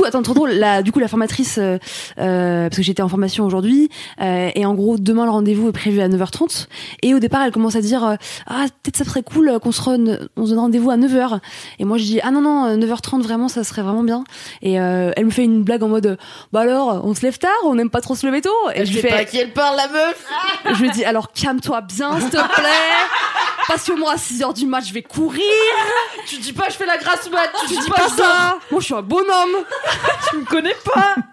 Coup, attends, trop drôle. La, du coup, la formatrice, euh, euh, parce que j'étais en formation aujourd'hui, euh, et en gros, demain, le rendez-vous est prévu à 9h30. Et au départ, elle commence à dire, euh, ah, peut-être ça serait cool qu'on se, re- on se donne rendez-vous à 9h. Et moi, je dis, ah non, non, 9h30, vraiment, ça serait vraiment bien. Et euh, elle me fait une blague en mode, bah alors, on se lève tard, on n'aime pas trop se lever tôt. Et Je sais pas à qui elle parle, la meuf. je lui dis, alors calme-toi bien, s'il te plaît. Parce que moi, à 6h du match, je vais courir. Tu dis pas, je fais la grasse mat. Tu, Tu dis dis pas, pas ça. Moi, je suis un bonhomme. Tu me connais pas.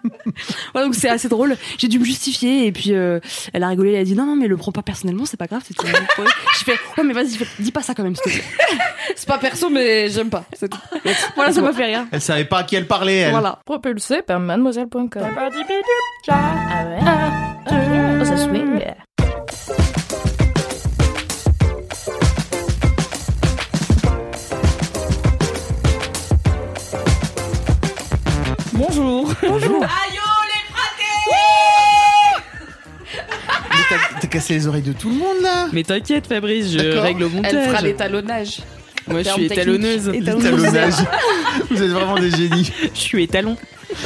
Ouais, donc c'est assez drôle. J'ai dû me justifier et puis euh, elle a rigolé. Elle a dit non non mais le prends pas personnellement, c'est pas grave. C'est Je fais ouais mais vas-y dis pas ça quand même. s'il te plaît. C'est pas perso, mais j'aime pas. C'est tout. Voilà ça m'a fait rire. Elle savait pas à qui elle parlait, elle. Voilà. Propulsé par mademoiselle.com. Ah ouais. Ah, ça swing. Bonjour. Bonjour. Mais t'as- T'as cassé les oreilles de tout le monde là Mais t'inquiète Fabrice, je règle au montage. Elle fera l'étalonnage. Moi je suis étalonneuse. Étalonnage. Vous êtes vraiment des génies. Je suis étalon.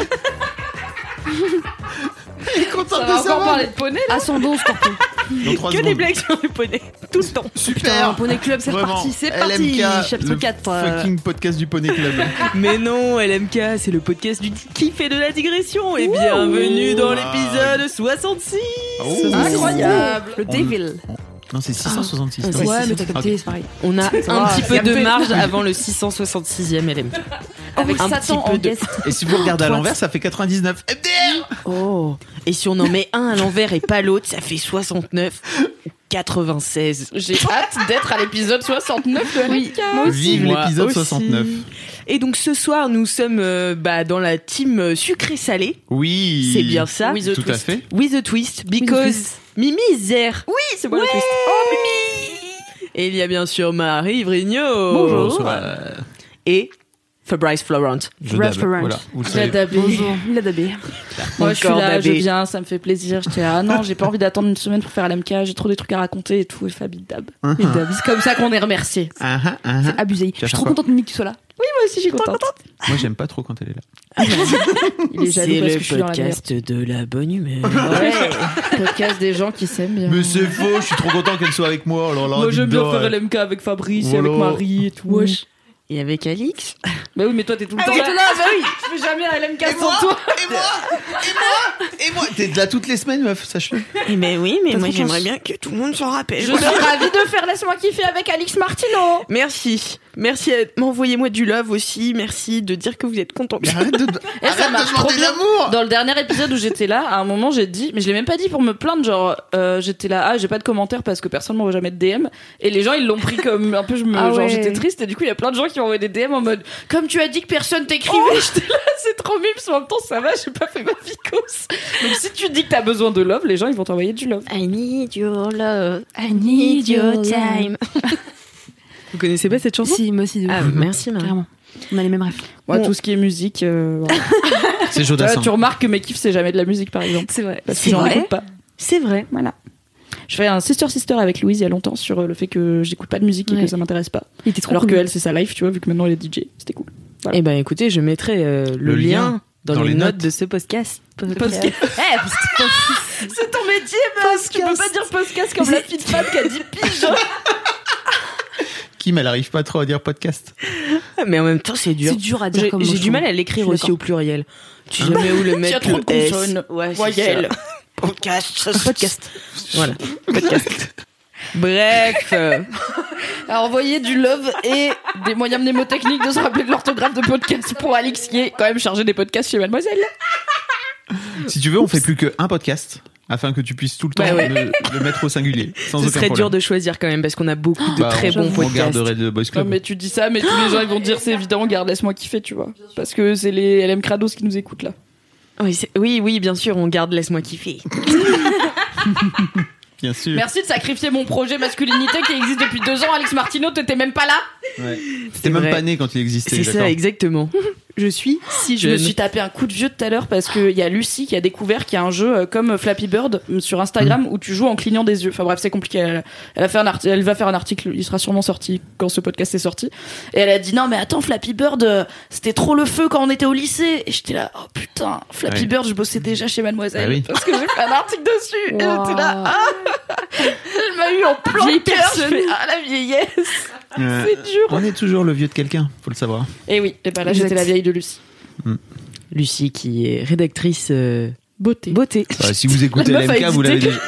Elle est contente Ça de va encore savoir. parler de poney là scorpion. Dans trois Que des secondes. blagues sur le poney. Tout le temps. Putain, Super. Poney Club c'est Vraiment. reparti. C'est parti. LMK, Chapitre le 4. euh, Fucking podcast du Poney Club. Mais non, LMK, c'est le podcast du kiff et de la digression. Et bienvenue dans l'épisode 66. Oh. Incroyable. Le Devil. Non, c'est 666. Ah, non Ouais mais t'as capté c'est pareil. On a un petit peu de marge avant le 666e LMK. Avec un Satan petit peu en de- guest. Et si vous regardez à l'envers, ça fait 99. MDR Oh. Et si on en met un à l'envers et pas l'autre, ça fait 69 ou 96. J'ai hâte d'être à l'épisode 69 de Oui. Moi aussi. Vive l'épisode aussi. 69. Et donc ce soir, nous sommes euh, bah, dans la team euh, sucré-salé. Oui. C'est bien ça. With a Tout à twist. fait. With a twist, because twist. Mimi is there. Oui, c'est moi le twist. Oh, Mimi Et il y a bien sûr Marie Vrigno. Bonjour. Bonsoir. Et Fabrice Florent. Je dab. for Voilà, vous le. J'adore. Bonjour. Il a dabé. Moi, je suis là, je viens, ça me fait plaisir. J'étais ah non, j'ai pas envie d'attendre une semaine pour faire LMK, j'ai trop des trucs à raconter et tout, et Fabi Dab. Et Dab. C'est comme ça qu'on est remercié. Ah, ah, ah, ah. Abusé. Je suis trop contente Mimi que tu sois là. Moi aussi, je suis contente. Moi, j'aime pas trop quand elle est là. Il est jaloux C'est parce le que je suis dans la podcast de la bonne humeur. Ouais, podcast des gens qui s'aiment bien. Mais c'est faux, je suis trop content qu'elle soit avec moi. Oh là Moi, j'aime bien faire. LMK avec Fabrice et avec. Marie et tout. Et avec Alix Bah oui, mais toi, t'es tout le temps oui, là. bah oui, je fais jamais un LMK Et moi toi. Et moi Et moi Et moi T'es là toutes les semaines, meuf, sache-le. Eh ben oui, mais moi j'aimerais bien que tout le monde s'en rappelle. Je suis ravie de faire Laisse-moi kiffer avec Alix Martino. Merci. Merci. à- M'envoyez-moi du love aussi. Merci de dire que vous êtes content. Arrête de, ça arrête de marche trop bien. l'amour Dans le dernier épisode où j'étais là, à un moment j'ai dit, mais je l'ai même pas dit pour me plaindre, genre euh, j'étais là, ah j'ai pas de commentaires parce que personne m'envoie jamais de DM, et les gens ils l'ont pris comme un peu, je me, Ah genre ouais. j'étais triste, et du coup il y a plein de gens qui envoyé des DM en mode, comme tu as dit que personne t'écrivait, j'étais là, c'est trop mime, en même temps ça va, j'ai pas fait ma vicose. Donc si tu dis que t'as besoin de love, les gens ils vont t'envoyer du love. I need your love. I need your time. Vous connaissez pas cette chanson? Si, moi aussi. Ah, merci Marie. Carrément. On a les mêmes rêves. Moi Bon. tout ce qui est musique, euh, voilà. C'est Jodassin. tu remarques que mes kiffs c'est jamais de la musique par exemple, C'est vrai. parce que C'est j'en vrai écoute pas. C'est vrai. Voilà. Je fais un sister sister avec Louise il y a longtemps sur euh, le fait que j'écoute pas de musique et Ouais. que ça m'intéresse pas. Il était trop Alors cool. que elle c'est sa life, tu vois, vu que maintenant elle est DJ. C'était cool. Voilà. Eh ben écoutez, je mettrai euh, le, Le lien, lien dans, dans les, les notes, notes. de ce podcast. Podcast. C'est ton métier, meuf. Tu peux pas dire podcast comme la petite femme qui a dit pige. Kim, elle arrive pas trop à dire podcast. Mais en même temps, c'est dur. C'est dur à dire J'ai du mal à l'écrire aussi au pluriel. Tu sais jamais où le Il y a mettre trop le de S. consonnes. Ouais, Voyelles. Podcast. Podcast. Voilà. Podcast. Bref. euh, À envoyer du love et des moyens mnémotechniques de se rappeler de l'orthographe de podcast pour Alix qui est quand même chargé des podcasts chez Mademoiselle. Si tu veux, on fait plus qu'un podcast. afin que tu puisses tout le temps ouais. Le, le mettre au singulier, sans Ce aucun serait problème. dur de choisir quand même parce qu'on a beaucoup de Bah, très on, bons on podcasts. garderait le Boys Non, Club. mais tu dis ça, mais tous les gens ils vont dire c'est évident, garde, laisse-moi kiffer, tu vois. Parce que c'est les LM Krados qui nous écoutent là. Oui, oui, oui, bien sûr, on garde Laisse-moi kiffer. Bien sûr. Merci de sacrifier mon projet masculinité qui existe depuis deux ans. Alex Martino, t'étais même pas là. Ouais. T'es même vrai. pas né quand il existait. C'est ça, exactement. Je suis si Je me suis tapé un coup de vieux tout à l'heure parce qu'il y a Lucie qui a découvert qu'il y a un jeu euh, comme Flappy Bird euh, sur Instagram où tu joues en clignant des yeux. Enfin bref, c'est compliqué. Elle, elle a fait un arti- elle va faire un article, il sera sûrement sorti quand ce podcast est sorti. Et elle a dit non mais attends Flappy Bird, euh, c'était trop le feu quand on était au lycée. Et j'étais là, oh putain, Flappy Ouais. Bird, je bossais déjà chez Mademoiselle Ah oui. parce que j'ai fait un article dessus. Et Wow. j'étais là, ah Elle m'a eu en plein cœur. Ah la vieillesse, Ouais. c'est dur. On est toujours le vieux de quelqu'un, faut le savoir. Et oui, et ben là j'étais la vieille de Lucie. Lucie qui est rédactrice euh, Beauté. beauté. Si vous écoutez La LMK, vous l'avez déjà.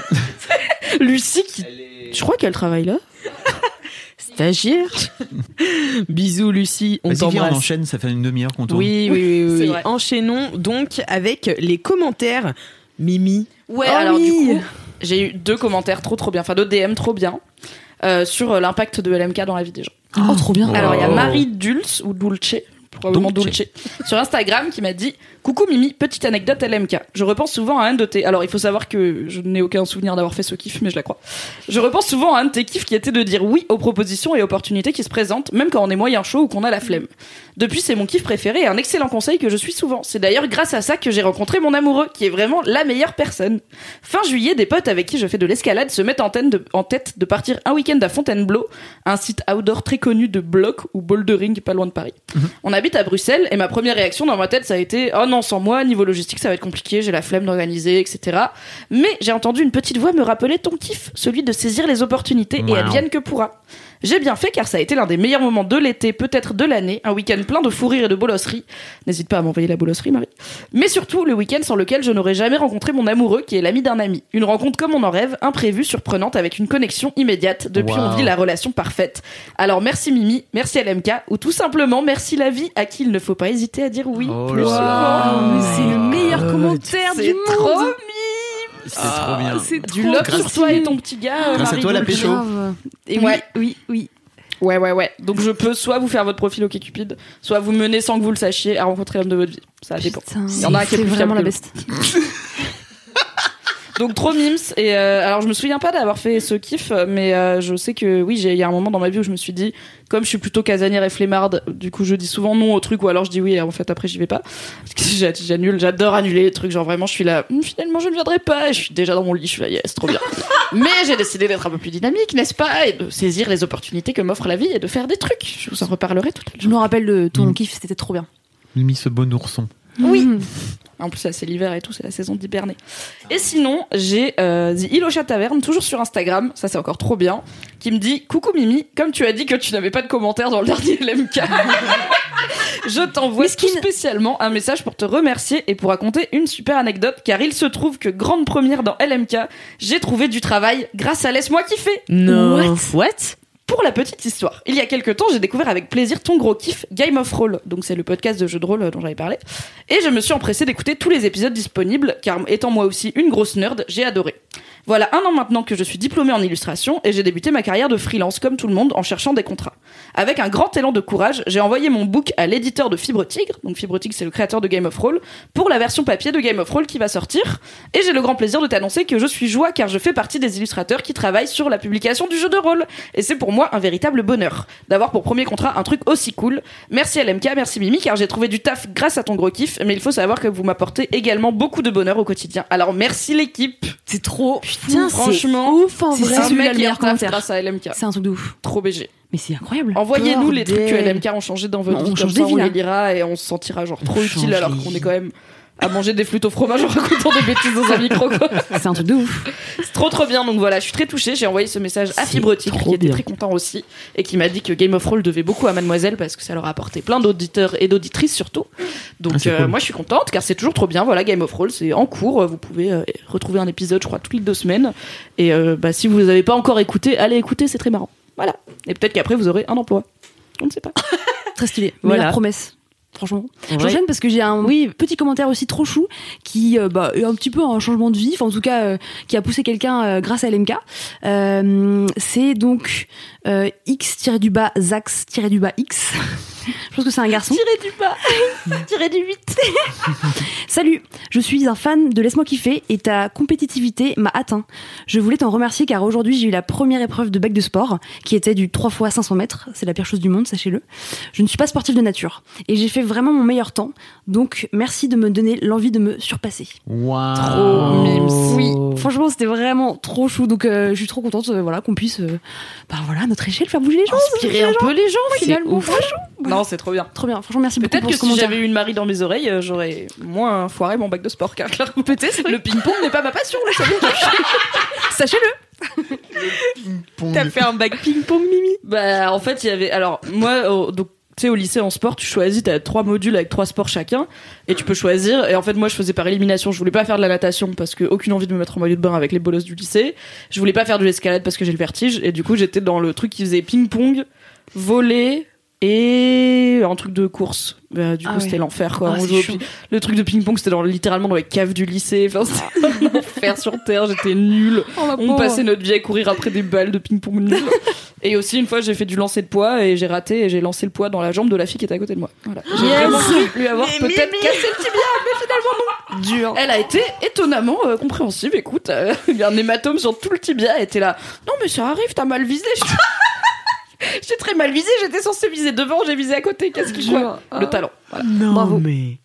Lucie qui, je crois qu'elle travaille là. Stagiaire. Bisous Lucie, on viens, on t'embrasse. enchaîne, ça fait une demi-heure qu'on tourne. Oui, oui, oui, oui, C'est oui. vrai. Enchaînons donc avec les commentaires. Mimi. Ouais, Oh alors oui. du coup, j'ai eu deux commentaires trop trop bien, enfin deux DM trop bien euh, sur euh, l'impact de LMK dans la vie des gens. Oh, trop bien. Alors il y a Marie Dulce ou Dulce, probablement. Dulce, sur Instagram qui m'a dit Coucou Mimi, petite anecdote LMK. Je repense souvent à un de tes. Alors il faut savoir que je n'ai aucun souvenir d'avoir fait ce kiff, mais je la crois. Je repense souvent à un de tes kiffs qui était de dire oui aux propositions et opportunités qui se présentent, même quand on est moyen chaud ou qu'on a la flemme. Depuis, c'est mon kiff préféré et un excellent conseil que je suis souvent. C'est d'ailleurs grâce à ça que j'ai rencontré mon amoureux, qui est vraiment la meilleure personne. Fin juillet, des potes avec qui je fais de l'escalade se mettent en tête de, en tête de partir un week-end à Fontainebleau, un site outdoor très connu de bloc ou bouldering pas loin de Paris. On habite à Bruxelles et ma première réaction dans ma tête, ça a été oh non, sans moi, niveau logistique, ça va être compliqué, j'ai la flemme d'organiser, etc. Mais j'ai entendu une petite voix me rappeler ton kiff, celui de saisir les opportunités et Wow. advienne que pourra. J'ai bien fait car ça a été l'un des meilleurs moments de l'été, peut-être de l'année, un week-end plein de fou rire et de bolosserie. N'hésite pas à m'envoyer la bolosserie, Marie. Mais surtout, le week-end sans lequel je n'aurais jamais rencontré mon amoureux, qui est l'ami d'un ami. Une rencontre comme on en rêve, imprévue, surprenante, avec une connexion immédiate. Depuis, on Wow. vit la relation parfaite. Alors merci Mimi, merci LMK, ou tout simplement merci la vie, à qui il ne faut pas hésiter à dire oui. Oh. Oh, mais c'est le meilleur commentaire C'est du trop monde. C'est trop bien. Du love Grâce- sur toi et ton petit gars. Grâce à toi, la pécho. Et Ouais. oui, oui, oui. Ouais, ouais, ouais. Donc je peux soit vous faire votre profil au Cupid, soit vous mener sans que vous le sachiez à rencontrer l'homme de votre vie. Ça dépend. Il y en a un qui est plus vraiment la fiable best. Donc trop mims. Et euh, alors je me souviens pas d'avoir fait ce kiff, mais euh, je sais que oui, j'ai- il y a un moment dans ma vie où je me suis dit, comme je suis plutôt casanière et flemmarde, du coup je dis souvent non au truc ou alors je dis oui et en fait après j'y vais pas. J'annule, j'adore annuler les trucs. Genre vraiment je suis là, Hum, finalement je ne viendrai pas. Et je suis déjà dans mon lit, je suis là, yes, trop bien. mais j'ai décidé d'être un peu plus dynamique, n'est-ce pas, et de saisir les opportunités que m'offre la vie et de faire des trucs. Je vous en reparlerai tout à l'heure. Je me rappelle de ton Mm. kiff, c'était trop bien. Mimi, ce bon ourson. Oui. Mm. En plus, là, c'est l'hiver et tout, c'est la saison d'hiberner. Et sinon, j'ai euh, The Ilosha Taverne, toujours sur Instagram, ça c'est encore trop bien, qui me dit Coucou Mimi, comme tu as dit que tu n'avais pas de commentaires dans le dernier LMK, je t'envoie tout spécialement un message pour te remercier et pour raconter une super anecdote, car il se trouve que grande première dans LMK, j'ai trouvé du travail grâce à Laisse-moi kiffer. Non. What? What? Pour la petite histoire, il y a quelques temps, j'ai découvert avec plaisir ton gros kiff Game of Roll, donc c'est le podcast de jeux de rôle dont j'avais parlé, et je me suis empressée d'écouter tous les épisodes disponibles, car étant moi aussi une grosse nerd, j'ai adoré. Voilà un an maintenant que je suis diplômée en illustration et j'ai débuté ma carrière de freelance comme tout le monde en cherchant des contrats. Avec un grand élan de courage, j'ai envoyé mon book à l'éditeur de Fibre Tigre, donc Fibre Tigre c'est le créateur de Game of Roll, pour la version papier de Game of Roll qui va sortir. Et j'ai le grand plaisir de t'annoncer que je suis joie car je fais partie des illustrateurs qui travaillent sur la publication du jeu de rôle. Et c'est pour moi un véritable bonheur d'avoir pour premier contrat un truc aussi cool. Merci LMK, merci Mimi car j'ai trouvé du taf grâce à ton gros kiff, mais il faut savoir que vous m'apportez également beaucoup de bonheur au quotidien. Alors merci l'équipe. C'est trop. Putain, franchement, c'est ouf en c'est vrai. un celui-là mec le qui commentaire. grâce à LMK. C'est un truc de ouf. Trop BG. Mais c'est incroyable. Envoyez-nous les trucs que. LMK ont changé dans votre On vie, on vies, les là. lira et on se sentira genre trop On utile alors qu'on est quand même à manger des flûtes au fromage en racontant des bêtises dans un micro. C'est un truc de ouf. C'est trop trop bien donc voilà je suis très touchée j'ai envoyé ce message à C'est Fibre Tigre trop qui était bien. très content aussi et qui m'a dit que Game of Roll devait beaucoup à Mademoiselle parce que ça leur a apporté plein d'auditeurs et d'auditrices surtout donc Ah, euh, cool. moi je suis contente car c'est toujours trop bien voilà Game of Roll c'est en cours vous pouvez euh, retrouver un épisode je crois toutes les deux semaines et euh, bah, si vous les avez pas encore écouté allez écouter c'est très marrant voilà et peut-être qu'après vous aurez un emploi on ne sait pas Très stylé. Voilà. Meilleure promesse. Franchement. Ouais. J'enchaîne parce que j'ai un Oui. petit commentaire aussi trop chou qui euh, bah, est un petit peu un changement de vie, enfin en tout cas euh, qui a poussé quelqu'un euh, grâce à LMK. Euh, c'est donc euh, X-du-bas Zax-du-bas X. Je pense que c'est un garçon. Tiré du bas, tiré du 8. Salut, je suis un fan de Laisse-moi kiffer et ta compétitivité m'a atteint. Je voulais t'en remercier car aujourd'hui j'ai eu la première épreuve de bac de sport qui était du 3 fois 500 mètres. C'est la pire chose du monde, sachez-le. Je ne suis pas sportive de nature et j'ai fait vraiment mon meilleur temps. Donc merci de me donner l'envie de me surpasser. Waouh. Trop mimes. Oui, franchement c'était vraiment trop chou. Donc euh, je suis trop contente euh, voilà, qu'on puisse, euh, bah voilà, à notre échelle faire bouger les gens. Inspirer un peu les gens finalement. ouf. Non, c'est trop bien. Trop bien, franchement merci beaucoup Peut-être que ce si j'avais eu une Marie dans mes oreilles, euh, j'aurais moins foiré mon bac de sport. Car clairement, peut-être le ping-pong n'est pas ma passion. Sachez-le T'as fait un bac ping-pong, Mimi? Bah, en fait, il y avait. Alors, moi, donc. Tu sais, au lycée en sport, tu choisis, t'as trois modules avec trois sports chacun, et tu peux choisir. Et en fait, moi, je faisais par élimination. Je voulais pas faire de la natation parce que aucune envie de me mettre en maillot de bain avec les bolosses du lycée. Je voulais pas faire de l'escalade parce que j'ai le vertige. Et du coup, j'étais dans le truc qui faisait ping-pong, volley et un truc de course. Bah, du coup, Ah c'était l'enfer, quoi. Ah, On jouait le truc de ping-pong, c'était dans, littéralement dans les caves du lycée. Enfin, c'était l'enfer sur terre. J'étais nulle. On passait notre vie à courir après des balles de ping-pong nulles. Et aussi, une fois, j'ai fait du lancer de poids et j'ai raté et j'ai lancé le poids dans la jambe de la fille qui était à côté de moi. Voilà. J'ai Yes. vraiment cru lui avoir peut-être cassé le tibia, mais finalement non. Dur. Elle a été étonnamment euh, compréhensive. Écoute, euh, il y a un hématome sur tout le tibia. Elle était là. Non, mais ça arrive, t'as mal visé. J'ai très mal visé. J'étais censée viser devant, j'ai visé à côté. Qu'est-ce qui quoi Le talent. Voilà. Non, Bravo. mais.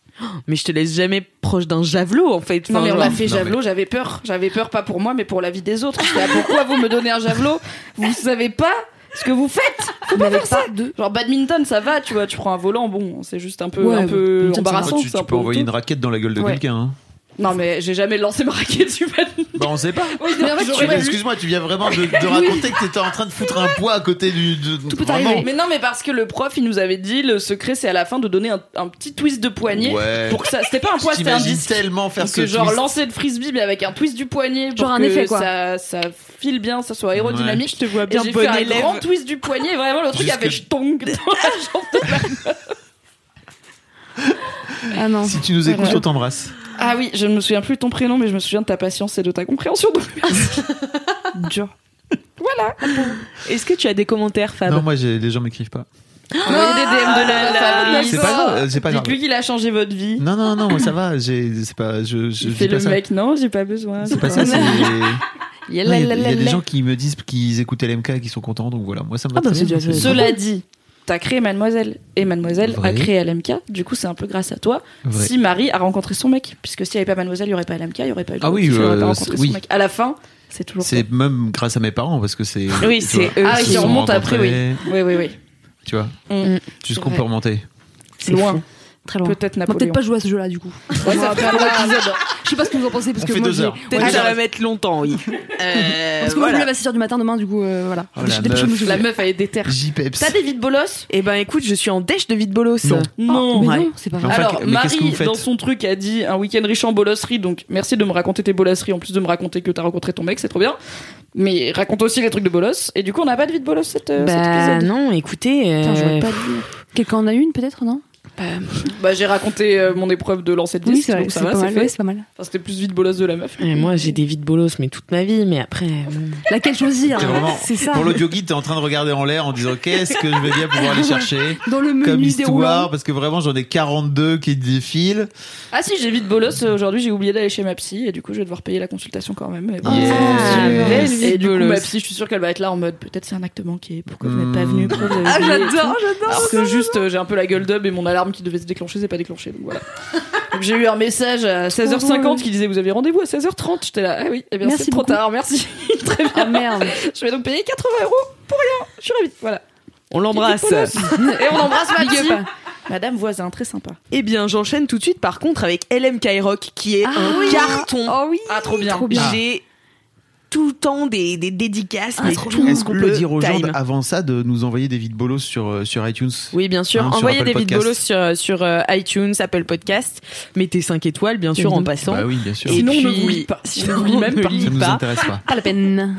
Mais je te laisse jamais proche d'un javelot, en fait. Non mais on genre- a fait javelot, j'avais peur. J'avais peur pas pour moi mais pour la vie des autres. J'étais là, pourquoi vous me donnez un javelot? Vous savez pas ce que vous faites? Faut pas faire ça. Genre badminton ça va, tu vois, tu prends un volant, bon, c'est juste un peu Ouais, un peu badminton, ça va. embarrassant, tu, c'est tu un peux peu envoyer une raquette dans la gueule de Ouais. quelqu'un. Hein. Non mais j'ai jamais lancé ma raquette du badminton. Bah on sait pas. Oui, Tu- voulu- Excuse-moi, tu viens vraiment de, de raconter que t'étais en train de foutre un poids à côté du. De, Tout peut vraiment. arriver. Mais non mais parce que le prof il nous avait dit le secret c'est à la fin de donner un, un petit twist de poignet Ouais. pour que ça c'était pas un poids, c'était un disque. tellement faire Donc, ce que genre twist. lancer de frisbee mais avec un twist du poignet pour Genre un que effet, quoi. ça ça file bien, ça soit aérodynamique. Je te vois Et bien j'ai bon fait un élève. grand twist du poignet, vraiment le truc Jusque- avait ch'tong dans la jambe de la Ah non. Si tu nous écoutes, on t'embrasse. Ah oui, je ne me souviens plus de ton prénom, mais je me souviens de ta patience et de ta compréhension. Donc merci. Dur. voilà. Est-ce que tu as des commentaires, Fab Non, moi, j'ai- les gens m'écrivent pas. Envoyez des DM de la, là, Fabrice. C'est pas grave. C'est pas grave. Dites-lui qu'il a changé votre vie. Non, non, non, moi ça va. J'ai, c'est pas, je, je dis pas le ça. mec, non, j'ai pas besoin. C'est pas ça. C'est. Il y a la- Il y la- la- des la- gens qui me disent qu'ils écoutent LMK et qui sont contents, donc voilà. Moi, ça me va Ah bah, très c'est bien. déjà- C'est- Cela dit, t'as créé Mademoiselle et Mademoiselle Vrai. a créé LMK. Du coup, c'est un peu grâce à toi. Vrai. Si Marie a rencontré son mec, puisque s'il n'y avait pas Mademoiselle, il n'y aurait pas LMK, il n'y aurait pas eu de Ah oui, euh, pas rencontré c'est- oui. son mec. À la fin, c'est toujours. C'est même grâce à mes parents parce que c'est. Oui, tu c'est vois, eux Ah, ils qui se sont remontent après, oui. rencontrés, Oui, oui, oui. Tu vois, Mm. jusqu'on vrai. peut remonter. C'est Loin. fou. Très loin. Peut-être On va Napoléon. peut-être pas jouer à ce jeu-là du coup. Ouais, ça fait un long épisode. Je sais pas ce que vous en pensez parce On que fait moi deux heures. Peut-être Ouais, ça va mettre longtemps, oui. Euh, Parce que moi je me lève à 6h du matin demain du coup euh, voilà. Oh, Je la de meuf. La meuf, elle est déter. J-Peps. T'as des vides bolos? Eh ben écoute, je suis en dèche de vide bolos. Non. Non, mais ouais. non, c'est pas vrai. Alors, mais qu'est-ce que Marie, dans son truc, a dit un week-end riche en bolosserie. Donc, merci de me raconter tes bolosseries, en plus de me raconter que t'as rencontré ton mec, c'est trop bien. Mais raconte aussi les trucs de bolos. Et du coup, on n'a pas de vie de bolos cet, euh, Bah épisode. non, écoutez. Putain, j'aurais euh, pas dû. Quelqu'un en a une peut-être non? Bah, j'ai raconté euh, mon épreuve de lancer de disque, c'est vrai, donc ça va, pas c'est mal. fait. pas mal. Enfin, c'était plus vite bolos de la meuf. euh, moi j'ai des vides bolos, mais toute ma vie, mais après. bon. Laquelle choisir vraiment- C'est ça. Pour l'audio guide, t'es en train de regarder en l'air en disant qu'est-ce que je vais bien pouvoir aller chercher Dans le comme menu histoire déroulant. parce que vraiment j'en ai 42 qui défilent. Ah si, j'ai vite bolos. euh, Aujourd'hui, j'ai oublié d'aller chez ma psy et du coup, je vais devoir payer la consultation quand même. Mais bon. Yes. Ah, belle vie Et du coup, ma psy, je suis sûre qu'elle va être là en mode peut-être c'est un acte manqué. Pourquoi vous n'êtes pas Hmm. venu Ah, j'adore, j'adore. Alors que juste, euh, j'ai un peu la gueule d'ub et mon alarme qui devait se déclencher, c'est pas déclenché. Donc voilà. Donc j'ai eu un message à 16h50 qui disait vous avez rendez-vous à 16h30. J'étais là, ah oui, eh bien Merci c'est trop beaucoup. tard, merci. Très bien. Ah merde. Je vais donc payer 80 euros pour rien. Je suis ravie. Voilà. On l'embrasse. Et on embrasse ma. Madame voisin, très sympa. Eh bien, j'enchaîne tout de suite par contre avec LM Rock qui est Ah un oui. carton. Oh oui. Ah, trop bien. Trop bien. J'ai tout le temps des, des dédicaces. Ah. Est-ce qu'on peut dire aux gens avant ça de nous envoyer des vides bolos sur, euh, sur iTunes Oui, bien sûr. Hein, Envoyez des vides bolos sur, sur euh, iTunes, Apple Podcast. Mettez 5 étoiles, bien sûr, en Évidemment. passant. Bah oui, bien sûr. Et Sinon, on ne puis- vous lit pas. Sinon, on ne même pas. Ça nous pas. intéresse pas. Pas la peine.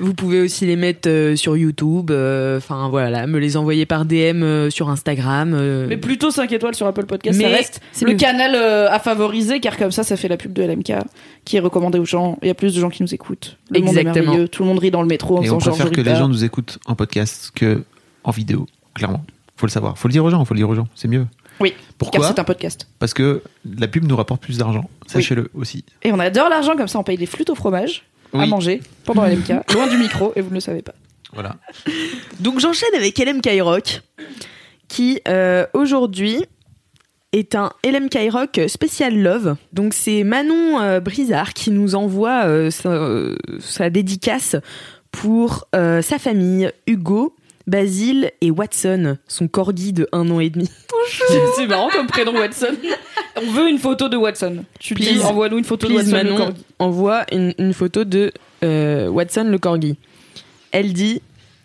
Vous pouvez aussi les mettre euh, sur YouTube. euh, Enfin, voilà, me les envoyer par DM euh, sur Instagram. euh. Mais plutôt 5 étoiles sur Apple Podcast, Mais ça reste c'est le canal euh, à favoriser car comme ça, ça fait la pub de LMK qui est recommandé aux gens. Il y a plus de gens qui nous écoutent. Le monde est Exactement. merveilleux. Tout le monde rit dans le métro en Et faisant on préfère que les gens nous écoutent en podcast que en vidéo, clairement. Faut le savoir. Faut le dire aux gens, faut le dire aux gens. C'est mieux. Oui, car Pourquoi c'est un podcast. Parce que la pub nous rapporte plus d'argent. Sachez-le aussi. Et on adore l'argent, comme ça on paye des flûtes au fromage à manger pendant LMK, loin du micro, et vous ne le savez pas. Voilà. Donc j'enchaîne avec LM Rock, qui euh, aujourd'hui est un LM Rock spécial love. Donc c'est Manon euh, Brizard qui nous envoie euh, sa, euh, sa dédicace pour euh, sa famille, Hugo, Basile et Watson, son corgi de un an et demi. C'est marrant comme prénom Watson. On veut une photo de Watson. Tu dis, envoie-nous une photo de Watson. le Manon corgi. envoie une, une photo de euh, Watson le corgi. Elle dit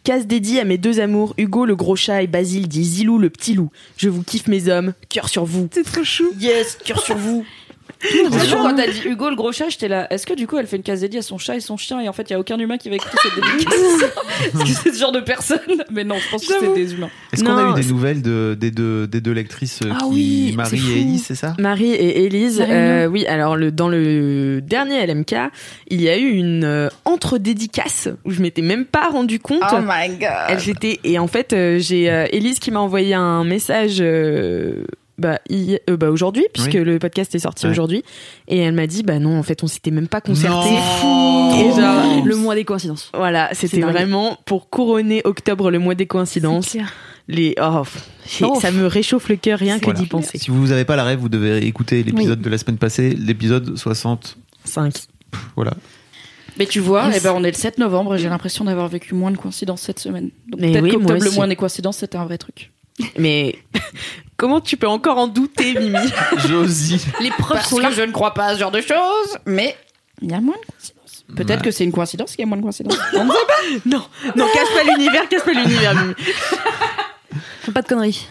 Casse dédié à mes deux amours, Hugo le gros chat et Basile dit Zilou le petit loup. Je vous kiffe mes hommes, cœur sur vous. C'est trop chou. Yes, cœur sur vous. Quand t'as dit Hugo le gros chat, j'étais là. Est-ce que du coup elle fait une case dédiée à son chat et son chien et en fait il y a aucun humain qui va écouter cette dédicace Est-ce que c'est ce genre de personne Mais non, je pense que c'est des humains. Est-ce qu'on a eu des nouvelles de, des, deux, des deux lectrices euh, Ah qui, oui, Marie et Elise, c'est ça? Marie et Élise, Marie euh, oui, alors le, dans le dernier LMK, il y a eu une euh, entre-dédicace où je m'étais même pas rendu compte. Oh my god. Elle j'étais et en fait euh, j'ai euh, Élise qui m'a envoyé un message euh, bah, euh, bah, aujourd'hui puisque Oui. le podcast est sorti Ouais. aujourd'hui et elle m'a dit bah non en fait on s'était même pas concerté. Non. Et genre, Le mois des coïncidences. Voilà, c'était vraiment pour couronner octobre le mois des coïncidences. Les oh, Oh. ça me réchauffe le cœur rien que Voilà. d'y penser. Si vous n'avez pas la rêve, vous devez écouter l'épisode de la semaine passée, l'épisode 60. 5. Voilà. Mais tu vois, eh ben, on est le 7 novembre et j'ai l'impression d'avoir vécu moins de coïncidences cette semaine. Donc peut-être oui, qu'octobre, le moins des coïncidences, c'était un vrai truc. Mais comment tu peux encore en douter Mimi? Josie. Les preuves Parce sont là. que je ne crois pas à ce genre de choses, mais il y a moins de coïncidences. Peut-être Ouais. que c'est une coïncidence qu'il y a moins de coïncidences. On ne sait pas. Non, non, casse pas l'univers, casse pas l'univers Mimi. Fais pas de conneries.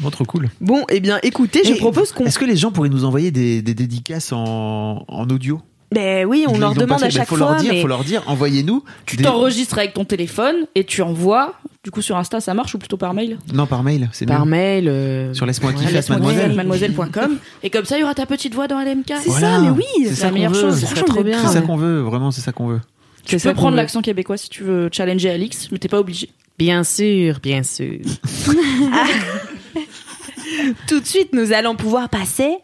Bon, trop cool. Bon, eh bien écoutez, je Et propose qu'on Est-ce que les gens pourraient nous envoyer des, des dédicaces en, en audio? Ben oui, on Ils leur demande à. Ben, chaque faut fois Leur dire, mais Faut leur dire, envoyez-nous. Tu des- t'enregistres avec ton téléphone et tu envoies. Du coup, sur Insta, ça marche ou plutôt par mail? Non, par mail, c'est par mieux. mail euh, Sur laisse-moi ouais, kiffer, laisse-moi mademoiselle. mademoiselle.com. Et comme ça, il y aura ta petite voix dans LMK. C'est Voilà. ça, mais oui. C'est ça la meilleure chose. Ça Ça serait trop bien. C'est ça ouais. qu'on veut, vraiment, c'est ça qu'on veut. Tu ça peux prendre l'accent québécois si tu veux challenger Alix, mais t'es pas obligé. Bien sûr, bien sûr. Ah. Tout de suite, nous allons pouvoir passer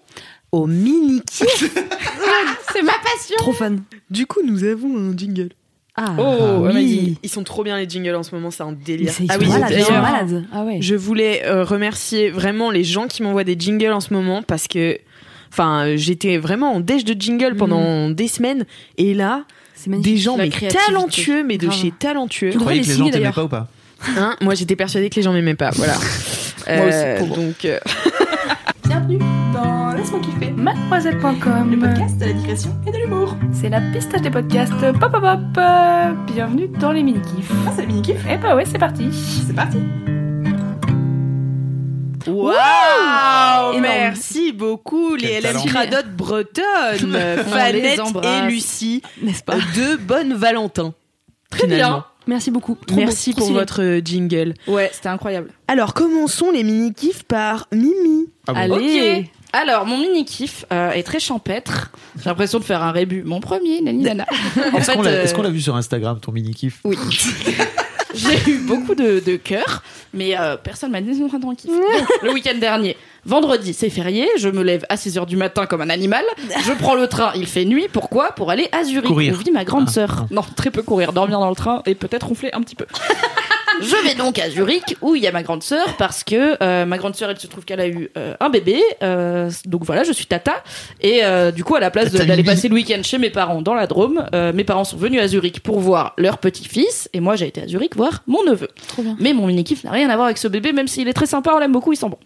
au mini. C'est ma passion. Trop fan. Du coup, nous avons un jingle. Ah, Oh, oui. vas-y. Ils sont trop bien les jingles en ce moment, c'est un délire. Ils Ah sont oui, malades, ils sont malades. Ah ouais. je voulais euh, remercier vraiment les gens qui m'envoient des jingles en ce moment parce que, enfin, j'étais vraiment en déj de jingle pendant des semaines et là, des gens mais talentueux, mais de Grave. chez talentueux. Tu Vous croyez devrais que les gens t'aimaient pas ou pas? Hein? Moi, j'étais persuadée que les gens m'aimaient pas. Voilà. Moi aussi, Euh, donc, euh, Bienvenue dans Laisse-moi kiffer, mademoiselle.com, le podcast de la digression et de l'humour. C'est la pistache des podcasts pop pop pop. Euh, Bienvenue dans les mini-kifs. Ah, c'est les mini-kifs Eh bah ouais, c'est parti. C'est parti. Waouh Énorme. Merci beaucoup les LM. Cradotte bretonnes, Fanette et Lucie, N'est-ce pas deux bonnes Valentin. Très bien. Merci beaucoup. Trop Merci beau, pour votre euh, jingle. Ouais, c'était incroyable. Alors commençons les mini kifs par Mimi. Ah bon Allez. Ok. Alors, mon mini kiff euh, est très champêtre. J'ai l'impression de faire un rébut. Mon premier, nani nana. En Est-ce qu'on fait, l'a euh, est-ce qu'on l'a vu sur Instagram, ton mini-kiff? Oui. J'ai eu beaucoup de, de cœurs, mais euh, personne m'a dit non, non, kiff. Donc, le week-end dernier, vendredi, c'est férié, je me lève à 6h du matin comme un animal, je prends le train, il fait nuit, pourquoi? Pour aller à Zurich, Courir. où vit ma grande Ah, sœur. Non, très peu courir, dormir dans le train et peut-être ronfler un petit peu. Je vais donc à Zurich où il y a ma grande sœur parce que euh, ma grande sœur elle se trouve qu'elle a eu euh, un bébé euh, donc voilà je suis tata et euh, du coup à la place d'aller passer le week-end chez mes parents dans la Drôme euh, mes parents sont venus à Zurich pour voir leur petit-fils et moi j'ai été à Zurich voir mon neveu Trop bien. mais mon mini kiff n'a rien à voir avec ce bébé même s'il est très sympa on l'aime beaucoup il sent bon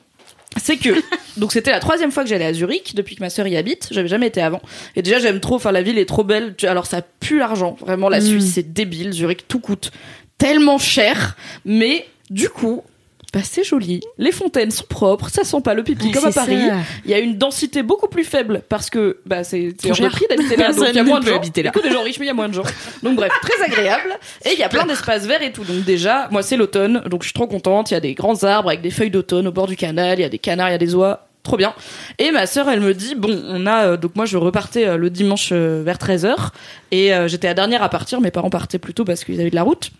c'est que donc c'était la troisième fois que j'allais à Zurich depuis que ma sœur y habite. J'avais jamais été avant. Et déjà j'aime trop. Enfin la ville est trop belle. Alors ça pue l'argent. Vraiment la Mm. Suisse c'est débile. Zurich tout coûte tellement cher. Mais du coup. Bah c'est joli, les fontaines sont propres, ça sent pas le pipi comme à Paris. ça. Il y a une densité beaucoup plus faible parce que bah c'est hors de prix d'habiter là, donc il y a moins de gens. habiter là. Il y a que des gens riches mais il y a moins de gens. Donc bref, très agréable. Et il y a plein d'espaces verts et tout. Donc déjà, moi c'est l'automne, donc je suis trop contente. Il y a des grands arbres avec des feuilles d'automne au bord du canal. Il y a des canards, il y a des oies. Trop bien. Et ma sœur, elle me dit, bon, on a, euh, donc moi je repartais euh, le dimanche euh, vers 13h et j'étais la dernière à partir, mes parents partaient plus tôt parce qu'ils avaient de la route.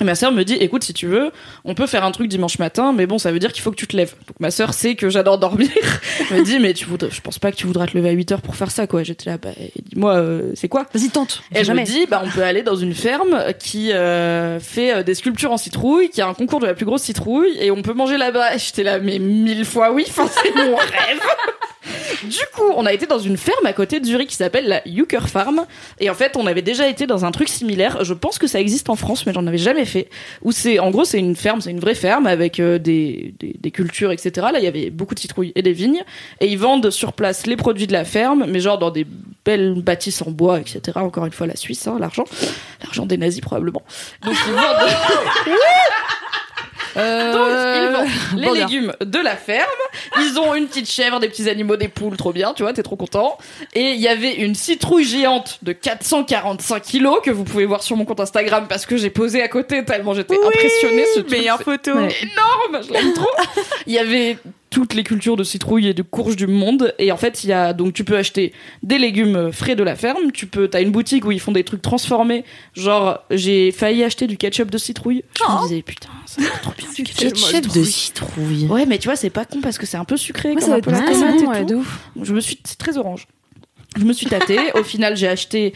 Et ma sœur me dit, écoute, si tu veux, on peut faire un truc dimanche matin, mais bon, ça veut dire qu'il faut que tu te lèves. Donc ma sœur sait que j'adore dormir. Elle me dit, mais tu voudrais, je pense pas que tu voudras te lever à 8 heures pour faire ça, quoi. J'étais là, bah, dis-moi, euh, c'est quoi? Vas-y, tente. et je me dis, bah, on peut aller dans une ferme qui euh, fait euh, des sculptures en citrouille, qui a un concours de la plus grosse citrouille, et on peut manger là-bas. Et J'étais là, mais mille fois oui, enfin, c'est mon rêve. Du coup, on a été dans une ferme à côté de Zurich qui s'appelle la Yucker Farm. Et en fait, on avait déjà été dans un truc similaire. Je pense que ça existe en France, mais j'en avais jamais fait. Où c'est, en gros, c'est une ferme, c'est une vraie ferme avec euh, des, des, des cultures, etc. Là, il y avait beaucoup de citrouilles et des vignes. Et ils vendent sur place les produits de la ferme, mais genre dans des belles bâtisses en bois, etc. Encore une fois, la Suisse, hein, l'argent. L'argent des nazis, probablement. Donc, ils vendent... Donc, ils vendent les légumes de la ferme. Ils ont une petite chèvre, des petits animaux, des poules, trop bien, tu vois, t'es trop content. Et il y avait une citrouille géante de 445 kilos que vous pouvez voir sur mon compte Instagram parce que j'ai posé à côté tellement j'étais impressionnée. Ce truc, meilleure photo. énorme, je l'aime trop. Il y avait toutes les cultures de citrouilles et de courges du monde. Et en fait il y a donc tu peux acheter des légumes frais de la ferme. Tu peux t'as une boutique où ils font des trucs transformés. Genre j'ai failli acheter du ketchup de citrouille. Je me disais putain ça va trop bien du ketchup Ketchup de citrouille. ouais mais tu vois c'est pas con parce que c'est un peu sucré Ouais, comme ça va un être peu la ouais, de ouf. je me suis c'est très orange. Je me suis tâtée. Au final j'ai acheté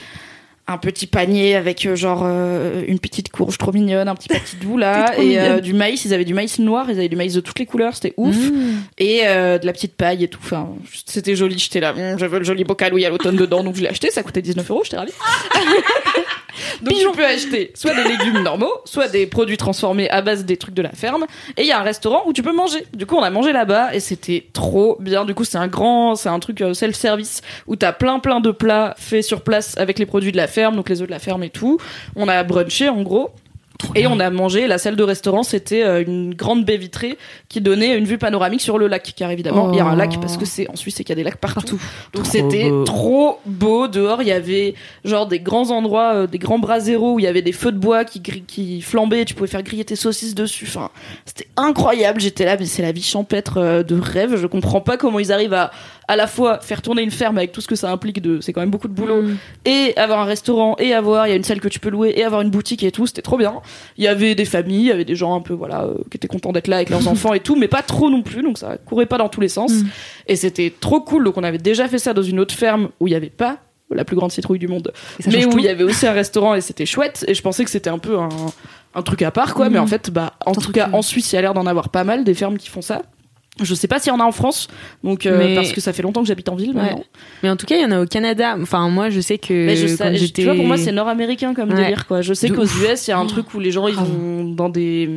un petit panier avec euh, genre euh, une petite courge trop mignonne, un petit de bout là, et euh, du maïs. Ils avaient du maïs noir, ils avaient du maïs de toutes les couleurs, c'était ouf. Mmh. Et euh, de la petite paille et tout. Enfin, c'était joli. J'étais là, Hum, je veux le joli bocal où il y a l'automne dedans, donc je l'ai acheté. Ça coûtait 19 euros, j'étais ravie. donc tu peux acheter soit des légumes normaux, soit des produits transformés à base des trucs de la ferme. Et il y a un restaurant où tu peux manger. Du coup, on a mangé là-bas et c'était trop bien. Du coup, c'est un grand, c'est un truc euh, self-service où t'as plein plein de plats faits sur place avec les produits de la ferme, donc les œufs de la ferme et tout. On a brunché en gros. Et on a mangé, la salle de restaurant, c'était euh, une grande baie vitrée qui donnait une vue panoramique sur le lac, car évidemment, il y a un lac parce que c'est en Suisse et qu'il y a des lacs partout. Donc c'était trop beau. Dehors, il y avait genre des grands endroits, euh, des grands braseros où il y avait des feux de bois qui, qui flambaient, tu pouvais faire griller tes saucisses dessus. Enfin, c'était incroyable. J'étais là, mais c'est la vie champêtre euh, de rêve. Je comprends pas comment ils arrivent à à la fois faire tourner une ferme avec tout ce que ça implique de, c'est quand même beaucoup de boulot, Mm. et avoir un restaurant, et avoir, il y a une salle que tu peux louer, et avoir une boutique et tout, c'était trop bien. Il y avait des familles, il y avait des gens un peu, voilà, euh, qui étaient contents d'être là avec leurs enfants et tout, mais pas trop non plus, donc ça courait pas dans tous les sens. Mm. Et c'était trop cool, donc on avait déjà fait ça dans une autre ferme où il y avait pas la plus grande citrouille du monde, mais où il y avait aussi un restaurant et c'était chouette, et je pensais que c'était un peu un, un truc à part, quoi, mais en fait, bah, en tout cas, en Suisse, il y a l'air d'en avoir pas mal des fermes qui font ça. Je sais pas s'il y en a en France, donc euh, Mais- parce que ça fait longtemps que j'habite en ville Ouais. Mais en tout cas, il y en a au Canada. Enfin, moi, je sais que Mais je sais, j'étais. tu vois, pour moi, c'est nord-américain comme Ouais. délire, quoi. Je sais qu'aux. US, il y a un truc où les gens, ils Grave. vont dans des,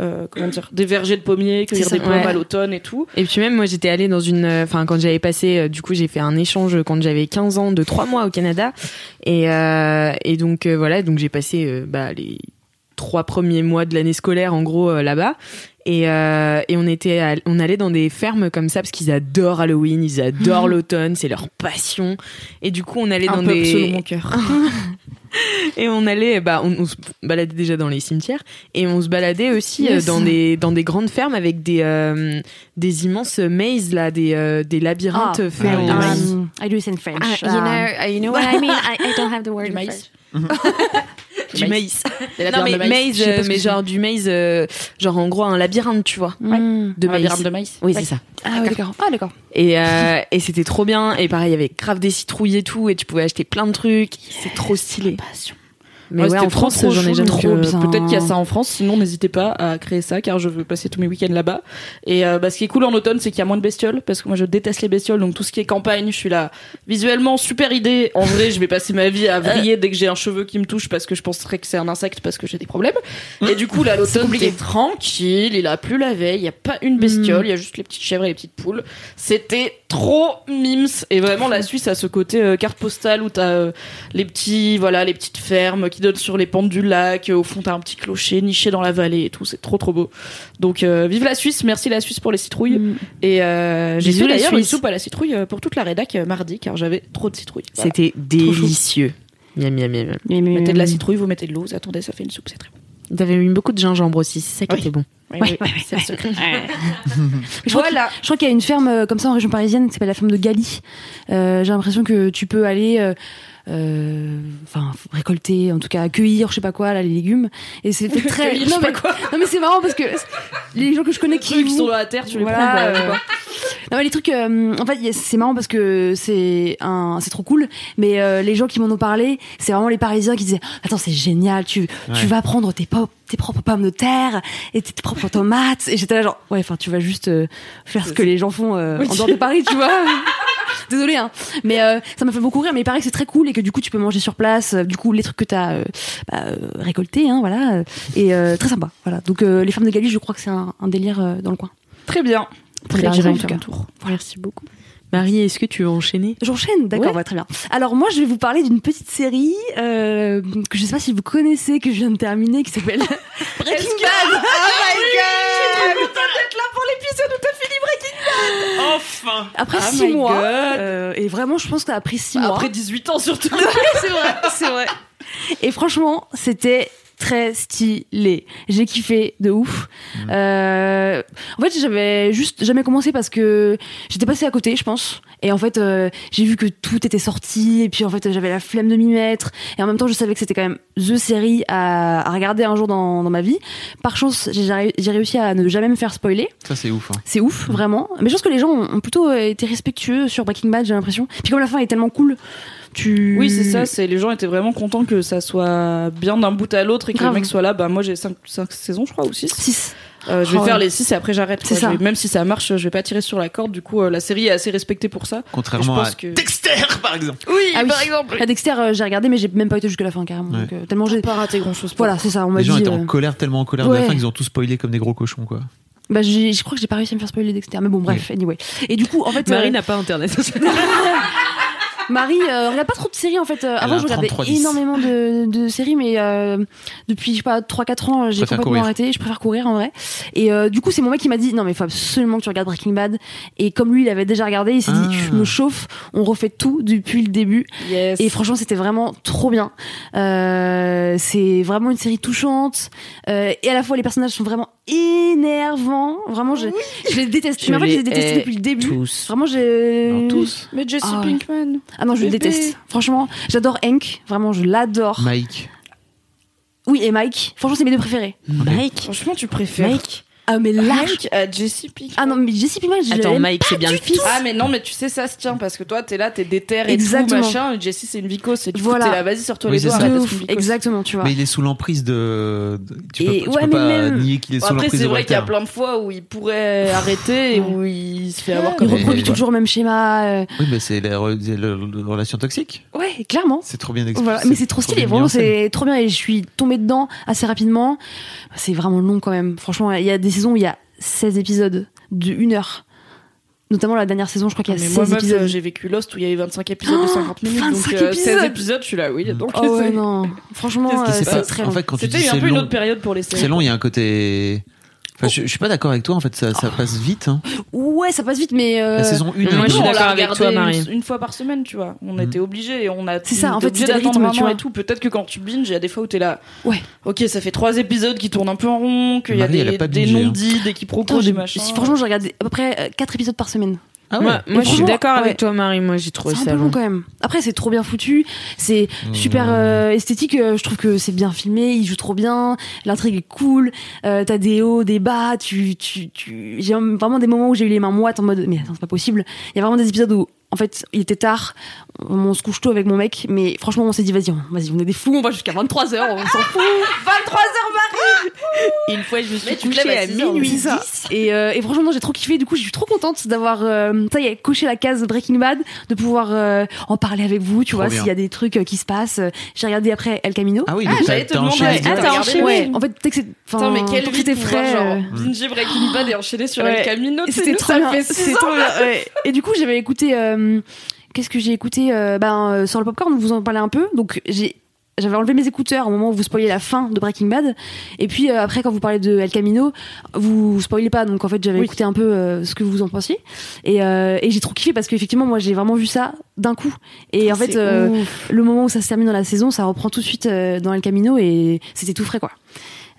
euh, comment dire, des vergers de pommiers, cueillir des pommes ouais. à l'automne et tout. Et puis même, moi, j'étais allée dans une. euh, Enfin, quand j'avais passé, euh, du coup, j'ai fait un échange quand j'avais 15 ans de 3 mois au Canada. Et, euh, et donc, euh, voilà, donc j'ai passé bah, les trois premiers mois de l'année scolaire, en gros, euh, là-bas. Et, euh, et on était, on allait dans des fermes comme ça parce qu'ils adorent Halloween, ils adorent l'automne, c'est leur passion. Et du coup, on allait Un dans peu des selon mon cœur. et on allait, bah, on, on se baladait déjà dans les cimetières et on se baladait aussi euh, Yes. dans des dans des grandes fermes avec des euh, des immenses mazes là, des euh, des labyrinthes Ah. faits Ah, en des maïs. Um, I do it in French. Ah, you know, Um, uh, you know what I mean? I, I don't have the word. Du maïs. Maïs. Non mais pas euh, mais genre du maze, euh, genre en gros un labyrinthe, tu vois, mm. de Un maïs. labyrinthe de maïs. Oui, Ouais. c'est ça. Ah, ouais, d'accord. Ah, d'accord. Et, euh, et c'était trop bien. Et pareil, il y avait grave des citrouilles et tout. Et tu pouvais acheter plein de trucs. C'est trop stylé. Passion. Mais Ouais, en France, j'en ai jamais trop bien. Peut-être qu'il y a ça en France, sinon n'hésitez pas à créer ça car je veux passer tous mes week-ends là-bas. Et euh, bah, ce qui est cool en automne, c'est qu'il y a moins de bestioles parce que moi je déteste les bestioles, donc tout ce qui est campagne, je suis là. Visuellement, super idée. En vrai, je vais passer ma vie à vriller dès que j'ai un cheveu qui me touche parce que je penserais que c'est un insecte parce que j'ai des problèmes. Et du coup, là, l'automne, t'es tranquille, il a plu la veille, il y a pas une bestiole, il y a juste les petites chèvres et les petites poules. C'était trop mims. Et vraiment, la Suisse a ce côté euh, carte postale où t'as euh, les petits, voilà, les petites fermes qui sur les pentes du lac. Au fond, t'as un petit clocher niché dans la vallée et tout. C'est trop, trop beau. Donc, euh, vive la Suisse. Merci la Suisse pour les citrouilles. Mm. Et euh, j'ai fait la d'ailleurs une soupe à la citrouille euh, pour toute la rédac euh, mardi car j'avais trop de citrouilles. Voilà. C'était délicieux. Miam, miam, miam, Vous mettez de la citrouille, vous mettez de l'eau, vous attendez, ça fait une soupe, c'est très bon. T'avais mis beaucoup de gingembre aussi, c'est ça qui Oui. était bon. Oui, Ouais, oui, ouais, c'est le secret. Je crois qu'il- Je crois qu'il y a une ferme euh, comme ça en région parisienne qui s'appelle la ferme de Galie. Euh, J'ai l'impression que tu peux aller, euh, euh, enfin récolter, en tout cas accueillir, je sais pas quoi, là, les légumes. Et c'est très. Non, mais, non mais c'est marrant parce que les gens que je connais qui, Trucs qui sont dans la terre, tu les Voilà, prends quoi, euh. Non mais les trucs, euh, en fait, c'est marrant parce que c'est un, c'est trop cool. Mais euh, les gens qui m'en ont parlé, c'est vraiment les Parisiens qui disaient, attends, c'est génial, tu, tu vas prendre tes, pop, tes propres pommes de terre et tes propres tomates. Et j'étais là genre, ouais, enfin, tu vas juste euh, faire ce que les gens font euh, Oui. en dehors de Paris, tu vois. Désolée, hein. Mais euh, ça m'a fait beaucoup rire. Mais il paraît que c'est très cool et que du coup, tu peux manger sur place. euh, Du coup, les trucs que t'as euh, bah, euh, récoltés, hein, voilà. Et euh, très sympa. Voilà. Donc, euh, les femmes de Galie, je crois que c'est un, un délire euh, dans le coin. Très bien. Très bien, en tout cas. tour. Merci beaucoup. Marie, est-ce que tu veux enchaîner? J'enchaîne, d'accord, Ouais. ouais, très bien. Alors moi, je vais vous parler d'une petite série euh, que je sais pas si vous connaissez, que je viens de terminer, qui s'appelle Breaking Bad. Oh my god! contente d'être là pour l'épisode où t'as fini Enfin Après Oh six mois, euh, et vraiment, je pense que ça a pris six mois. Après 18 ans surtout. c'est vrai, c'est vrai. Et franchement, c'était très stylé. J'ai kiffé de ouf. Euh, en fait, j'avais juste jamais commencé parce que j'étais passée à côté, je pense. Et en fait, euh, j'ai vu que tout était sorti. Et puis, en fait, j'avais la flemme de m'y mettre. Et en même temps, je savais que c'était quand même the série à, à regarder un jour dans, dans ma vie. Par chance, j'ai ré- j'ai réussi à ne jamais me faire spoiler. Ça, c'est ouf. hein. C'est ouf, vraiment. Mais je pense que les gens ont plutôt été respectueux sur Breaking Bad, j'ai l'impression. Puis comme la fin est tellement cool, tu... Oui, c'est ça. C'est les gens étaient vraiment contents que ça soit bien d'un bout à l'autre et que Grave. le mec soit là. Bah moi j'ai 5, saisons, je crois, ou 6 6. Euh, je vais Oh, faire ouais. les 6 et après j'arrête. C'est quoi. ça. Je vais- Même si ça marche, je vais pas tirer sur la corde. Du coup, euh, la série est assez respectée pour ça. Contrairement Je pense à que- Dexter, par exemple. Oui, Ah oui. par exemple. La Dexter, euh, j'ai regardé, mais j'ai même pas été jusqu'à la fin carrément. Ouais. Donc, euh, tellement j'ai. pas raté grand chose. Voilà, c'est ça. On m'a Les gens dit. étaient euh, en colère, tellement en colère de Ouais. la fin qu'ils ont tous spoilé comme des gros cochons, quoi. Bah, je crois que j'ai pas réussi à me faire spoiler Dexter. Mais bon, bref, anyway. Et du coup, en fait, Marie euh, n'a pas internet. Marie euh, regarde pas trop de séries en fait. Euh, Elle avant, a je regardais 33-10. énormément de, de séries, mais euh, depuis je sais pas 3-4 ans, euh, j'ai complètement courir. arrêté. Je préfère courir en vrai. Et euh, du coup, c'est mon mec qui m'a dit non mais il faut absolument que tu regardes Breaking Bad. Et comme lui, il avait déjà regardé, il s'est dit Ah. je me chauffe. On refait tout depuis le début. Yes. Et franchement, c'était vraiment trop bien. Euh, c'est vraiment une série touchante. Euh, et à la fois, les personnages sont vraiment énervants. Vraiment, je, je les déteste. Je mais en fait, je les déteste depuis le début. tous. Vraiment, j'ai. Non, tous. Mais Jesse Ah. Pinkman. Ah non, je le Bébé. déteste. Franchement, j'adore Hank. Vraiment, je l'adore. Mike. Oui, et Mike. Franchement, c'est mes deux préférés. Mike Franchement, tu préfères Mike Ah, mais large. À Jesse Pinkman. Ah non, mais Jesse Pinkman, je Attends, l'aime Mike, c'est bien le fils. Ah mais non mais tu sais ça se tient parce que toi t'es là t'es déter et Exactement. tout machin et Jessie c'est une vicose et du Voilà. coup t'es là vas-y sors-toi Oui, les c'est doigts ça. arrête De d'être ouf. une vicose. Exactement, tu vois. Mais il est sous l'emprise de. de- Tu peux, Et- tu ouais, peux mais pas même- nier qu'il est Bon, sous après l'emprise c'est de vrai qu'il y a Walter. plein de fois où il pourrait arrêter et où il se fait avoir Il comme Mais- reproduit mais- toujours le même schéma. euh, Oui, mais c'est la, re- c'est relation toxique. Ouais, clairement. C'est trop bien expliqué. Voilà. Mais c'est trop stylé, bien vraiment, mis en scène. c'est trop bien et je suis tombée dedans assez rapidement. C'est vraiment long quand même. Franchement, il y a des saisons où il y a 16 épisodes de 1 heure. Notamment la dernière saison, je crois qu'il y a mais 16 moi meuf, épisodes. euh, j'ai vécu Lost où il y avait 25 épisodes de 50 minutes 25 donc euh, 16 épisodes. je suis là oui donc Oh ouais, non. Franchement, euh, c'est passe très En long. fait, tu dis c'était un peu une autre période pour les séries c'est long, il y a un côté. Enfin, je, je suis pas d'accord avec toi. En fait, ça, ça passe vite. hein. Ouais, ça passe vite, mais. euh, La saison 1 moi, je suis d'accord l'a avec regardé toi, une- Marie. Une, fois par semaine, tu vois. On Mhm. était obligés et on a. C'est ça, en fait, d'attendre rythme, un tu an vois. et tout. Peut-être que quand tu binges, il y a des fois où t'es là. Ouais. Ok, ça fait trois épisodes qui tournent un peu en rond, qu'il y a des, des bingé, hein. non-dits, des quiproquos, des machins. si, franchement, j'ai regardé à peu près 4 épisodes par semaine. Ah ouais. Moi, moi je suis d'accord ouais. avec toi, Marie. Moi, j'ai trouvé C'est un ça peu long quand même. Après, c'est trop bien foutu. C'est super euh, esthétique. euh, Je trouve que c'est bien filmé. Il joue trop bien. L'intrigue est cool. Euh, T'as des hauts, des bas. Tu, tu, tu... J'ai vraiment des moments où j'ai eu les mains moites en mode mais attends, c'est pas possible. Il y a vraiment des épisodes où en fait, il était tard, on se couche tôt avec mon mec, mais franchement, on s'est dit, vas-y, on- vas-y, on est des fous, on va jusqu'à 23h, on s'en fout. 23h Marie Et une fois, je me suis couchée à à 6 heures, minuit C'est ça. 10. Et, euh, et franchement, j'ai trop kiffé. Du coup, je suis trop contente d'avoir, euh, ça y est, coché la case Breaking Bad, de pouvoir euh, en parler avec vous, tu Trop vois, s'il y a des trucs euh, qui se passent. J'ai regardé après El Camino. Ah oui, Ah, donc j'allais t'as te t'as demander, enchaîné ah, t'as Ouais, en fait, peut-être que c'est. Enfin, mais quel c'était frais. genre, Breaking Bad et enchaîner sur Ouais. El Camino, C'était trop bien. Et du coup, j'avais écouté. Qu'est-ce que j'ai écouté euh, Ben euh, sur le popcorn, vous en parlez un peu. Donc j'ai j'avais enlevé mes écouteurs au moment où vous spoiliez la fin de Breaking Bad. Et puis euh, après, quand vous parlez de El Camino, vous spoilez pas. Donc en fait, j'avais Oui. écouté un peu euh, ce que vous en pensiez. Et, euh, et j'ai trop kiffé parce qu'effectivement, moi, j'ai vraiment vu ça d'un coup. Et en fait, euh, le moment où ça se termine dans la saison, ça reprend tout de suite euh, dans El Camino et c'était tout frais, quoi.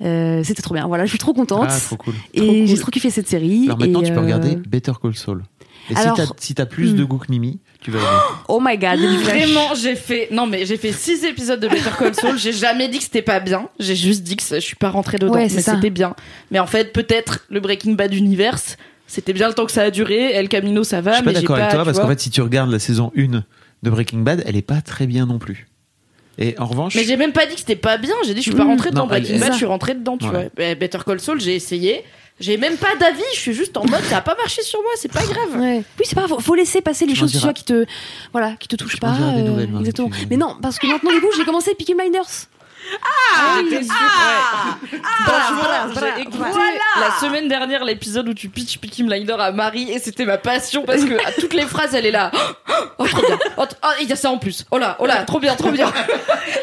Euh, c'était trop bien. Voilà, je suis trop contente. Ah, trop cool. et j'ai cool. trop kiffé cette série. Alors maintenant, Et, tu peux regarder Better Call Saul. Et alors- si t'as si plus de Hmm. goût que Mimi, tu vas aimer. Oh my god. Vraiment, j'ai fait. Non, mais j'ai fait six épisodes de Better Call Saul. J'ai jamais dit que c'était pas bien. J'ai juste dit que je suis pas rentrée dedans. Ouais, mais c'était bien. Mais en fait, peut-être le Breaking Bad universe. C'était bien le temps que ça a duré. El Camino, ça va. Je suis pas mais d'accord avec toi parce qu'en fait, si tu regardes la saison 1 de Breaking Bad, elle est pas très bien non plus. Et en revanche, Mais j'ai même pas dit que c'était pas bien. J'ai dit je suis pas Mmh. rentrée dedans. Breaking Bad, je suis rentrée dedans, tu Ouais. vois. Eh, Better Call Saul, j'ai essayé. J'ai même pas d'avis. Je suis juste en mode ça a pas marché sur moi. C'est pas grave. Ouais. Oui, c'est pas grave. Faut, faut laisser passer les Tu choses tu qui te, voilà, qui te touchent Tu pas. euh, nouvelles, Marie, exactement. tu- Mais non, parce que maintenant, du coup, j'ai commencé Peaky Blinders. Ah, j'étais sûre, ouais. Franchement, voilà, j'ai écouté voilà. la semaine dernière l'épisode où tu pitches Peaky Blinder à Marie et c'était ma passion parce que à toutes les phrases elle est là. Oh trop bien. Oh, oh, il y a ça en plus. Oh là, oh là, trop bien, trop bien.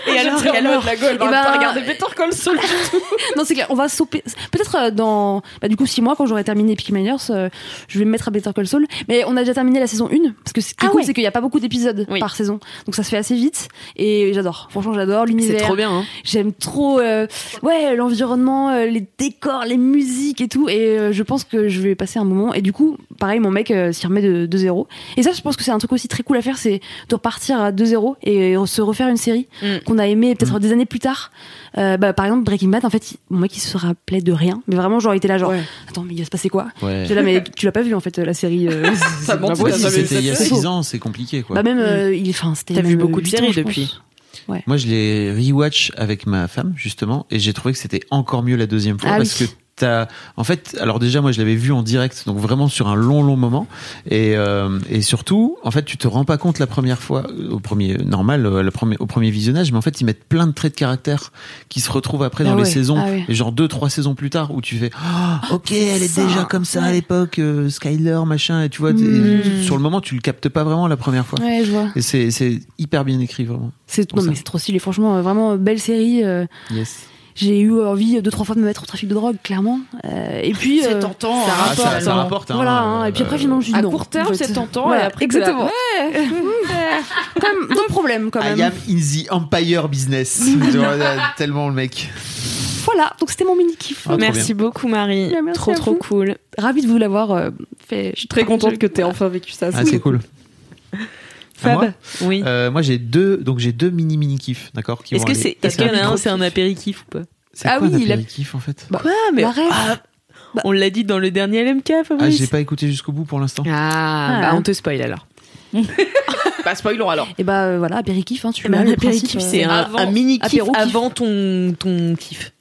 Et alors, J'étais en et alors la gueule, va ben, pas regarder Better Call Saul du tout. non, c'est clair. On va sauter. Peut-être euh, dans, bah, du coup, six mois, quand j'aurai terminé Peaky Blinders, euh, je vais me mettre à Better Call Saul. Mais on a déjà terminé la saison 1 parce que ce qui est Ah cool, ouais. c'est qu'il y a pas beaucoup d'épisodes Oui. par saison, donc ça se fait assez vite. Et j'adore. Franchement, j'adore l'univers. C'est trop bien, hein. J'aime trop, euh, ouais, l'environnement, euh, les décors, les musiques et tout. Et euh, je pense que je vais passer un moment. Et du coup, pareil, mon mec euh, s'y remet de, de zéro. Et ça, je pense que c'est un truc aussi très cool à faire, c'est de repartir à de zéro et se refaire une série Mm. qu'on a aimé peut-être des années plus tard. Euh, bah, par exemple, Breaking Bad, en fait, il- mon mec, il se rappelait de rien. Mais vraiment, genre, il était là, genre, Ouais. attends, mais il va se passer quoi ouais. J'étais là, mais tu l'as pas vu, en fait, la série. euh, Ça si jamais vu c'était il y a cette 6 ans, c'est compliqué quoi. Bah, même, euh, il, enfin, c'était. T'as vu beaucoup de séries depuis. Moi, je l'ai rewatch avec ma femme justement, et j'ai trouvé que c'était encore mieux la deuxième fois Ah parce oui. que en fait, alors déjà moi je l'avais vu en direct, donc vraiment sur un long long moment, et euh, et surtout, en fait, tu te rends pas compte la première fois, euh, au premier normal, euh, le premier, au premier visionnage, mais en fait ils mettent plein de traits de caractère qui se retrouvent après Ah dans les ouais, saisons, ah et genre deux trois saisons plus tard où tu fais, Ah, ok, elle est ça. déjà comme ça à l'époque, euh, Skyler machin, et tu vois, Mm. sur le moment tu le captes pas vraiment la première fois. Ouais, je vois. Et c'est c'est hyper bien écrit vraiment. C'est, pour non, ça. mais c'est trop stylé. Franchement, euh, vraiment, belle série. euh, Yes. J'ai eu envie deux trois fois de me mettre au trafic de drogue, clairement. Euh, et puis C'est euh, tentant. ça hein. Rapporte, ça, ça hein. rapporte. hein, Voilà. hein. Et puis après, finalement, je dis À non. court terme, c'est tentant. Voilà, et après, exactement. ouais. Quand même, deux problèmes quand I même. am in the empire business. Tu tellement le mec. Voilà. Donc c'était mon mini kiff. Ah, Merci beaucoup, Marie. Bien, merci trop, à trop vous. cool. Ravi de vous l'avoir euh, fait. Je suis très contente que t'aies enfin vécu ça. Ah, c'est cool. À moi Fab Oui. Euh, moi j'ai deux donc j'ai deux mini mini kiffs d'accord Est-ce que c'est, est-ce qu'il y en a un, c'est un apéritif ou pas c'est Ah quoi oui, un apéritif en fait Bah, Quoi Mais la rêve. Ah, on l'a dit dans le dernier LMK, ah Fabrice. j'ai pas écouté jusqu'au bout pour l'instant Ah, Ah. bah on te spoil alors. Bah, spoilons alors. Et bah euh, voilà, apéritif. Hein, tu Eh ben, l'as, un le apéritif, principe, c'est euh, un, un mini kiff. avant ton, ton kiff.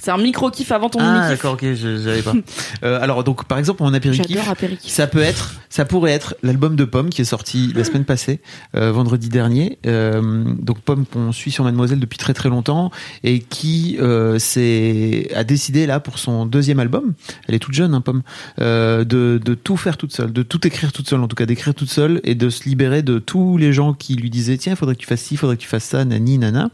C'est un micro kiff avant ton ah mini kiff. d'accord ok je j'avais pas Euh, alors donc par exemple mon apéritif J'adore apéritif. Ça peut être, ça pourrait être l'album de Pomme qui est sorti la semaine passée, euh, vendredi dernier. Euh, donc Pomme qu'on suit sur Mademoiselle depuis très très longtemps et qui a décidé là pour son deuxième album. Elle est toute jeune, hein, Pomme, de, de tout faire toute seule, de tout écrire toute seule, en tout cas d'écrire toute seule et de se libérer de tous les gens qui lui disaient tiens, il faudrait que tu fasses ci, il faudrait que tu fasses ça, nani nana.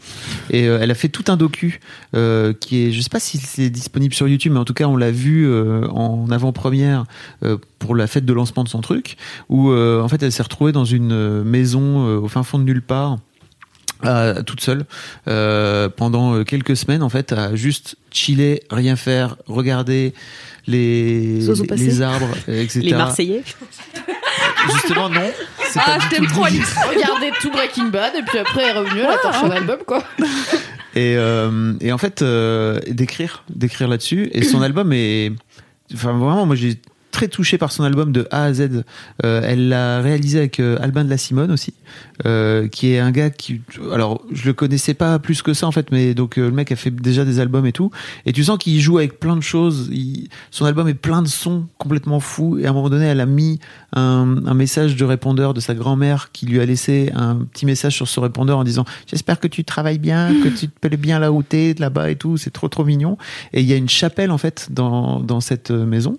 Et elle a fait tout un docu qui est, je sais pas si c'est disponible sur YouTube, mais en tout cas on l'a vu euh, en avant-première euh, pour la fête de lancement de son truc, où euh, en fait elle s'est retrouvée dans une maison euh, au fin fond de nulle part. euh, toute seule euh, pendant quelques semaines en fait à juste chiller rien faire regarder les les arbres etc Les Marseillais justement non Ah, pas je t'aime tout trop. Alix. Regardez tout Breaking Bad et puis après elle est revenue, elle a torché un album quoi. et, euh, et en fait euh, d'écrire d'écrire là-dessus. Et son album est enfin vraiment moi j'ai très touché par son album de A à Z. Euh, elle l'a réalisé avec euh, Albin de la Simone aussi, euh, qui est un gars qui, alors je le connaissais pas plus que ça en fait, mais donc euh, le mec a fait déjà des albums et tout, et tu sens qu'il joue avec plein de choses. Son album est plein de sons complètement fous, et à un moment donné, elle a mis un, un message de répondeur de sa grand-mère qui lui a laissé un petit message sur ce répondeur en disant j'espère que tu travailles bien, que tu te plais bien là où t'es, là-bas et tout, c'est trop trop mignon. Et il y a une chapelle en fait dans, dans cette maison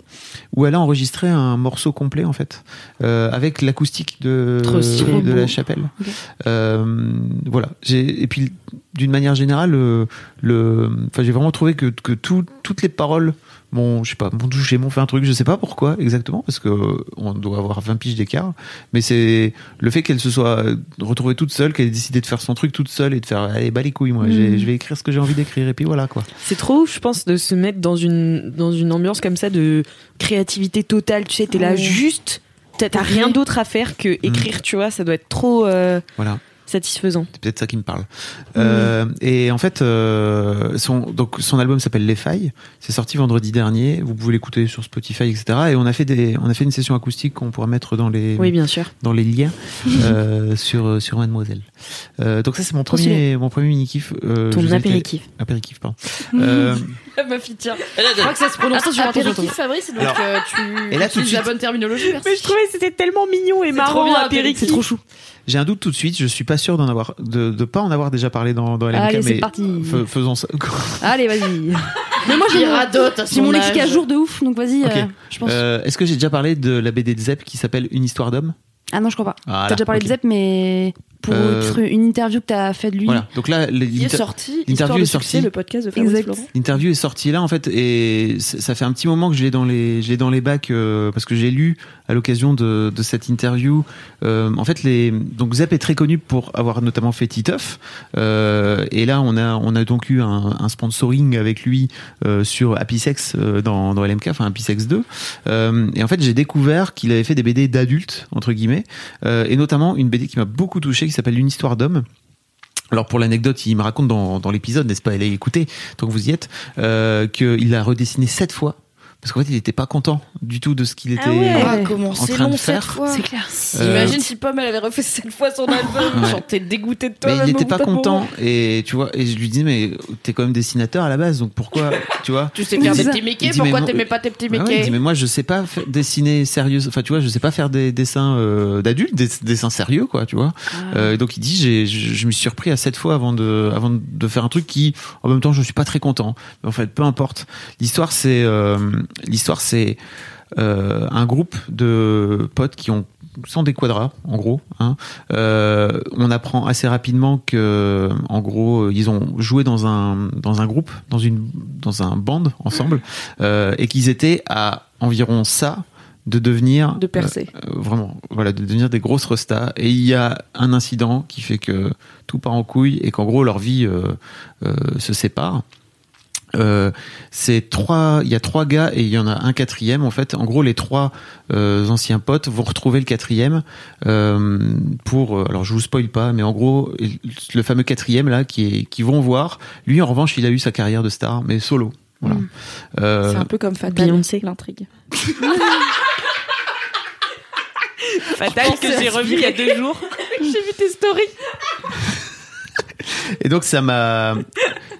où elle a enregistré un morceau complet en fait euh, avec l'acoustique de, de la chapelle. Ok. Euh, voilà. Et puis d'une manière générale, le, le, enfin j'ai vraiment trouvé que, que tout, toutes les paroles m'ont, je sais pas, m'ont touché, m'ont fait un truc, je sais pas pourquoi exactement, parce que euh, on doit avoir 20 piges d'écart, mais c'est le fait qu'elle se soit retrouvée toute seule, qu'elle ait décidé de faire son truc toute seule et de faire, allez, bah les couilles, moi, j'ai- je vais écrire ce que j'ai envie d'écrire, et puis voilà, quoi. C'est trop, je pense, de se mettre dans une, dans une ambiance comme ça de créativité totale. Tu sais, t'es là juste, t'as rien d'autre à faire que écrire, tu vois. Ça doit être trop euh, Voilà. Satisfaisant. C'est peut-être ça qui me parle. Euh, et en fait, euh, son, donc son album s'appelle Les Failles. C'est sorti vendredi dernier. Vous pouvez l'écouter sur Spotify, etc. Et on a fait des, on a fait une session acoustique qu'on pourra mettre dans les, Oui, bien sûr. dans les liens euh, sur sur Mademoiselle. Euh, donc ça c'est mon premier, mon premier mini kiff. Euh, Ton apéritif. Apéritif, pardon. Euh, Ma fille, tiens. Je crois que ça se prononce Attention, attention, apéritif, Fabrice, donc Alors, euh, tu et là, tout de utilises la suite- bonne terminologie, merci. Mais je trouvais que c'était tellement mignon et marrant, trop bien, apéritif. C'est trop chou. J'ai un doute tout de suite. Je suis pas sûr d'en avoir, de, de pas en avoir déjà parlé dans, dans LMK, Allez, c'est mais parti. fais- faisons ça. Allez, vas-y. Mais moi, j'ai Il mon, radote à j'ai mon son lexique à jour de ouf, donc vas-y, Ok. euh, je pense. Euh, Est-ce que j'ai déjà parlé de la BD de Zep qui s'appelle Une histoire d'homme? Ah non, je crois pas. Voilà, T'as déjà parlé ok. de Zep, mais pour Euh, une interview que t'as fait de lui. Voilà. Donc là, Il est l'inter- sorti. l'interview est sortie. le podcast de Fabrice Exact. Florent. L'interview est sortie là en fait et ça fait un petit moment que je l'ai dans les je l'ai dans les bacs euh, parce que j'ai lu à l'occasion de, de cette interview euh, en fait les donc Zep est très connu pour avoir notamment fait Titeuf euh, et là on a on a donc eu un, un sponsoring avec lui euh, sur Happy Sex euh, dans, dans LMK enfin Happy Sex 2 Euh, et en fait j'ai découvert qu'il avait fait des BD d'adultes entre guillemets euh, et notamment une BD qui m'a beaucoup touché qui s'appelle Une histoire d'homme alors pour l'anecdote, il me raconte dans, l'épisode, n'est-ce pas? Allez écouter, tant que vous y êtes, euh, qu'il a redessiné sept fois. Parce qu'en fait, il n'était pas content du tout de ce qu'il était. ouais. Ah, comment c'est train de faire. cette fois. C'est clair. Euh, Imagine si Pomme elle avait refait cette fois son album, Ouais. genre t'es dégoûté de toi. Mais il n'était pas content et tu vois et je lui dis mais t'es quand même dessinateur à la base donc pourquoi tu vois? Tu sais faire des petits Mickey, dit, pourquoi t'aimais pas tes petits Ah ouais, il dit, Mickey mais moi je sais pas dessiner sérieux enfin tu vois je sais pas faire des dessins euh, d'adultes des dessins sérieux quoi tu vois Euh, et donc il dit j'ai je, me suis surpris à sept fois avant de avant de faire un truc qui en même temps je suis pas très content mais en fait peu importe l'histoire c'est euh, l'histoire c'est euh, un groupe de potes qui ont sont des quadras en gros hein. Euh, on apprend assez rapidement que en gros ils ont joué dans un dans un groupe dans une dans un band ensemble euh, et qu'ils étaient à environ ça de devenir De percer. euh, vraiment voilà de devenir des grosses restas et il y a un incident qui fait que tout part en couille et qu'en gros leur vie euh, euh, se sépare euh, c'est trois, il y a trois gars et il y en a un quatrième. En fait, en gros, les trois euh, anciens potes vont retrouver le quatrième euh, pour. euh, Alors, je vous spoil pas, mais en gros, le fameux quatrième là, qui est, qui vont voir. Lui, en revanche, il a eu sa carrière de star, mais solo. Voilà. Mm. Euh, C'est un peu comme Fatal, Beyoncé. l'intrigue. Fatal que j'ai revu il y a deux jours. J'ai vu tes stories. Et donc ça m'a.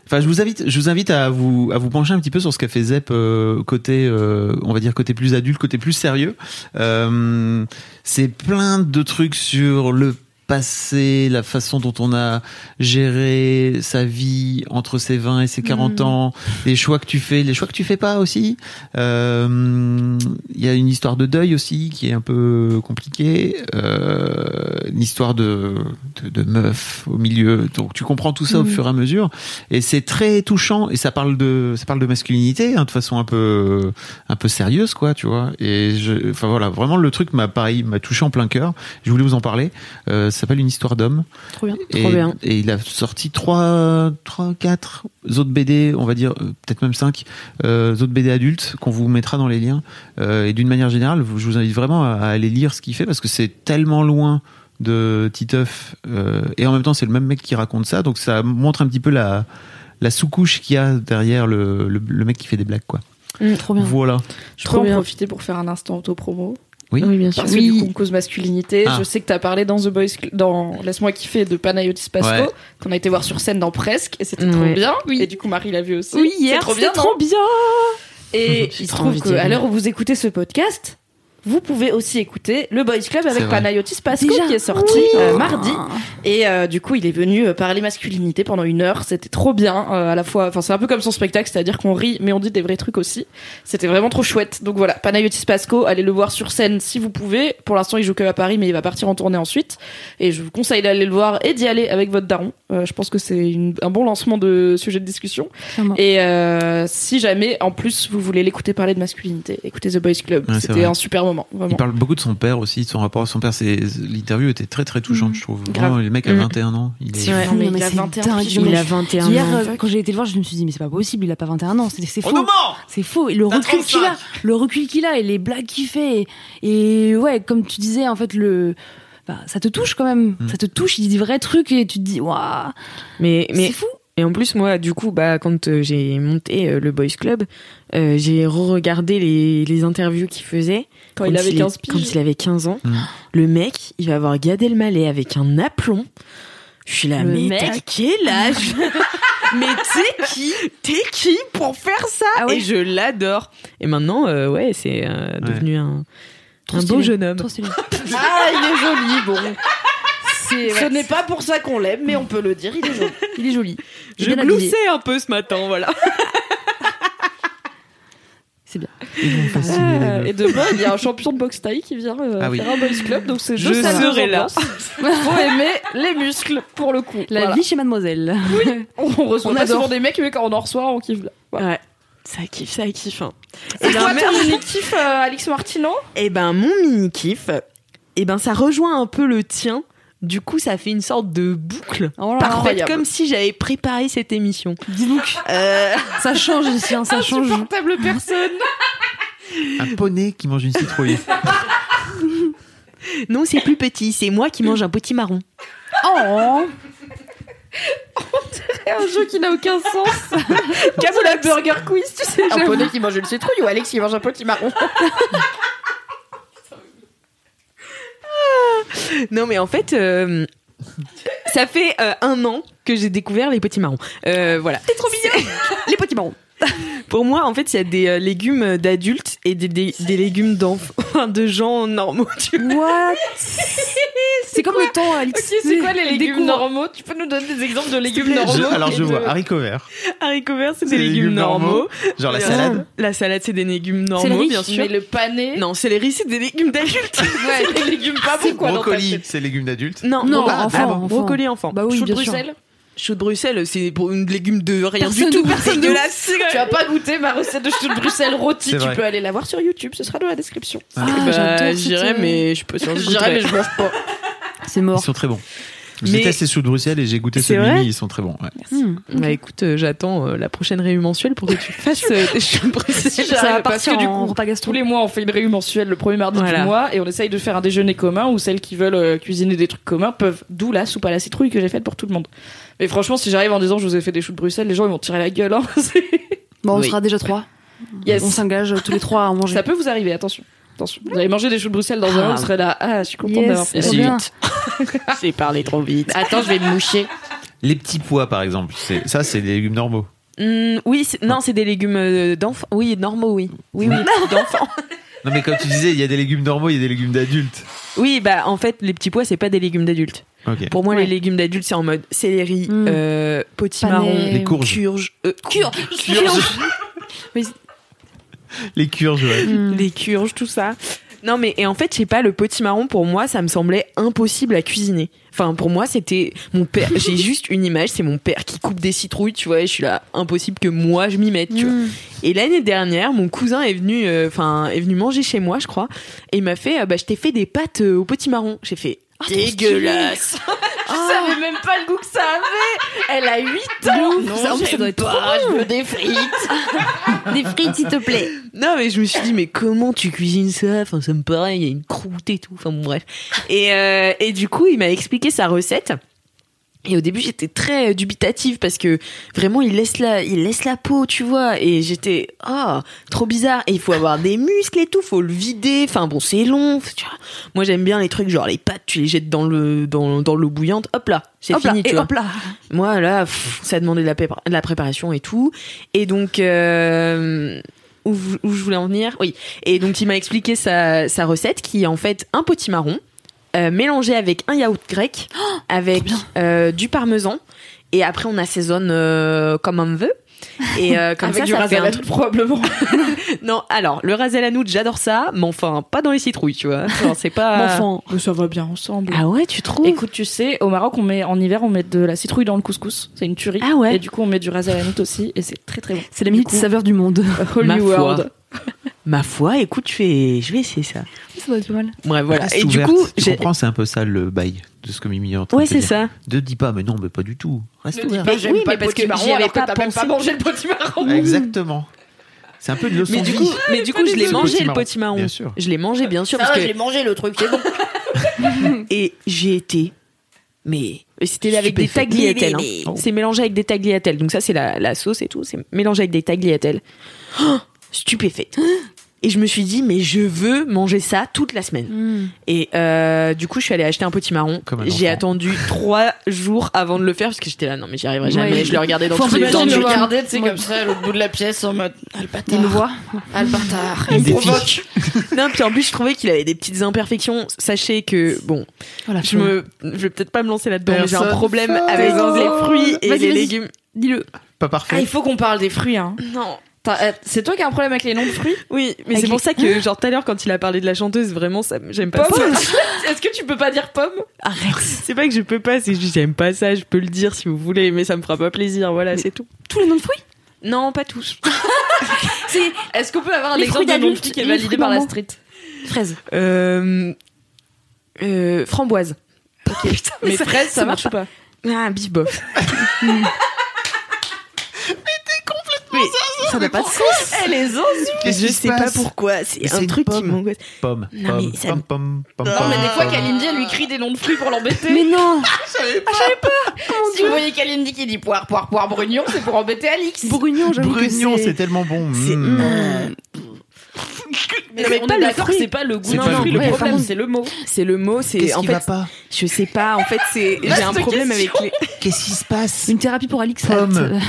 Enfin, je vous invite, je vous invite à vous à vous pencher un petit peu sur ce qu'a fait Zep euh, côté, euh, on va dire côté plus adulte, côté plus sérieux. Euh, c'est plein de trucs sur le passé, la façon dont on a géré sa vie entre ses 20 et ses 40 ans, les choix que tu fais, les choix que tu fais pas aussi. Euh, Il y a une histoire de deuil aussi qui est un peu compliquée, euh, une histoire de, de, de meuf au milieu. Donc tu comprends tout ça au Mhm. fur et à mesure, et c'est très touchant. Et ça parle de ça parle de masculinité hein, de façon un peu un peu sérieuse quoi, tu vois. Et je, enfin voilà, vraiment le truc m'a pareil m'a touché en plein cœur. Je voulais vous en parler. Euh, s'appelle une histoire d'homme. Trop bien. Et, Trop bien. et il a sorti trois, trois, quatre autres BD, on va dire euh, peut-être même cinq euh, autres BD adultes qu'on vous mettra dans les liens. Euh, et d'une manière générale, je vous invite vraiment à, à aller lire ce qu'il fait parce que c'est tellement loin de Titeuf euh, et en même temps c'est le même mec qui raconte ça, donc ça montre un petit peu la la sous-couche qu'il y a derrière le, le, le mec qui fait des blagues quoi. Trop bien. Voilà. Je Trop peux bien. en profiter pour faire un instant auto-promo. Oui. bien sûr. Parce que du coup, cause masculinité. Ah. Je sais que t'as parlé dans The Boys, dans Laisse-moi kiffer de Panayotis Pasco, Ouais. qu'on a été voir sur scène dans Presque, et c'était trop bien. Et du coup, Marie l'a vu aussi. Oui, C'est hier, trop c'était bien, trop bien. Et il se trop trouve qu'à l'heure où vous écoutez ce podcast, vous pouvez aussi écouter le Boys Club avec. Panayotis Pasco Déjà qui est sorti Oui. euh, mardi. Et euh, du coup, il est venu euh, parler masculinité pendant une heure. C'était trop bien. euh, à la fois, enfin, c'est un peu comme son spectacle, c'est-à-dire qu'on rit, mais on dit des vrais trucs aussi. C'était vraiment trop chouette. Donc voilà, Panayotis Pasco, allez le voir sur scène si vous pouvez. Pour l'instant, il joue que à Paris, mais il va partir en tournée ensuite. Et je vous conseille d'aller le voir et d'y aller avec votre daron. Euh, je pense que c'est un bon lancement de sujet de discussion. Clairement. Et euh, si jamais, en plus, vous voulez l'écouter parler de masculinité, écoutez The Boys Club. Ouais, C'était un super moment, Il vraiment. parle beaucoup de son père aussi, de son rapport à son père. C'est l'interview était très très touchante, je trouve. Grave. Vraiment, le mec a Mm. 21 ans. Il est C'est vrai. Fou, mais non, mais il a c'est 21 dingue. Il a 21 Hier, ans. euh, quand j'ai été le voir, je me suis dit, mais c'est pas possible, il a pas 21 ans, c'est faux. C'est faux. Et le recul qu'il a, 35. le recul qu'il a et les blagues qu'il fait. Et, et ouais, comme tu disais, en fait, le, bah, ça te touche quand même. Mm. Ça te touche, il dit des vrais trucs et tu te dis, waouh, Mais, mais c'est fou. Et en plus, moi, du coup, bah, quand euh, j'ai monté euh, le Boys Club, euh, j'ai re-regardé les, les interviews qu'il faisait. Quand il avait est- 15 Quand piges. il avait 15 ans. Mm. Le mec, il va avoir Gad Elmaleh avec un aplomb. Je suis là, Le mais mec. t'as quel âge Mais t'es qui T'es qui pour faire ça Ah ouais Et je l'adore. Et maintenant, euh, ouais, c'est euh, devenu un, un beau jeune homme. Ah, il est joli, bon. Ce n'est pas pour ça qu'on l'aime, mais on peut le dire, il est joli. Il est joli. Je gloussais un peu ce matin, voilà. C'est bien. Euh, meufs. et demain, il y a un champion de boxe thaï qui vient euh, Ah oui. faire un boys club, donc c'est Je serai là. Faut aimer les muscles pour le coup. La Voilà. vie chez Mademoiselle. On reçoit On pas adore. souvent des mecs, mais quand on en reçoit, on kiffe. Voilà. Ouais. Ça kiffe, ça kiffe. Hein. C'est Eh ben, ton mini kiff, euh, Alix Martino Eh ben, mon mini kiff, eh ben, ça rejoint un peu le tien. Du coup, ça fait une sorte de boucle. Oh là. Parfaite, Incroyable. comme si j'avais préparé cette émission. Dis donc. Euh, Ça change ici, hein, ça change. Insupportable personne. Un poney qui mange une citrouille. non, c'est plus petit. C'est moi qui mange un petit marron. Oh C'est un jeu qui n'a aucun sens. Comme la Burger Quiz, tu sais. Un poney qui mange une citrouille ou Alex qui mange un petit marron? Non, mais en fait, euh, ça fait euh, un an que j'ai découvert les petits marrons. Euh, voilà. C'est trop mignon. les petits marrons. Pour moi, en fait, il y a des euh, légumes d'adultes et des, des, des légumes d'enfants, de gens normaux. Tu vois. What? C'est comme le temps, Alix. Ok, c'est quoi les légumes normaux? Tu peux nous donner des exemples de légumes Je- normaux? Alors je de- vois haricots verts, Haricots verts, c'est des des légumes légumes normaux. normaux. genre la Euh, salade. La salade, c'est des légumes normaux, riz, bien sûr. Mais le pané? Non, c'est les riz, c'est des légumes d'adultes. Ouais, les légumes pas bons quoi Brocoli, c'est légumes d'adultes. non, Non, enfant, brocoli enfant. Bah oui, Chou de bien sûr. Bruxelles? Chou de Bruxelles, c'est pour une légume de rien Personne du tout. de- personne dégueulasse. Tu as pas goûté ma recette de chou de Bruxelles rôti, tu peux aller la voir sur YouTube, ce sera dans la description. Ah, bah, euh, mais je je J'irai mais goûterais. je mange pas. C'est Ils mort. sont très bons. J'ai testé ceux de Bruxelles et j'ai goûté ceux de Mimi, ils sont très bons. ouais. Hmm. Bah écoute, euh, j'attends euh, la prochaine réunion mensuelle pour que tu fasses euh, des choux de Bruxelles. Ça va parce partir que du coup. Tous les mois, on fait une réunion mensuelle le premier mardi Voilà. du mois et on essaye de faire un déjeuner commun où celles qui veulent euh, cuisiner des trucs communs peuvent. D'où la soupe à la citrouille que j'ai faite pour tout le monde. Mais franchement, si j'arrive en disant je vous ai fait des choux de Bruxelles, les gens ils vont tirer la gueule. hein. C'est- Bon, on Oui. sera déjà trois. yes. On s'engage tous les trois à en manger. Ça peut vous arriver, attention. Attention. Vous allez manger des choux de Bruxelles dans un Ah. an, vous serez là. Ah, je suis contente Yes, d'avoir fait trop ça. J'ai parlé trop vite. Attends, je vais me moucher. Les petits pois, par exemple, c'est ça, c'est des légumes normaux. Hum, oui, c'est- non, c'est des légumes euh, d'enfants. Oui, normaux, oui. Oui, oui, d'enfants. Non, mais comme tu disais, il y a des légumes normaux, il y a des légumes d'adultes. Oui, bah en fait, les petits pois, c'est pas des légumes d'adultes. Pour moi, Ouais. les légumes d'adultes, c'est en mode céleri, Mm. euh, potimarron, Les courges. curge, euh. Les curges, ouais. Hmm. les curges, tout ça. Non, mais et en fait, je sais pas, le potimarron, pour moi, ça me semblait impossible à cuisiner. Enfin, pour moi, c'était mon père. J'ai juste une image, c'est mon père qui coupe des citrouilles, tu vois, et je suis là, impossible que moi je m'y mette, tu vois. Hmm. Et l'année dernière, mon cousin est venu, euh, enfin, est venu manger chez moi, je crois, et il m'a fait, euh, bah, je t'ai fait des pâtes euh, au potimarron. J'ai fait, dégueulasse. Je savais même pas le goût que ça avait. Elle a 8 ans. ouf. Ça, plus, ça doit être pas, je veux des frites. Des frites, s'il te plaît. Non, mais je me suis dit, mais comment tu cuisines ça? Enfin, ça me paraît, il y a une croûte et tout. Enfin, bon, bref. Et, euh, et du coup, il m'a expliqué sa recette. Et au début, j'étais très dubitative parce que vraiment, il laisse la, il laisse la peau, tu vois. Et j'étais, ah, trop bizarre. Et il faut avoir des muscles et tout, faut le vider. Enfin bon, c'est long. Tu vois. Moi, j'aime bien les trucs genre les pâtes, tu les jettes dans le, dans, dans l'eau bouillante. Hop là, c'est fini, tu et vois. hop là. Moi, là, pff, ça demandait de la, prépa- de la préparation et tout. Et donc, euh, où, où je voulais en venir? Oui. Et donc, il m'a expliqué sa, sa recette qui est en fait un potimarron euh, mélangé avec un yaourt grec, avec euh, du parmesan. Et après, on assaisonne euh, comme on veut. Et euh, comme Avec ça, du ça fait un probablement. Non, alors, le ras el hanout, j'adore ça, mais enfin, pas dans les citrouilles, tu vois. C'est pas... Mais ça va bien ensemble. Ah ouais, tu trouves Écoute, tu sais, au Maroc, on met en hiver, on met de la citrouille dans le couscous. C'est une tuerie. Ah ouais. Et du coup, on met du ras el hanout aussi, et c'est très très bon. C'est la coup, saveur du monde. Whole Ma. World. Ma foi, écoute, je vais, je vais essayer ça. Ça doit être pas mal. Bref, voilà. Reste Et du coup, j'ai... comprends, c'est un peu ça le bail de ce que Mimi est en train Ouais, de te c'est dire. ça. Ne dis pas, mais non, mais pas du tout. Reste Ne dis ouvert. pas, j'aime oui, pas mais le parce que potimarron, j'y avais alors que pas t'as même pensé. pas mangé le potimarron. Exactement. C'est un peu une leçon Mais de du vie. coup, mais du coup, je l'ai mangé le potimarron. Bien sûr. Je l'ai mangé bien sûr Ça parce va, que je l'ai mangé le truc, c'est bon. et j'ai été mais c'était avec des Stupéfait. tagliatelles. hein. Oh. C'est mélangé avec des tagliatelles. Donc ça c'est la, la sauce et tout, c'est mélangé avec des tagliatelles. Oh, stupéfaite. Et je me suis dit mais je veux manger ça toute la semaine. Et euh, du coup je suis allée acheter un. Comme un J'ai attendu trois jours avant de le faire parce que j'étais là non mais j'y arriverai jamais. Ouais. Je le regardais dans tous les temps. le du- voir. regardais, tu sais, comme ça, à l'autre bout de la pièce, en mode. Ah, le Il me voit. Ah, le bâtard. Il me provoque. Non puis en plus je trouvais qu'il avait des petites imperfections. Sachez que bon Voilà, je me je vais peut-être pas me lancer là-dedans mais j'ai un problème avec Oh. les fruits et les légumes. Dis-le. Pas Ah, parfait. il faut qu'on parle des fruits, hein. Non. Euh, C'est toi qui as un problème avec les noms de fruits Oui, mais c'est pour ça que, genre, tout à l'heure, quand il a parlé de la chanteuse, vraiment, ça, j'aime pas Pomme ça. Est-ce que tu peux pas dire pomme Arrête. C'est pas que je peux pas, c'est juste, j'aime pas ça, je peux le dire si vous voulez, mais ça me fera pas plaisir, voilà, c'est tout. Tous les noms de fruits Non, pas tous. C'est Est-ce qu'on peut avoir un Les exemple de nom de fruit qui est validé par la street fraise. Euh, euh, framboise. Ok. Mais fraises, ça marche ou pas Ah, bif bof. mais ça n'a pas de sens. Les os Qu'est-ce Je sais pas pourquoi, c'est un truc qui m'angoisse. Pomme, Non, pomme, mais ça- pomme, pomme, pomme, Non, mais des fois, pomme. Kalindi, elle lui crie des noms de fruits pour l'embêter. Mais non Si vous voyez Kalindi qui dit poire, poire, poire, brugnon, c'est pour embêter Alix. Brugnon, j'avoue Brugnon, c'est tellement bon. C'est- Mm. Mm. Mais, Non, mais on pas est d'accord, c'est pas le goût C'est du pas le fruit goût. le Ouais, problème, par c'est le mot. C'est le mot, c'est Qu'est-ce en qui fait, va pas je sais pas, en fait, c'est j'ai un problème avec question. les Qu'est-ce qui se passe? Une thérapie pour Alix. Pomme.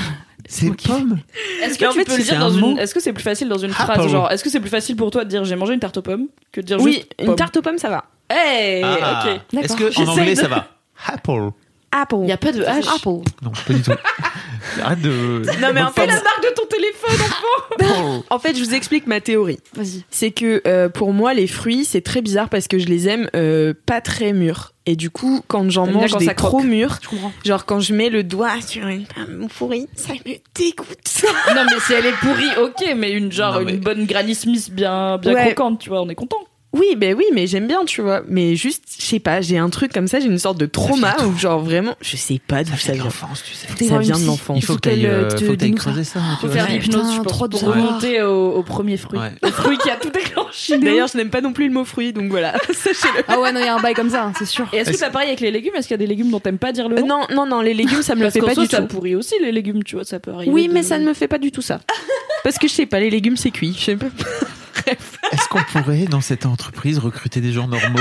C'est pomme. Est-ce que Mais en tu fait, peux le c'est dire un dans mot. une. Est-ce que c'est plus facile dans une Apple. phrase Genre, est-ce que c'est plus facile pour toi de dire j'ai mangé une tarte aux pommes que de dire Oui, juste une tarte aux pommes, ça va. Hey, Ah. ok. Est-ce D'accord. que en anglais de- ça va? Apple. Apple. Il y a pas de H. Apple. Non, pas du tout. Arrête de. Non, mais en fait, Fais la marque de ton téléphone, enfant En fait, je vous explique ma théorie. Vas-y. C'est que euh, pour moi, les fruits, c'est très bizarre parce que je les aime euh, pas très mûrs. Et du coup, quand j'en mange quand des ça trop mûrs, comprends. genre quand je mets le doigt sur une pomme pourrie, ça me dégoûte. Non, mais si elle est pourrie, ok, mais une genre Non, mais- une bonne Granny Smith bien, bien Ouais. croquante, tu vois, on est content. Oui, ben oui, mais j'aime bien, tu vois. Mais juste, je sais pas, j'ai un truc comme ça, j'ai une sorte de trauma où genre vraiment, je sais pas d'où ça vient. l'enfance, tu sais. Ça vient de l'enfance. Il faut que t'ailles euh, ça. creuser ça. tu Faut faire l'hypnose, je pense, trop de pour remonter au, premier fruit. Le fruit qui a tout déclenché. D'ailleurs, je n'aime pas non plus le mot fruit, donc voilà, sachez-le. Ah ouais, non, il y a un bail comme ça, hein, c'est sûr. Et est-ce que t'as pareil avec les légumes? Est-ce qu'il y a des légumes dont t'aimes pas dire le Euh, nom? non, non, non, les légumes, ça me le fait pas du ça tout. pourrit aussi les légumes, tu vois, ça peut arriver. Oui, de- mais ça ne me fait pas du tout ça. Parce que je sais pas, les légumes c'est cuit. Je sais pas. Est-ce qu'on pourrait, dans cette entreprise, recruter des gens normaux,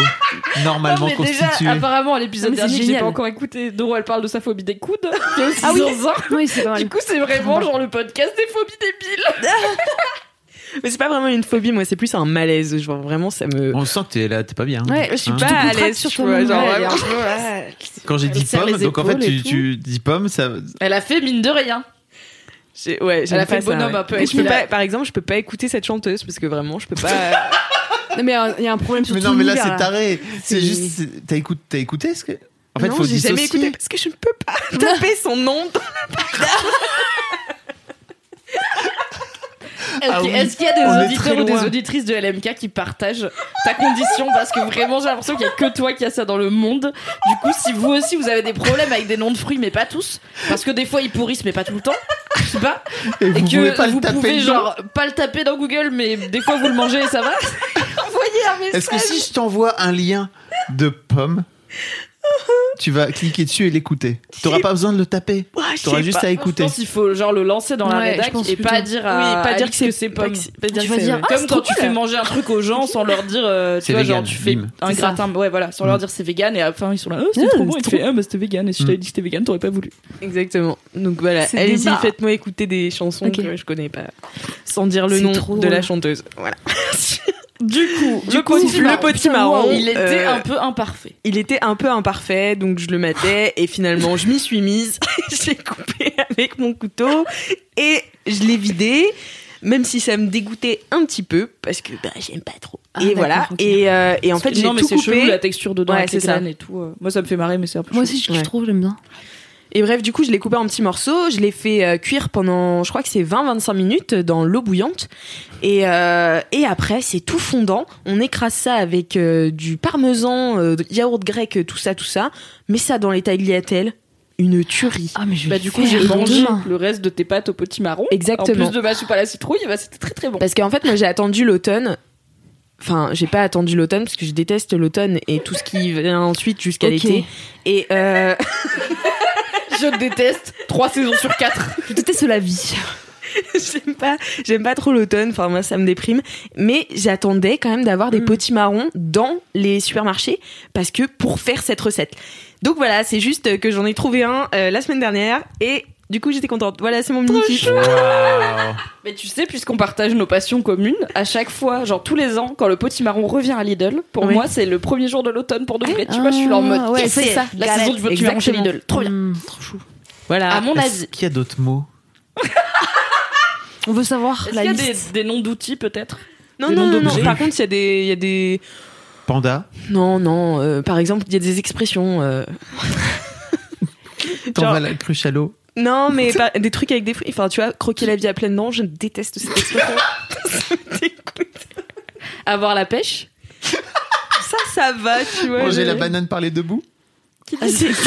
normalement non, mais déjà, constitués? apparemment, à l'épisode Non, mais c'est dernier, que j'ai génial. pas encore écouté, Doro, elle parle de sa phobie des coudes. qui est aussi Ah oui. zinzin. Oui, c'est. Du coup, c'est vraiment genre le podcast des phobies débiles. Mais c'est pas vraiment une phobie, moi, c'est plus un malaise. Genre vraiment, ça me. On sent que t'es là, t'es pas bien. Ouais, Je suis Hein pas te à contractes l'aise sur tu toi-même, vois, genre ouais, vraiment. un peu, ouais. Quand j'ai dit serre pomme, les donc en fait, épaules et tu, tout. tu dis pomme, ça. Elle a fait mine de rien. J'ai- Ouais, Elle a fait ça, bonhomme ouais. un peu Et je peux la- pas, par exemple, je peux pas écouter cette chanteuse parce que vraiment, je peux pas. Non, mais euh, il y a un problème sur Mais tout non, mais là, c'est taré. C'est C'est- juste. c'est- T'as écouté, t'as écouté ce que. En fait, non, faut j'ai jamais écouté parce que je ne peux pas taper son nom. dans- Est-ce Ah oui, est-ce qu'il y a des auditeurs ou des auditrices de LMK qui partagent ta condition Parce que vraiment, j'ai l'impression qu'il y a que toi qui a ça dans le monde. Du coup, si vous aussi vous avez des problèmes avec des noms de fruits, mais pas tous, parce que des fois ils pourrissent, mais pas tout le temps, je sais pas, Et et vous que pas vous le taper pouvez genre pas le taper dans Google, mais des fois vous le mangez et ça va, envoyez un message. Est-ce que si je t'envoie un lien de pomme, tu vas cliquer dessus et l'écouter. T'auras pas besoin de le taper. Ouais, je T'auras juste pas. à Je écouter. pense qu'il faut genre le lancer dans la Ouais, rédac je et pas dire Oui, à pas dire que c'est pas pas, que- pas dire Tu que vas c'est- dire, ah, comme c'est quand tu fais manger un truc aux gens sans leur dire euh, tu C'est vois vegan, genre tu fais un C'est gratin ouais voilà sans leur dire c'est vegan et à la fin ils sont là oh, Ah, trop bon c'est et tu fais ah bah c'était vegan et si je Mm. t'avais dit que c'était vegan t'aurais pas voulu Exactement. Donc voilà, C'est allez-y, faites-moi écouter des chansons que je connais pas, sans dire le C'est nom de la chanteuse. Voilà. du coup Du le coup, petit le marron, petit marron, il était euh, un peu imparfait Il était un peu imparfait, donc je le matais et finalement je m'y suis mise. J'ai coupé avec mon couteau et je l'ai vidé. Même si ça me dégoûtait un petit peu, parce que bah, j'aime pas trop. Ah, et voilà. Et, euh, et en fait, j'ai non mais tout c'est chelou la texture dedans Ouais, avec les c'est ça. graines et tout euh. moi ça me fait marrer mais c'est un peu Moi aussi, je Ouais. trouve, j'aime bien. Et bref, du coup, je l'ai coupé en petits morceaux. Je l'ai fait euh, cuire pendant, je crois que c'est 20-25 minutes dans l'eau bouillante. Et, euh, et après, c'est tout fondant. On écrase ça avec euh, du parmesan, euh, yaourt grec, tout ça, tout ça. Mets ça dans les tagliatelles. Une tuerie. Ah, mais je vais bah le du coup j'ai mangé demain. le reste de tes pâtes au petit marron Exactement. en plus de ma soupe à la citrouille bah c'était très très bon Parce qu'en fait, moi, j'ai attendu l'automne. Enfin, j'ai pas attendu l'automne parce que je déteste l'automne et tout ce qui vient ensuite jusqu'à l'été. Et euh, je déteste trois saisons sur quatre Je déteste la vie. j'aime pas, j'aime pas trop l'automne. Enfin, moi, ça me déprime. Mais j'attendais quand même d'avoir des Mm. petits marrons dans les supermarchés parce que pour faire cette recette. Donc voilà, c'est juste que j'en ai trouvé un euh, la semaine dernière et du coup, j'étais contente. Voilà, c'est mon mini kiff. Mais tu sais, puisqu'on partage nos passions communes, à chaque fois, genre tous les ans, quand le potimarron revient à Lidl, pour Oui. moi, c'est le premier jour de l'automne pour de vrai. tu vois, je suis là en mode, Ah, ouais, yes, c'est ça. La Galette. saison du potimarron chez. Lidl. Trop bien. Mmh, trop chou. Voilà. À mon Est-ce avis. qu'il y a d'autres mots On veut savoir Est-ce la qu'il y a liste. des, des noms d'outils peut-être? Non, des non, noms non, non. Par contre, il y a des, il y a des, Panda? Non, non. euh, par exemple, il y a des expressions. euh, T'en vas la cruche à l'eau Non, mais pas- des trucs avec des fruits. Enfin, tu vois, croquer la vie à pleines dents, je déteste cette expression. Ça me dégoûte. Avoir la pêche ça, ça va, tu vois. Manger la banane par les deux bouts Ah, c'est-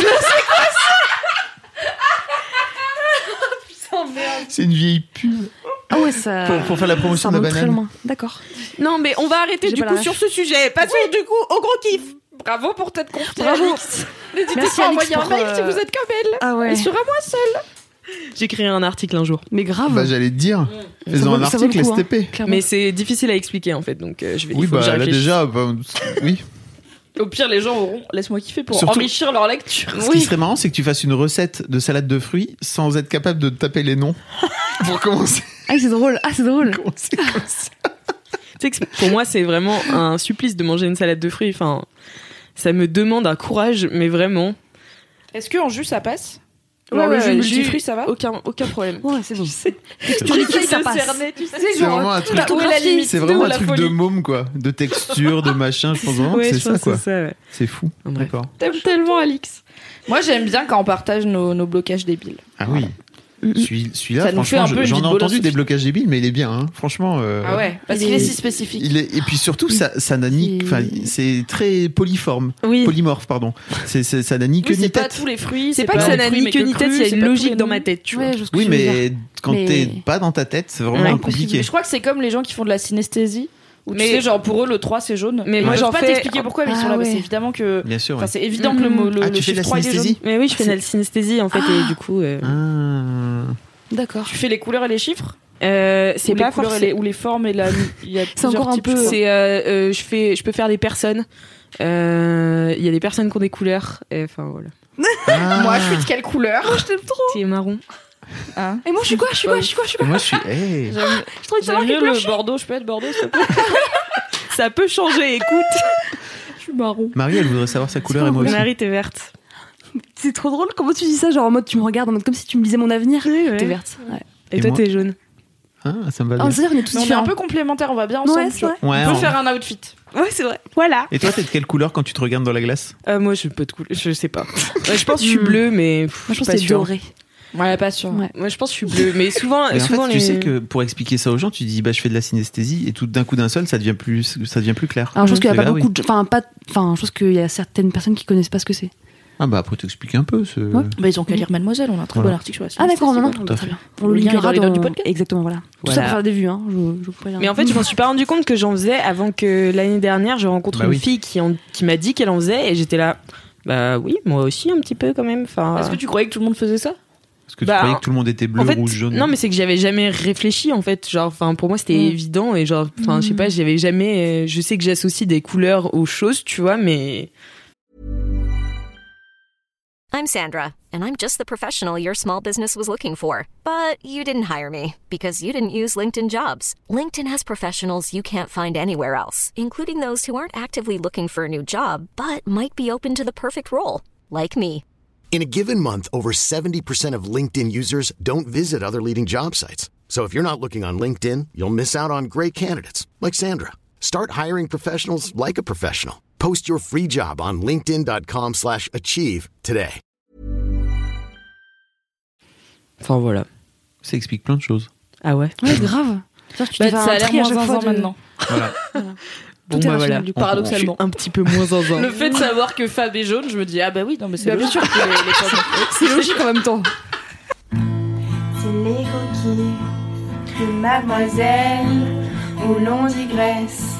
C'est une vieille pub. Ah ouais, ça. Pour- pour faire la promotion ça de la banane. loin. D'accord. Non, mais on va arrêter du coup sur ce sujet. Passons du coup au gros kiff. Bravo pour t'être confiée. Bravo. N'hésitez Merci, pas à envoyer un mail euh, si vous êtes comme elle. Ah ouais. Et sur un mois seul. J'écrirai un article un jour. Mais grave. Bah j'allais te dire. Ça Faisons un article coup, hein. STP. Clairement. Mais c'est difficile à expliquer en fait, donc euh, je vais. Oui, bah là déjà, bah, oui. Au pire, les gens auront laisse-moi kiffer pour Surtout- enrichir leur lecture. Ce qui serait marrant, c'est que tu fasses une recette de salade de fruits sans être capable de taper les noms. Pour commencer. Ah, c'est drôle. Ah, c'est drôle. commencer comme ça. Tu sais que pour moi, c'est vraiment un supplice de manger une salade de fruits. Enfin, ça me demande un courage, mais vraiment. Est-ce que en jus ça passe Ouais, le ouais, jus ouais, multifruits jus- ça va Aucun, aucun problème. Ouais, c'est bon. C'est Texture liquide, ça de passe. cerner, tu sais, C'est vraiment un truc- C'est de vraiment un la truc de môme, quoi. De texture, de machin. Je pense vraiment Ouais, que c'est ça, quoi. c'est ça, ouais. C'est fou. D'accord. T'aimes tellement Alix. Moi j'aime bien quand on partage nos, nos blocages débiles. Ah oui. Celui- Celui-là, Ça nous fait franchement, je- j'en ai entendu des blocages débiles, mais il est bien, hein. Franchement. euh, Ah ouais, parce il qu'il est est- si spécifique. Il est, et puis surtout, ça, ça n'a ni, enfin, c'est très polyforme, Oui. polymorphe, pardon. C'est, c'est- ça n'a ni queue Oui, ni c'est pas tête. tous les fruits. C'est pas que ça n'a ni queue ni tête, il y a c'est une logique dans ma tête, tu vois. Que Oui, mais quand t'es pas dans ta tête, c'est vraiment compliqué. Je crois que c'est comme les gens qui font de la synesthésie. Où Mais- tu sais, genre pour eux, le 3 c'est jaune. Mais moi, peuvent j'en pas fais- t'expliquer pourquoi, mais ils sont Ah là. ouais. C'est évidemment que. Bien sûr. C'est évident que le mot. Le, Ah, le tu fais de la chiffre 3 il est jaune. synesthésie Mais oui, je fais de la synesthésie en fait, et du coup. euh, Ah. D'accord. Tu fais les couleurs et les chiffres euh, c'est pas forcément. les, ou les formes et la. C'est encore un peu- je. C'est, euh, euh, je fais, je peux faire des personnes. Euh, Il y a des personnes qui ont des couleurs. Enfin voilà. Ah. Moi, je suis de quelle couleur? Qui est marron. Hein Et moi, je suis quoi Je suis quoi Je suis quoi Je suis quoi Moi, je suis. hey. J'aime Je trouve que j'aime mieux le Bordeaux. Je peux être Bordeaux, s'il te plaît Ça peut changer. Écoute, Je suis marron. Marie, elle voudrait savoir sa couleur et moi aussi. Marie, t'es verte. C'est trop drôle. Comment tu dis ça Genre en mode, tu me regardes en mode comme si tu me lisais mon avenir. T'es verte. Ouais. Et, Et toi, moi t'es jaune. Ah, ça me va Ah, bien. c'est-à-dire, on est tous Mais on est un peu complémentaires, on va bien ensemble. Ouais, tu c'est vois. vrai. Ouais, On peut on- faire un outfit. Ouais, c'est vrai. Voilà. Et toi, t'es de quelle couleur quand tu te regardes dans la glace? Euh, moi, je peux te couleur. Je sais pas. Ouais, je pense que je suis Hmm. bleue, mais pff, Moi, je pense pas que c'est sûre. doré. Ouais, pas sûr. Ouais. Moi, je pense que je suis bleue, mais souvent, Mais en souvent fait, les... tu sais que pour expliquer ça aux gens, tu dis bah je fais de la synesthésie et tout d'un coup d'un seul, ça devient plus, ça devient plus clair. Alors, je pense qu'il y a pas là, beaucoup oui. de. Enfin, pas. Enfin, je pense qu'il y a certaines personnes qui connaissent pas ce que c'est. Ah bah après t'expliques un peu. Ce... Ouais. Bah, ils ont qu'à lire Mademoiselle, on a un très Voilà. bon article sur la Ah, d'accord, non, non. Tout Très bien. On Le linkera dans dans du podcast. Exactement, voilà. Tout ça pour faire des vues, hein. Je, je vous préviens. Mais en fait, je m'en suis pas rendu compte que j'en faisais avant que l'année dernière, je rencontre Bah une oui. fille qui, en- qui m'a dit qu'elle en faisait et j'étais là. Bah oui, moi aussi un petit peu quand même. Enfin, Est-ce que tu croyais que tout le monde faisait ça? Est-ce que tu Bah, croyais que tout le monde était bleu, en fait, rouge, jaune non mais c'est que j'avais jamais réfléchi en fait. Genre, enfin pour moi c'était Mm. évident et genre, enfin je sais pas, j'avais jamais. euh, Je sais que j'associe des couleurs aux choses, tu vois, mais I'm Sandra, and I'm just the professional your small business was looking for. But you didn't hire me because you didn't use LinkedIn jobs. LinkedIn has professionals you can't find anywhere else, including those who aren't actively looking for a new job but might be open to the perfect role, like me. In a given month, over 70% of LinkedIn users don't visit other leading job sites. So if you're not looking on LinkedIn, you'll miss out on great candidates like Sandra. Start hiring professionals like a professional. Post your free job on linkedin.com/achieve slash achieve today. enfin voilà. Ça explique plein de choses. Ah ouais. Ouais, grave. Tu Bah, Ça a l'air moins chaque fois zinzin de- maintenant. Voilà. Bon Tout est bah rationnel, voilà. du coup. Paradoxalement. Un petit peu moins zinzin. Le fait de savoir que Fab est jaune, je me dis ah bah oui, non mais c'est Bah, bien logique. sûr. que les- les C'est logique en même temps. C'est les coquilles de mademoiselle où l'on digresse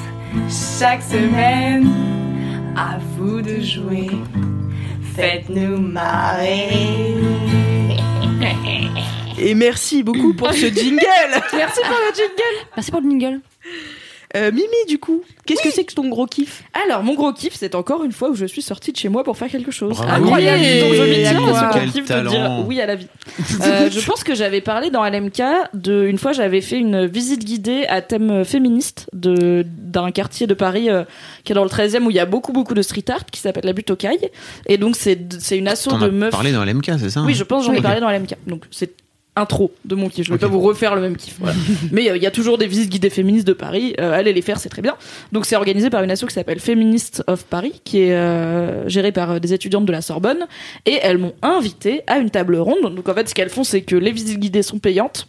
chaque semaine. À vous de jouer, faites-nous marrer. Et merci beaucoup pour ce jingle. Merci pour le jingle. Merci pour le jingle. Euh, Mimi du coup, qu'est-ce que c'est que ton gros kiff? Alors mon gros kiff, c'est encore une fois où je suis sortie de chez moi pour faire quelque chose. Incroyable. Oui. Donc je m'y tiens à ce gros kiff de dire oui à la vie. Euh, je pense que j'avais parlé dans LMK de une fois j'avais fait une visite guidée à thème féministe de d'un quartier de Paris euh, qui est dans le 13e où il y a beaucoup beaucoup de street art qui s'appelle la butte aux cailles et donc c'est c'est une asso de as meufs parlé dans l'MK, c'est ça Oui, je pense que j'en ai parlé dans LMK. Donc c'est intro de mon kiff. Je vais Ok. pas vous refaire le même kiff. voilà. Mais euh, il y a toujours des visites guidées féministes de Paris. Euh, allez les faire, c'est très bien. Donc c'est organisé par une asso qui s'appelle Feminist of Paris, qui est euh, gérée par euh, des étudiantes de la Sorbonne. Et elles m'ont invité à une table ronde. Donc en fait, ce qu'elles font, c'est que les visites guidées sont payantes.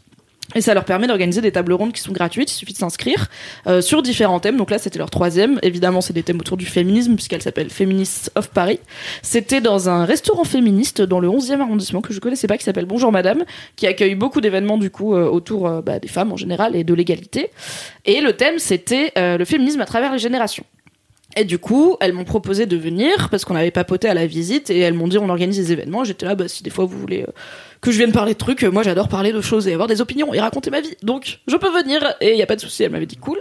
Et ça leur permet d'organiser des tables rondes qui sont gratuites, il suffit de s'inscrire euh, sur différents thèmes. Donc là, c'était leur troisième. Évidemment, c'est des thèmes autour du féminisme, puisqu'elle s'appelle Feminists of Paris. C'était dans un restaurant féministe dans le 11e arrondissement que je connaissais pas, qui s'appelle Bonjour Madame, qui accueille beaucoup d'événements du coup euh, autour euh, bah, des femmes en général et de l'égalité. Et le thème, c'était le féminisme à travers les générations. Et du coup, elles m'ont proposé de venir parce qu'on avait papoté à la visite et elles m'ont dit on organise des événements. J'étais là, bah si des fois vous voulez euh, que je vienne parler de trucs, euh, moi j'adore parler de choses et avoir des opinions et raconter ma vie. Donc je peux venir et il y a pas de souci. Elle m'avait dit cool.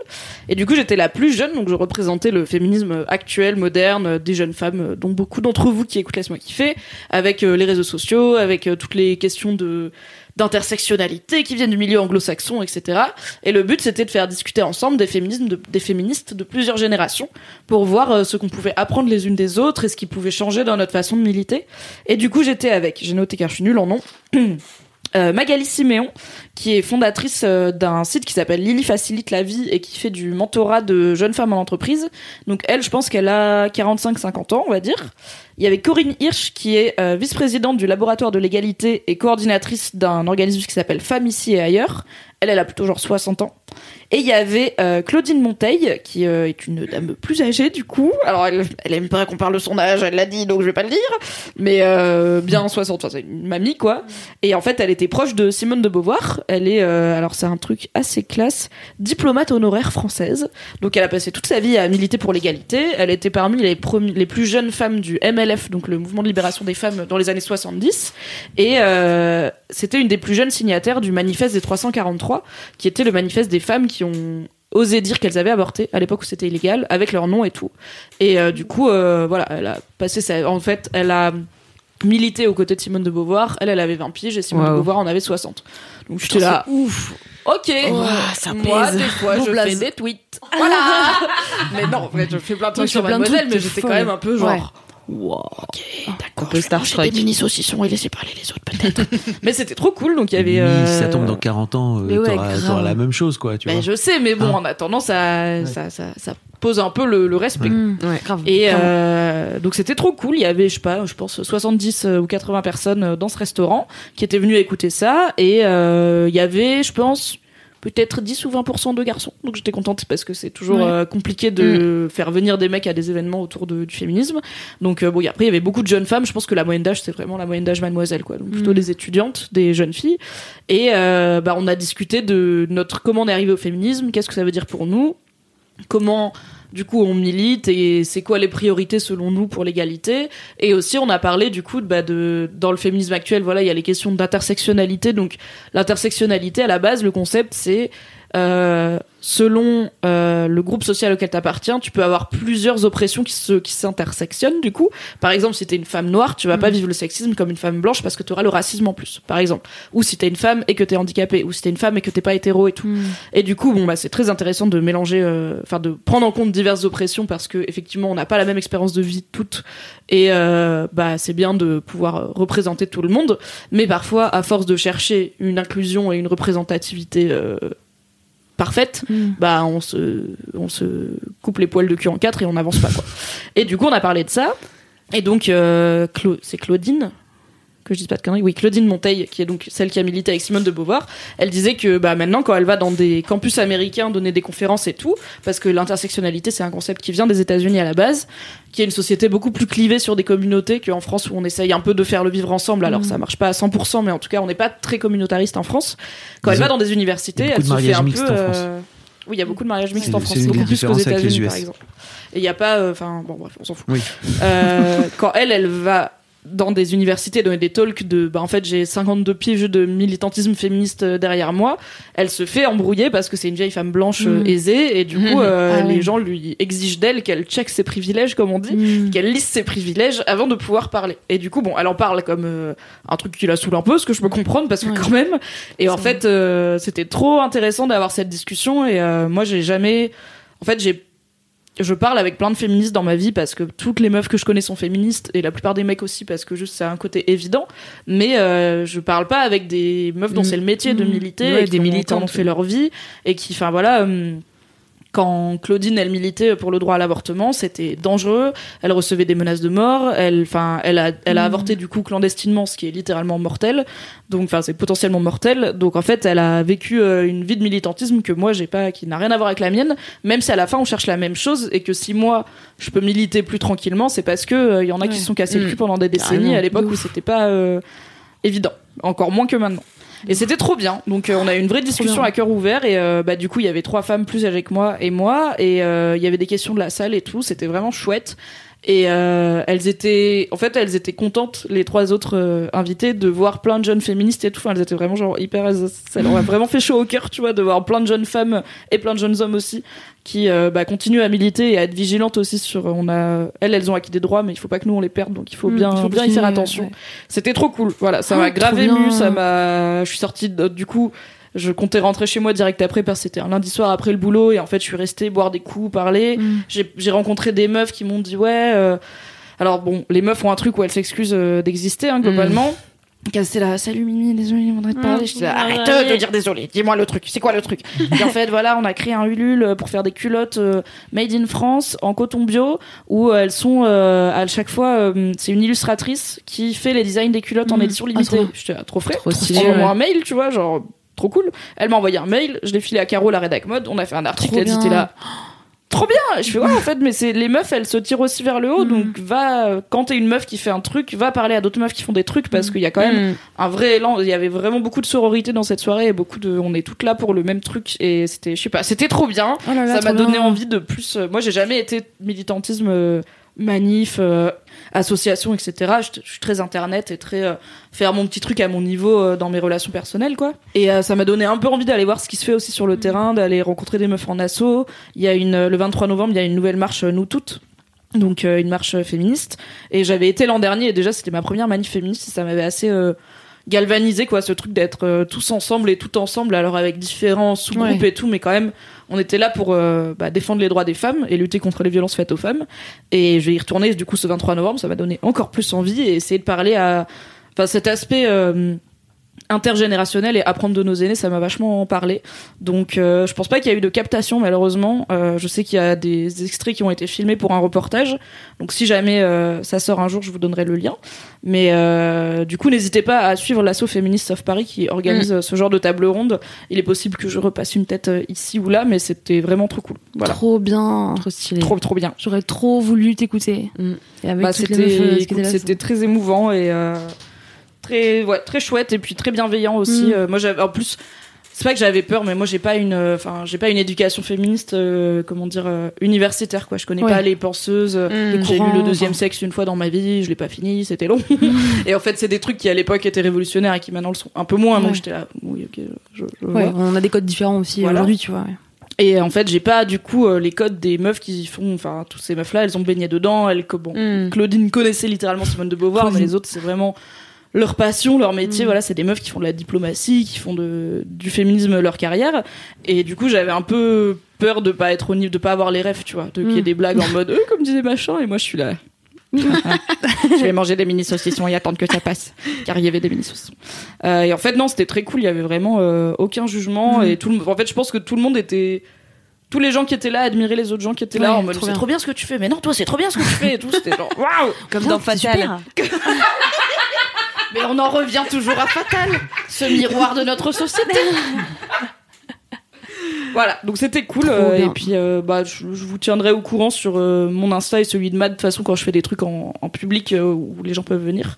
Et du coup j'étais la plus jeune, donc je représentais le féminisme actuel, moderne, euh, des jeunes femmes, dont beaucoup d'entre vous qui écoutent Laisse-moi kiffer, avec les réseaux sociaux, avec toutes les questions de d'intersectionnalité qui viennent du milieu anglo-saxon, etc. Et le but, c'était de faire discuter ensemble des féminismes, de- des féministes de plusieurs générations pour voir euh, ce qu'on pouvait apprendre les unes des autres et ce qui pouvait changer dans notre façon de militer. Et du coup, j'étais avec, j'ai noté car je suis nulle en nom, euh, Magali Siméon, qui est fondatrice euh, d'un site qui s'appelle Lily Facilite la vie et qui fait du mentorat de jeunes femmes en entreprise. Donc elle, je pense qu'elle a 45-50 ans, on va dire. Il y avait Corinne Hirsch, qui est euh, vice-présidente du laboratoire de l'égalité et coordinatrice d'un organisme qui s'appelle Femmes ici et ailleurs. Elle, elle a plutôt genre 60 ans. Et il y avait euh, Claudine Monteil, qui euh, est une dame plus âgée du coup. Alors elle, elle aime pas qu'on parle de son âge, elle l'a dit, donc je vais pas le dire. Mais euh, bien 60, enfin, c'est une mamie quoi. Et en fait, elle était proche de Simone de Beauvoir. Elle est, euh, alors c'est un truc assez classe, diplomate honoraire française. Donc elle a passé toute sa vie à militer pour l'égalité. Elle était parmi les, les plus jeunes femmes du MLF, donc le mouvement de libération des femmes dans les années 70. Et c'était une des plus jeunes signataires du manifeste des 343, qui était le manifeste des femmes qui ont osé dire qu'elles avaient avorté à l'époque où c'était illégal, avec leur nom et tout. Et euh, du coup, euh, voilà, elle a passé sa... En fait, elle a milité aux côtés de Simone de Beauvoir. Elle, elle avait 20 piges et Simone de. Beauvoir en avait 60. Donc j'étais là, ouf. Ok. ça Moi, pèse. des fois, Bon je blaze. fais des tweets. Voilà. mais non, en fait, je fais plein de trucs sur Mademoiselle, mais j'étais quand même un peu genre. Ouais. Wow, ok, d'accord. Un peu je vais manger starstruck. Des mini saucissons et laisser parler les autres peut-être. mais c'était trop cool, donc il y avait. Oui, euh, Si ça tombe dans 40 ans, euh, ouais, t'auras la même chose, quoi. Tu ben, vois. je sais, mais bon, Hein. en attendant, ça, ça, ça, ça pose un peu le, le respect. Mmh, Ouais. grave. Et euh, donc c'était trop cool. Il y avait, je sais pas, je pense 70 ou 80 personnes euh, dans ce restaurant qui étaient venues écouter ça. Et euh, il y avait, je pense, peut-être 10 ou 20% de garçons. Donc j'étais contente parce que c'est toujours Ouais. euh, compliqué de faire venir des mecs à des événements autour de, du féminisme. Donc euh, bon, et après il y avait beaucoup de jeunes femmes. Je pense que la moyenne d'âge c'est vraiment la moyenne d'âge mademoiselle quoi. Donc plutôt Mm. des étudiantes, des jeunes filles. Et euh, bah on a discuté de notre comment on est arrivé au féminisme, qu'est-ce que ça veut dire pour nous, comment du coup on milite et c'est quoi les priorités selon nous pour l'égalité? Et aussi on a parlé du coup de, bah, de dans le féminisme actuel, voilà, il y a les questions d'intersectionnalité. Donc l'intersectionnalité à la base, le concept c'est euh, selon euh, le groupe social auquel tu appartiens, tu peux avoir plusieurs oppressions qui se qui s'intersectionnent du coup. Par exemple, si t'es une femme noire, tu vas pas vivre le sexisme comme une femme blanche parce que tu auras le racisme en plus, par exemple. Ou si t'es une femme et que t'es handicapée, ou si t'es une femme et que t'es pas hétéro et tout. Et du coup, bon bah c'est très intéressant de mélanger, euh, enfin de prendre en compte diverses oppressions parce que effectivement on n'a pas la même expérience de vie toutes et euh, bah c'est bien de pouvoir représenter tout le monde, mais parfois à force de chercher une inclusion et une représentativité euh, parfaite, Mm. bah on se on se coupe les poils de cul en quatre et on n'avance pas quoi. Et du coup on a parlé de ça et donc euh, c'est Claudine que je dise pas de conneries, oui, Claudine Monteil, qui est donc celle qui a milité avec Simone de Beauvoir, elle disait que bah, maintenant, quand elle va dans des campus américains donner des conférences et tout, parce que l'intersectionnalité, c'est un concept qui vient des États-Unis à la base, qui est une société beaucoup plus clivée sur des communautés qu'en France, où on essaye un peu de faire le vivre ensemble. Alors, ça marche pas à 100%, mais en tout cas, on n'est pas très communautariste en France. Quand Ils elle va dans des universités, elle de se fait un peu. euh, Oui, il y a beaucoup de mariages mixtes en France, beaucoup plus qu'aux États-Unis, par exemple. Et il n'y a pas. euh, Enfin, bon, bref, on s'en fout. Oui. Euh, quand elle, elle va dans des universités donner des talks de bah en fait j'ai 52 piges de militantisme féministe euh, derrière moi elle se fait embrouiller parce que c'est une vieille femme blanche euh, Mm. aisée et du coup euh, Ah ouais. les gens lui exigent d'elle qu'elle check ses privilèges comme on dit Mm. qu'elle liste ses privilèges avant de pouvoir parler. Et du coup, bon, elle en parle comme euh, un truc qui la saoule un peu, ce que je peux comprendre parce que Ouais. quand même. Et en fait, euh, c'était trop intéressant d'avoir cette discussion. Et euh, moi, j'ai jamais. En fait, j'ai. Je parle avec plein de féministes dans ma vie parce que toutes les meufs que je connais sont féministes et la plupart des mecs aussi parce que juste c'est un côté évident. Mais euh, je parle pas avec des meufs dont Mm. c'est le métier de Mm. militer, Ouais, et qui des ont- militantes. ont fait leur vie et qui, enfin voilà. hum, quand Claudine elle militait pour le droit à l'avortement, c'était dangereux. Elle recevait des menaces de mort. Elle, enfin, elle a, elle a Mm. avorté du coup clandestinement, ce qui est littéralement mortel. Donc, enfin, c'est potentiellement mortel. Donc, en fait, elle a vécu euh, une vie de militantisme que moi j'ai pas, qui n'a rien à voir avec la mienne. Même si à la fin on cherche la même chose et que si moi je peux militer plus tranquillement, c'est parce que euh, il y en a qui se sont cassés le Mm. cul pendant des décennies Carrément. à l'époque où c'était pas euh, évident, encore moins que maintenant. Et c'était trop bien. Donc euh, on a eu une vraie discussion à cœur ouvert et euh, bah du coup il y avait trois femmes plus âgées que moi et moi et euh, il y avait des questions de la salle et tout. C'était vraiment chouette. Et elles étaient, en fait, elles étaient contentes, les trois autres invitées, de voir plein de jeunes féministes et tout. Enfin, elles étaient vraiment genre hyper, ça leur a vraiment fait chaud au cœur, tu vois, de voir plein de jeunes femmes et plein de jeunes hommes aussi qui euh, bah, continuent à militer et à être vigilantes aussi sur. On a, elles, elles ont acquis des droits, mais il faut pas que nous on les perde, donc il faut Mm, bien, il faut bien y faire attention. ouais. C'était trop cool. Voilà, ça Oh, m'a grave ému, ça m'a. Je suis sortie de- du coup. Je comptais rentrer chez moi direct après parce que c'était un lundi soir après le boulot et en fait je suis restée boire des coups, parler. Mm. J'ai rencontré des meufs qui m'ont dit ouais. euh, Alors bon, les meufs ont un truc où elles s'excusent euh, d'exister hein, globalement. Étaient là, salut Mimi, désolé, je voudrais te parler. Je disais, arrête de dire désolé, dis-moi le truc, c'est quoi le truc Et en fait, voilà, on a créé un Ulule pour faire des culottes euh, made in France en coton bio où elles sont euh, à chaque fois, euh, c'est une illustratrice qui fait les designs des culottes en Mhm. édition Ah, limitée. bien. J'étais là, trop frais. Trop stylé, ouais. un mail, tu vois, genre trop cool. Elle m'a envoyé un mail, je l'ai filé à Caro, la rédac mode, on a fait un article, elle était là. Trop bien! Je fais ouais, en fait, mais c'est les meufs, elles se tirent aussi vers le haut, Mhm. donc va, euh, quand t'es une meuf qui fait un truc, va parler à d'autres meufs qui font des trucs parce Mhm. qu'il y a quand même Mm. un vrai élan. Il y avait vraiment beaucoup de sororité dans cette soirée et beaucoup de, on est toutes là pour le même truc et c'était, je sais pas, c'était trop bien. Oh là là, Ça m'a donné bien. envie de plus. euh, moi, j'ai jamais été militantisme, euh, manif, euh, association, etc. Je, je suis très internet et très euh, faire mon petit truc à mon niveau euh, dans mes relations personnelles, quoi. Et euh, ça m'a donné un peu envie d'aller voir ce qui se fait aussi sur le terrain, d'aller rencontrer des meufs en asso. Il y a une, le 23 novembre, il y a une nouvelle marche Nous Toutes. Donc une marche féministe et j'avais été l'an dernier et déjà c'était ma première manif féministe et ça m'avait assez galvanisé quoi ce truc d'être euh, tous ensemble et tout ensemble alors avec différents sous-groupes Ouais. et tout mais quand même on était là pour euh, bah, défendre les droits des femmes et lutter contre les violences faites aux femmes et je vais y retourner du coup ce 23 novembre ça m'a donné encore plus envie et essayer de parler à enfin cet aspect euh, intergénérationnel et apprendre de nos aînés ça m'a vachement parlé. Donc euh, je pense pas qu'il y a eu de captation malheureusement. Euh, je sais qu'il y a des extraits qui ont été filmés pour un reportage. Donc si jamais euh, ça sort un jour je vous donnerai le lien. Mais euh, du coup n'hésitez pas à suivre l'assaut féministe of Paris qui organise euh, ce genre de table ronde. Il est possible que je repasse une tête ici ou là mais c'était vraiment trop cool. Voilà. Trop bien. Trop stylé. trop trop bien. J'aurais trop voulu t'écouter. Mm. Bah, c'était c'était très émouvant et euh, très ouais, très chouette et puis très bienveillant aussi Mm. Euh, moi j'avais en plus c'est pas que j'avais peur, mais moi j'ai pas une, euh, enfin j'ai pas une éducation féministe, euh, comment dire, euh, universitaire quoi. Je connais Ouais. pas les penseuses. Mm. J'ai lu le deuxième sexe une fois dans ma vie, je l'ai pas fini, c'était long. et en fait, c'est des trucs qui à l'époque étaient révolutionnaires et qui maintenant le sont un peu moins. Donc j'étais là, oui, ok, je, je Ouais, vois. on a des codes différents aussi Voilà. aujourd'hui, tu vois. ouais. Et en fait, j'ai pas du coup euh, les codes des meufs qui font, enfin toutes ces meufs là, elles ont baigné dedans. Elles, que- bon, Mm. Claudine connaissait littéralement Simone de Beauvoir, Claudine. mais les autres, c'est vraiment leur passion, leur métier. Mm. Voilà, c'est des meufs qui font de la diplomatie, qui font de, du féminisme leur carrière. Et du coup, j'avais un peu peur de pas être au niveau, de pas avoir les rêves, tu vois, de qu'il y ait Mm. des blagues en mode, euh, comme disait machin, et moi je suis là. je vais manger des mini saucissons et attendre que ça passe, car il y avait des mini saucissons. Euh, et en fait, non, c'était très cool. Il y avait vraiment euh, aucun jugement Mm. et tout. Le, en fait, je pense que tout le monde était tous les gens qui étaient là admiraient les autres gens qui étaient là en mode c'est trop bien ce que tu fais mais non toi c'est trop bien ce que tu fais et tout c'était genre waouh Comme dans Fatal. mais on en revient toujours à Fatal ce miroir de notre société. Voilà donc c'était cool euh, et puis euh, bah je, je vous tiendrai au courant sur euh, mon Insta et celui de Mad de toute façon quand je fais des trucs en, en public où les gens peuvent venir.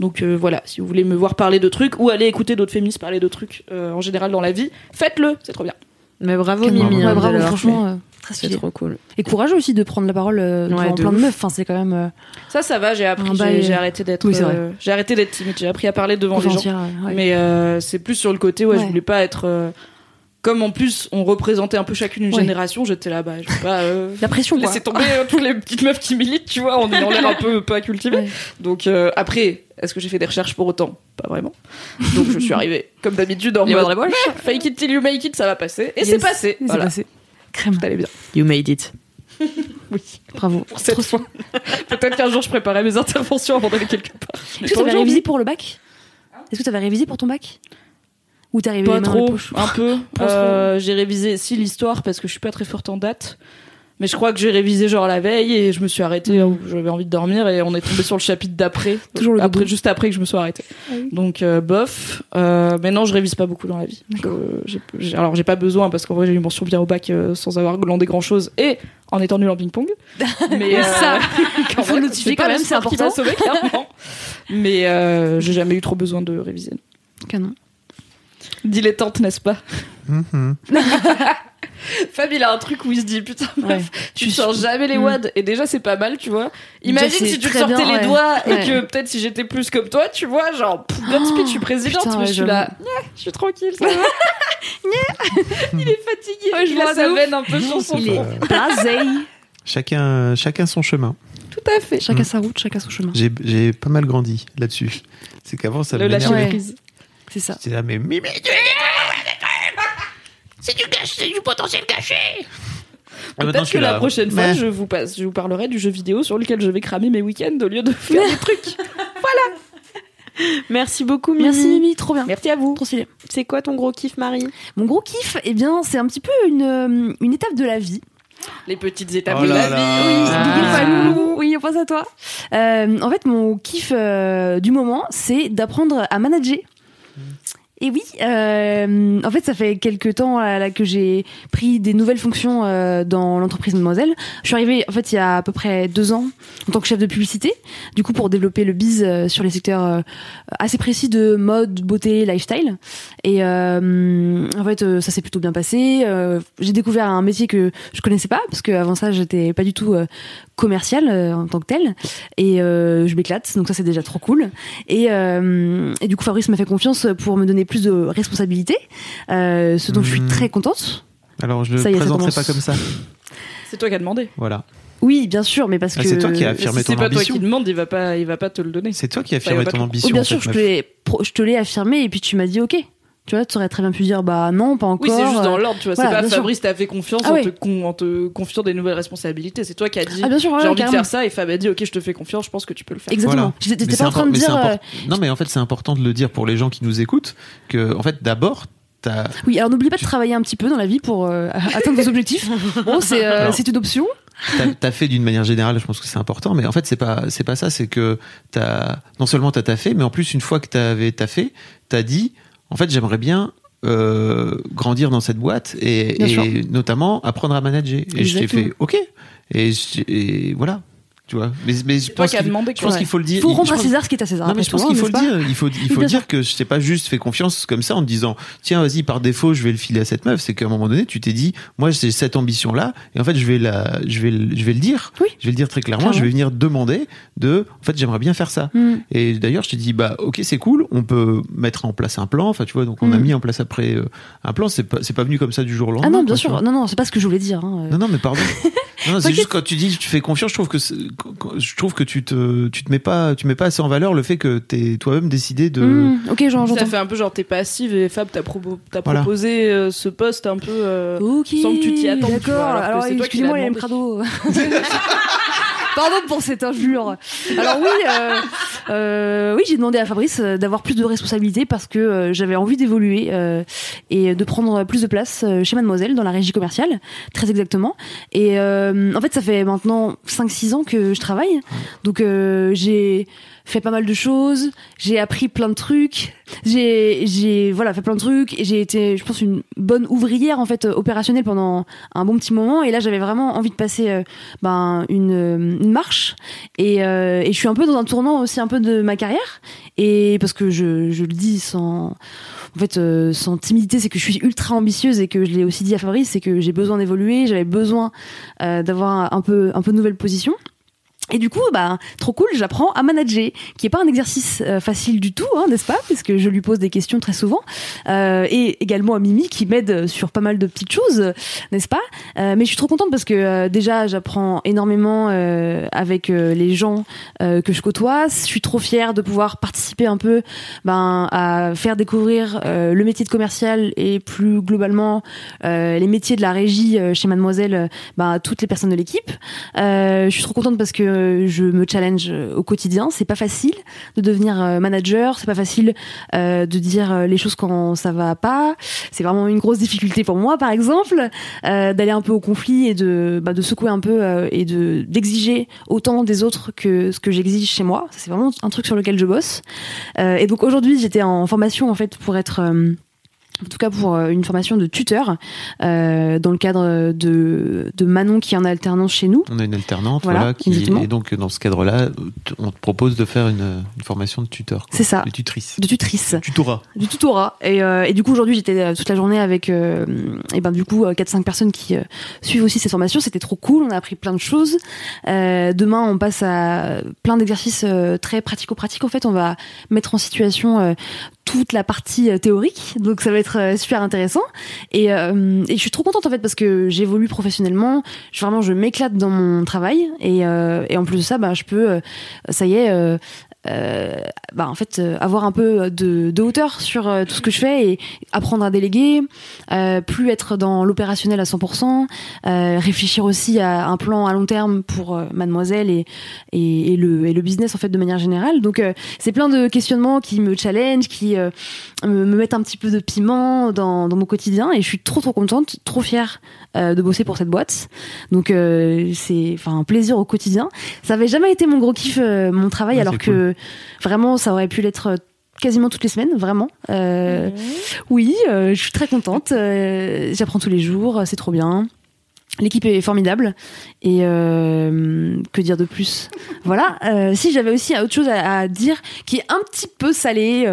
Donc voilà si vous voulez me voir parler de trucs ou aller écouter d'autres féministes parler de trucs en général dans la vie faites-le c'est trop bien Mais bravo. Mimi. Ouais, hein, bravo, franchement, euh, très. C'est trop cool. Et courageux aussi de prendre la parole euh, Ouais, de plein de meufs. Enfin, c'est quand même euh, Ça, ça va, j'ai appris, j'ai, j'ai euh, arrêté d'être, oui, euh, j'ai arrêté d'être timide, j'ai appris à parler devant les gens. ouais. Mais euh, c'est plus sur le côté, ouais, je voulais pas être. Comme en plus on représentait un peu chacune une Ouais. génération, j'étais là, bah, je vais pas euh, La pression, quoi. laisser tomber euh, toutes les petites meufs qui militent, tu vois, en ayant l'air un peu pas cultivée. Ouais. Donc euh, après, est-ce que j'ai fait des recherches pour autant? Pas vraiment. Donc je suis arrivée, comme d'habitude, en mode dans la poche. Ouais, fake it till you make it, ça va passer. Et Yes. c'est passé. C'est Voilà. passé. Crème. Tout allait bien. You made it. Oui. Bravo. Pour cette fois. Peut-être qu'un jour je préparais mes interventions avant d'aller quelque part. Est-ce que pas tu avais révisé pour le bac? Est-ce que tu avais révisé pour ton bac? Ou t'es arrivé Pas trop, un peu. Euh, j'ai révisé si l'histoire parce que je suis pas très forte en date. Mais je crois que j'ai révisé genre la veille et je me suis arrêtée où j'avais envie de dormir et on est tombé sur le chapitre d'après. Toujours le après, juste après que je me suis arrêtée. Ah oui. Donc euh, bof. Euh, mais non, je révise pas beaucoup dans la vie. Je- alors j'ai pas besoin parce qu'en vrai j'ai eu mention bien au bac euh, sans avoir glandé grand chose et en étant nul en ping pong. Mais Ça, quand faut le notifier quand même, c'est important. sauvé, clairement. Mais euh, j'ai jamais eu trop besoin de réviser. Canon. Dilettante, n'est-ce pas Mhm. Fab, il a un truc où il se dit putain, meuf, Ouais. tu sors jamais les Mm. wads et déjà c'est pas mal, tu vois. Imagine si tu te sortais bien, les ouais. doigts et que peut-être si j'étais plus comme toi, tu vois, genre pff, Godspeed, je suis présidente, putain, mais je suis là. Nya, je suis tranquille, ça va. il est fatigué, Ouais, je il vois, sa veine un peu sur son Il est. Chacun, chacun son chemin. Tout à fait. Chacun Mm. sa route, chacun son chemin. J'ai, j'ai pas mal grandi là-dessus. C'est qu'avant, ça Le me C'est ça. J'étais là, mais C'est du c'est du potentiel caché. Ah, Peut-être que là. la prochaine fois, je vous passe, je vous parlerai du jeu vidéo sur lequel je vais cramer mes week-ends au lieu de faire des trucs. Merci beaucoup Mimi. Merci Mimi, trop bien. Merci à vous. C'est quoi ton gros kiff Marie? Mon gros kiff, eh bien, c'est un petit peu une, euh, une étape de la vie. Les petites étapes Oh de la là. vie. Ah. Oui, on pense à toi. Euh, en fait, mon kiff euh, du moment, c'est d'apprendre à manager. Et oui, euh, en fait, ça fait quelques temps euh, que j'ai pris des nouvelles fonctions euh, dans l'entreprise Mademoiselle. Je suis arrivée, en fait, il y a à peu près deux ans en tant que chef de publicité, du coup pour développer le biz sur les secteurs assez précis de mode, beauté, lifestyle. Et en fait, ça s'est plutôt bien passé. J'ai découvert un métier que je connaissais pas parce qu'avant ça, j'étais pas du tout commercial euh, en tant que tel. Et euh, je m'éclate, donc ça c'est déjà trop cool. Et, euh, et du coup, Fabrice m'a fait confiance pour me donner plus de responsabilités, euh, ce dont je suis Mhm. très contente. Alors, je ça présenterai commence. pas comme ça. C'est toi qui as demandé. Voilà. Oui, bien sûr, mais parce Ah, que c'est toi qui as affirmé si c'est ton pas toi ambition. qui demande, il va pas, il va pas te le donner. C'est toi qui as affirmé ton ambition. Oui, bien en sûr, je te je te l'ai affirmé et puis tu m'as dit ok. Tu vois, tu aurais très bien pu dire bah non, pas encore. Oui, c'est juste dans euh, l'ordre, tu vois. voilà, c'est pas. Fabrice t'a fait confiance Ah en, te con- en te confiant des nouvelles responsabilités. C'est toi qui as dit Ah bien sûr, ouais, j'ai envie de carrément. faire ça et Fab a dit ok, je te fais confiance, je pense que tu peux le faire. Exactement. Voilà. C'est pas en train de dire. euh, Non, mais en fait, c'est important de le dire pour les gens qui nous écoutent que, en fait, d'abord, t'as. Oui, alors n'oublie pas de travailler un petit peu dans la vie pour euh, atteindre vos objectifs. Bon, c'est euh, une option. T'as t'as fait d'une manière générale, je pense que c'est important, mais en fait c'est pas c'est pas ça, c'est que t'as non seulement t'as taffé, mais en plus une fois que t'avais taffé, t'as dit en fait j'aimerais bien euh, grandir dans cette boîte et, notamment apprendre à manager. Et je t'ai fait ok et voilà. Tu vois. Mais, mais je pense qu'il faut le dire. Il faut rendre à César ce qui est à César. Non, mais je pense qu'il faut le dire. Il faut, il faut dire que je t'ai pas juste fait confiance comme ça en te disant tiens vas-y par défaut je vais le filer à cette meuf. C'est qu'à un moment donné tu t'es dit moi j'ai cette ambition là et en fait je vais la, je vais, le- je vais le dire. Oui. Je vais le dire très clairement. Clairement. Je vais venir demander de en fait j'aimerais bien faire ça. Mm. Et d'ailleurs je t'ai dit bah ok c'est cool on peut mettre en place un plan. Enfin tu vois donc on a Mm. mis en place après euh, un plan. C'est pas c'est pas venu comme ça du jour au lendemain. Ah non, bien sûr. Non, non, c'est pas ce que je voulais dire. hein. Non, non, mais pardon. C'est juste quand tu dis tu fais confiance, je trouve que je trouve que tu te tu te mets pas tu mets pas assez en valeur le fait que t'es toi-même décidé de Hmm, ok, j'en- Ça fait un peu genre t'es passive et Fab t'as propo- Voilà. proposé euh, ce poste un peu. euh, sans que tu t'y vois, D'accord. alors Alors, c'est toi qui excusez-moi, l'as les demandé. Pardon pour cette injure. Alors oui, euh, euh, oui, j'ai demandé à Fabrice euh, d'avoir plus de responsabilités parce que euh, j'avais envie d'évoluer euh, et de prendre plus de place chez Mademoiselle dans la régie commerciale, très exactement. Et en fait, ça fait maintenant 5-6 ans que je travaille, donc j'ai fait pas mal de choses, j'ai appris plein de trucs, j'ai j'ai voilà fait plein de trucs et j'ai été je pense une bonne ouvrière en fait euh, opérationnelle pendant un bon petit moment et là j'avais vraiment envie de passer euh, ben une, euh, une marche et, euh, et je suis un peu dans un tournant aussi un peu de ma carrière et parce que je, je le dis sans en fait euh, sans timidité c'est que je suis ultra ambitieuse et que je l'ai aussi dit à Fabrice c'est que j'ai besoin d'évoluer j'avais besoin d'avoir un peu un peu de nouvelles positions et du coup, bah, trop cool, j'apprends à manager, qui est pas un exercice euh, facile du tout, hein, n'est-ce pas Parce que je lui pose des questions très souvent. Euh, et également à Mimi, qui m'aide sur pas mal de petites choses, n'est-ce pas Euh, Mais je suis trop contente parce que déjà, j'apprends énormément avec les gens que je côtoie. Je suis trop fière de pouvoir participer un peu ben, à faire découvrir le métier de commercial et plus globalement les métiers de la régie chez Mademoiselle ben, toutes les personnes de l'équipe. Je suis trop contente parce que euh, je me challenge euh, au quotidien. C'est pas facile de devenir euh, manager. C'est pas facile de dire les choses quand ça va pas. C'est vraiment une grosse difficulté pour moi, par exemple, d'aller un peu au conflit et de, bah, secouer un peu et de d'exiger autant des autres que ce que j'exige chez moi. C'est vraiment un truc sur lequel je bosse. Et donc aujourd'hui, j'étais en formation en fait pour être en tout cas pour euh, une formation de tuteur euh, dans le cadre de, de Manon qui est en alternance chez nous. On a une alternante, Voilà, voilà, qui, exactement. et donc dans ce cadre-là, on te propose de faire une, une formation de tuteur. quoi. C'est ça. De tutrice. De tutrice. Tutorat. du tutorat et, euh, et du coup aujourd'hui j'étais toute la journée avec euh, et ben du coup 4 5 personnes qui euh, suivent aussi cette formation c'était trop cool on a appris plein de choses Euh, demain on passe à plein d'exercices euh, très pratico-pratiques en fait on va mettre en situation euh, toute la partie euh, théorique. Donc ça va être euh, super intéressant. Et, euh, et je suis trop contente en fait parce que j'évolue professionnellement. Je, vraiment je m'éclate dans mon travail. Et, euh, et en plus de ça bah je peux euh, ça y est euh, euh, bah en fait euh, avoir un peu de, de hauteur sur euh, tout ce que je fais et apprendre à déléguer euh, plus être dans l'opérationnel à 100% euh, réfléchir aussi à un plan à long terme pour euh, mademoiselle et, et, et le, et le business en fait de manière générale. Donc euh, c'est plein de questionnements qui me challenge qui euh, me, me mettent un petit peu de piment dans, dans mon quotidien et je suis trop trop contente trop fière euh, de bosser pour cette boîte. Donc euh, c'est enfin un plaisir au quotidien. Ça avait jamais été mon gros kiff euh, mon travail Ouais, alors que vraiment ça aurait pu l'être quasiment toutes les semaines vraiment. Euh, oui euh, je suis très contente. Euh, j'apprends tous les jours c'est trop bien. L'équipe est formidable. Et que dire de plus? Voilà. Si j'avais aussi autre chose à, dire qui est un petit peu salé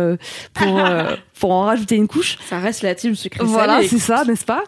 pour pour en rajouter une couche. Ça reste la team sucré Voilà, c'est ça, n'est-ce pas?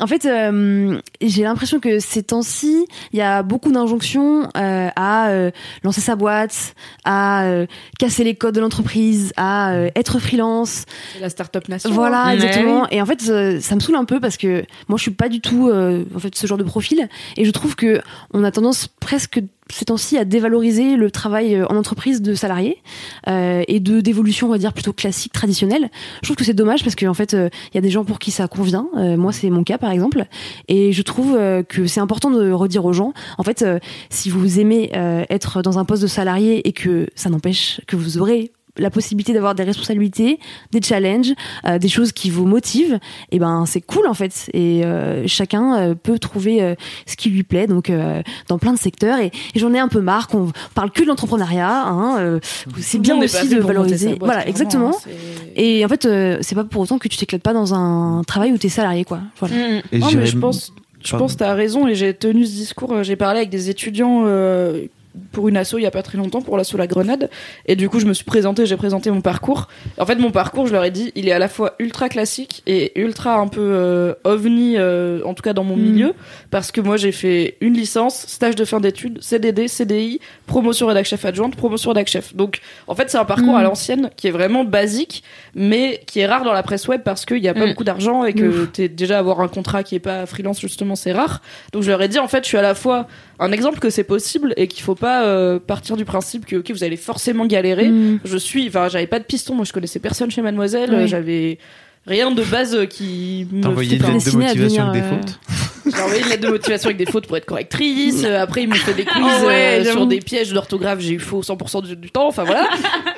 En fait, euh, j'ai l'impression que ces temps-ci, il y a beaucoup d'injonctions euh, à euh, lancer sa boîte, à euh, casser les codes de l'entreprise, à euh, être freelance. C'est la start-up nation. Voilà, Ouais. exactement. Et en fait, ça me saoule un peu parce que moi, je suis pas du tout euh, en fait ce genre de profil, et je trouve que on a tendance presque ces temps-ci à dévaloriser le travail euh, en entreprise de salariés euh, et de d'évolution on va dire plutôt classique traditionnelle. Je trouve que c'est dommage parce qu'en fait euh, il y a des gens pour qui ça convient. Euh, moi c'est mon cas par exemple. Et je trouve que c'est important de redire aux gens en fait si vous aimez être dans un poste de salarié et que ça n'empêche que vous aurez la possibilité d'avoir des responsabilités, des challenges, euh, des choses qui vous motivent, et ben c'est cool en fait. Et euh, chacun euh, peut trouver euh, ce qui lui plaît, donc euh, dans plein de secteurs. Et, et j'en ai un peu marre qu'on parle que de l'entrepreneuriat. Hein, euh, c'est bien aussi de valoriser. boîte, Voilà, exactement. hein, Et en fait, euh, c'est pas pour autant que tu t'éclates pas dans un travail où t'es salarié, quoi. Voilà. Mm. Et Non, mais je pense, je pense que t'as raison et j'ai tenu ce discours. J'ai parlé avec des étudiants euh, pour une asso il y a pas très longtemps pour l'asso La Grenade et du coup je me suis présentée, j'ai présenté mon parcours. En fait mon parcours je leur ai dit il est à la fois ultra classique et ultra un peu euh, ovni euh, en tout cas dans mon Mm. milieu parce que moi j'ai fait une licence, stage de fin d'études, CDD, CDI, promotion rédac chef adjointe, promotion rédac chef. Donc en fait c'est un parcours Mm. à l'ancienne qui est vraiment basique mais qui est rare dans la presse web parce qu'il y a pas beaucoup d'argent et que t'es déjà avoir un contrat qui est pas freelance justement c'est rare. Donc je leur ai dit en fait je suis à la fois un exemple que c'est possible et qu'il faut pas euh, partir du principe que ok vous allez forcément galérer. Mm. Je suis enfin j'avais pas de piston, moi je connaissais personne chez Mademoiselle, Oui. euh, j'avais rien de base euh, qui me envoyé une lettre de motivation avec des devenir, fautes. j'ai envoyé une lettre de motivation avec des fautes pour être correctrice. Euh, après, ils m'ont fait des quiz Oh ouais, euh, j'avoue. sur des pièges d'orthographe. J'ai eu faux 100% du, du temps. Enfin voilà.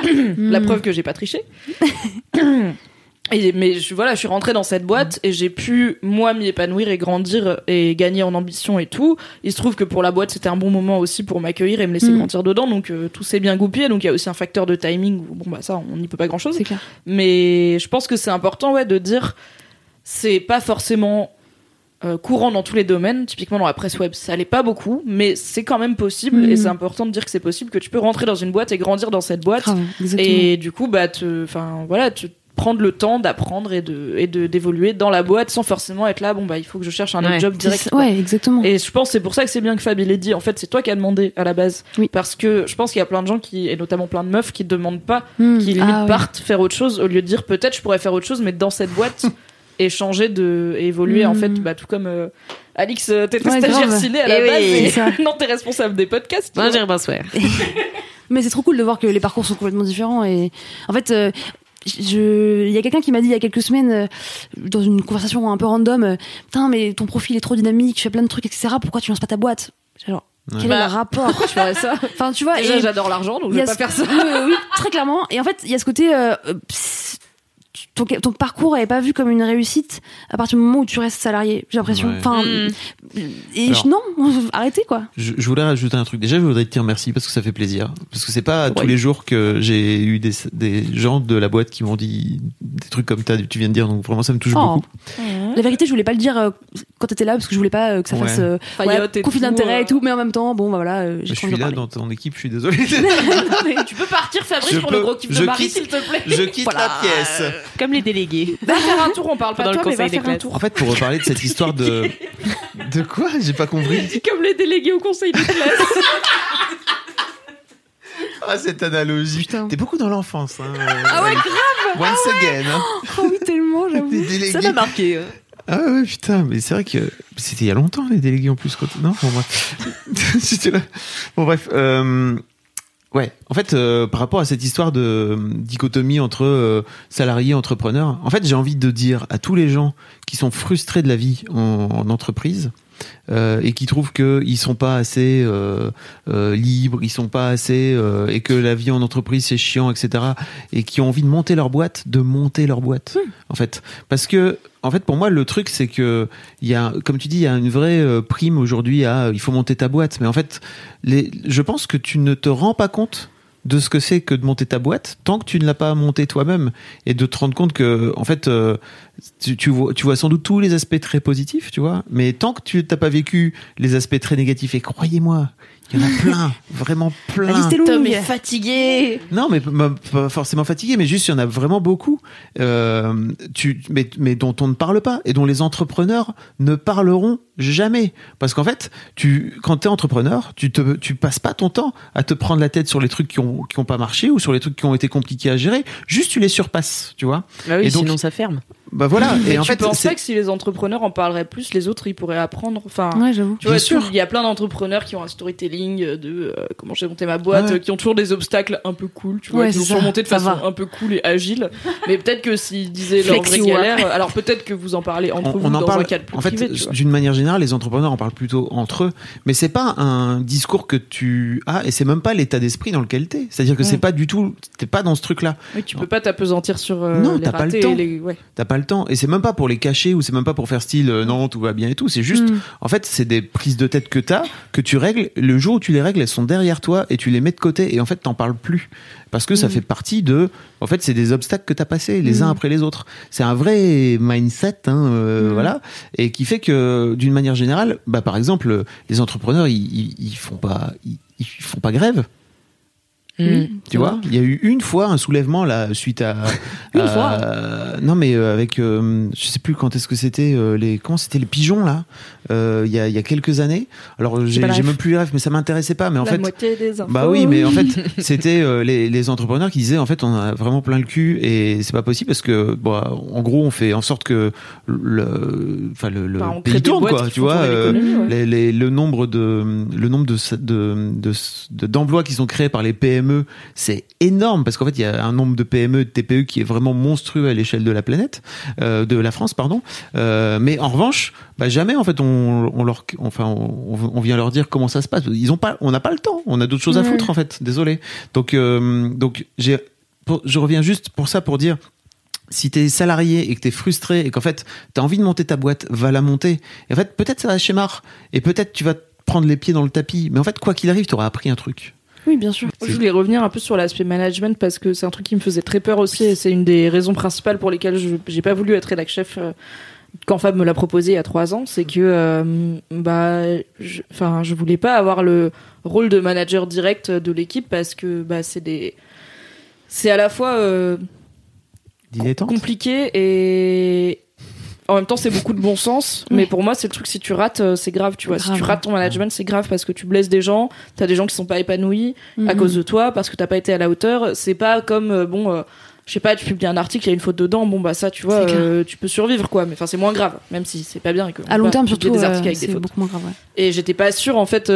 La preuve que j'ai pas triché. Et, mais je, voilà, je suis rentrée dans cette boîte et j'ai pu moi m'y épanouir et grandir et gagner en ambition et tout. Il se trouve que pour la boîte c'était un bon moment aussi pour m'accueillir et me laisser Mm. grandir dedans. Donc euh, tout s'est bien goupillé. Donc il y a aussi un facteur de timing. Où, bon bah ça on n'y peut pas grand chose. Clair. Mais je pense que c'est important ouais, de dire c'est pas forcément euh, courant dans tous les domaines. Typiquement dans la presse web, ça l'est pas beaucoup, mais c'est quand même possible et c'est important de dire que c'est possible que tu peux rentrer dans une boîte et grandir dans cette boîte et du coup bah enfin voilà te prendre le temps d'apprendre et de et de d'évoluer dans la boîte sans forcément être là bon bah il faut que je cherche un autre job direct quoi. Ouais, exactement. Et je pense que c'est pour ça que c'est bien que Fab il ait dit. En fait, c'est toi qui as demandé à la base. Oui. Parce que je pense qu'il y a plein de gens qui, et notamment plein de meufs, qui demandent pas, Mm. qui limite Ah, partent faire autre chose au lieu de dire peut-être je pourrais faire autre chose, mais dans cette boîte et changer de, et évoluer en fait, bah, tout comme euh, Alix, euh, t'étais Ouais, stagiaire grave. ciné à Eh la base. et ça. non, t'es responsable des podcasts. Moi, j'ai Bonsoir. Mais c'est trop cool de voir que les parcours sont complètement différents et en fait euh, je il y a quelqu'un qui m'a dit il y a quelques semaines euh, dans une conversation un peu random euh, putain mais ton profil est trop dynamique tu fais plein de trucs etc pourquoi tu lances pas ta boîte? Genre Ouais. quel Bah, est le rapport? Je ferais ça. enfin tu vois j'adore l'argent, donc il je y vais a pas faire ça. oui, oui, oui, très clairement et en fait il y a ce côté euh, euh, pss, ton, ton parcours est pas vu comme une réussite à partir du moment où tu restes salarié j'ai l'impression Ouais. enfin Mm. et Alors- je- non arrêtez quoi Je, je voulais rajouter un truc. Déjà, je voudrais te dire merci parce que ça fait plaisir. Parce que c'est pas tous Ouais. les jours que j'ai eu des, des gens de la boîte qui m'ont dit des trucs comme tu viens de dire. Donc vraiment, ça me touche Oh. beaucoup. La vérité, je voulais pas le dire euh, quand t'étais là parce que je voulais pas euh, que ça Ouais. fasse euh, et conflit d'intérêt euh. et tout, mais en même temps, bon bah voilà, euh, Je suis là parler. dans ton équipe, je suis désolé. tu peux partir, Fabrice, Je pour le gros kiff de Marie, s'il te plaît. je quitte la pièce. Comme les délégués. Va faire un tour, on parle pas Pendant de le conseil des classes. En fait, pour reparler de cette histoire de de quoi J'ai pas compris. Comme les délégués au conseil de classe. Ah cette analogie. T'es beaucoup dans l'enfance. Hein, Ah ouais, grave. Once again. hein. Oh oui, tellement, j'avoue. Des. Ça m'a marqué. hein. Ah ouais, putain, mais c'est vrai que c'était il y a longtemps les délégués en plus. Quand... Non, bon bref. C'était là. Bon bref. euh, Ouais, en fait, euh, par rapport à cette histoire de euh, dichotomie entre euh, salariés et entrepreneurs, en fait, j'ai envie de dire à tous les gens qui sont frustrés de la vie en entreprise euh, et qui trouvent qu'ils sont pas assez euh, euh, libres, ils sont pas assez et que la vie en entreprise c'est chiant, etc. Et qui ont envie de monter leur boîte, de monter leur boîte, en fait, parce que en fait, pour moi, le truc, c'est que il y a, comme tu dis, il y a une vraie prime aujourd'hui à il faut monter ta boîte. Mais en fait, les, je pense que tu ne te rends pas compte de ce que c'est que de monter ta boîte tant que tu ne l'as pas montée toi-même et de te rendre compte que en fait euh, tu, vois tu vois sans doute tous les aspects très positifs tu vois mais tant que tu t'as pas vécu les aspects très négatifs et croyez-moi il y en a plein vraiment plein La liste est Tom longue. est fatigué. non, mais pas forcément fatigué, mais juste il y en a vraiment beaucoup, euh, tu, mais, mais dont on ne parle pas et dont les entrepreneurs ne parleront jamais. Parce qu'en fait, tu, quand t'es entrepreneur, tu te, tu passes pas ton temps à te prendre la tête sur les trucs qui ont, qui ont pas marché ou sur les trucs qui ont été compliqués à gérer. Juste tu les surpasses, tu vois. Bah oui, Et donc- sinon ça ferme. Bah voilà. Mais et en tu fait, penses pas que si les entrepreneurs en parleraient plus, les autres ils pourraient apprendre. Enfin, Ouais, j'avoue. tu vois, Bien sûr. tout- il y a plein d'entrepreneurs qui ont un storytelling de euh, comment j'ai monté ma boîte, Ouais. euh, qui ont toujours des obstacles un peu cool, tu vois, Ouais, qui ont c'est toujours ça, monté de ça façon va. un peu cool et agile. Mais peut-être que s'ils disaient leur vraie galère, alors peut-être que vous en parlez entre on, vous on en dans parle un cadre plus en fait privé. d'une manière générale les entrepreneurs en parlent plutôt entre eux mais c'est pas un discours que tu as et c'est même pas l'état d'esprit dans lequel t'es c'est à dire que c'est pas du tout t'es pas dans ce truc là Oui, tu peux pas t'apesantir sur euh, Non, les t'as pas le ratés temps. et les. Ouais. t'as pas le temps. Et c'est même pas pour les cacher ou c'est même pas pour faire style euh, non, tout va bien et tout. C'est juste, Mm. en fait, c'est des prises de tête que t'as, que tu règles. Le jour où tu les règles, elles sont derrière toi et tu les mets de côté et en fait, t'en parles plus. Parce que ça fait partie de. En fait, c'est des obstacles que t'as passés les uns après les autres. C'est un vrai mindset, hein, euh, voilà. Et qui fait que, d'une manière générale, bah, par exemple, les entrepreneurs, ils, ils, ils font pas, ils, ils font pas grève. Tu vois, il y a eu une fois un soulèvement là suite à Une à- fois non mais euh, avec euh, je sais plus quand est-ce que c'était euh, les comment c'était les pigeons là euh, il y a il y a quelques années. Alors j'ai même plus les rêves mais ça m'intéressait pas mais en la fait moitié des infos. bah oui, mais en fait, c'était euh, les, les entrepreneurs qui disaient en fait on a vraiment plein le cul et c'est pas possible parce que bon, en gros on fait en sorte que le enfin le, le Bah, pays tourne quoi, tu vois. euh, ouais. les- les- le nombre de le nombre de de de- de- d'emplois qui sont créés par les PME, c'est énorme parce qu'en fait il y a un nombre de PME de TPE qui est vraiment monstrueux à l'échelle de la planète, euh, de la France pardon. Euh, mais en revanche, bah jamais en fait on, on leur enfin on, on vient leur dire comment ça se passe. Ils ont pas on n'a pas le temps, on a d'autres choses à foutre en fait. Désolé. Donc euh, donc j'ai je reviens juste pour ça pour dire si t'es salarié et que t'es frustré et qu'en fait t'as envie de monter ta boîte, va la monter. Et en fait peut-être ça va schémar et peut-être tu vas prendre les pieds dans le tapis. Mais en fait quoi qu'il arrive, t'auras appris un truc. Oui, bien sûr. Je voulais revenir un peu sur l'aspect management parce que c'est un truc qui me faisait très peur aussi et c'est une des raisons principales pour lesquelles je j'ai pas voulu être rédac chef euh, quand Fab me l'a proposé il y a trois ans. C'est que euh, bah, je- enfin, je, voulais pas avoir le rôle de manager direct de l'équipe parce que bah, c'est des c'est à la fois euh, compliqué et en même temps c'est beaucoup de bon sens mais pour moi c'est le truc si tu rates euh, c'est grave tu vois si tu rates ton management c'est grave parce que tu blesses des gens t'as des gens qui sont pas épanouis à Mhm. cause de toi parce que t'as pas été à la hauteur c'est pas comme euh, bon euh, je sais pas tu publies un article il y a une faute dedans bon bah ça tu vois euh, tu peux survivre quoi mais enfin c'est moins grave même si c'est pas bien que À long terme, surtout, des articles avec des fautes beaucoup moins grave. ouais. et j'étais pas sûre en fait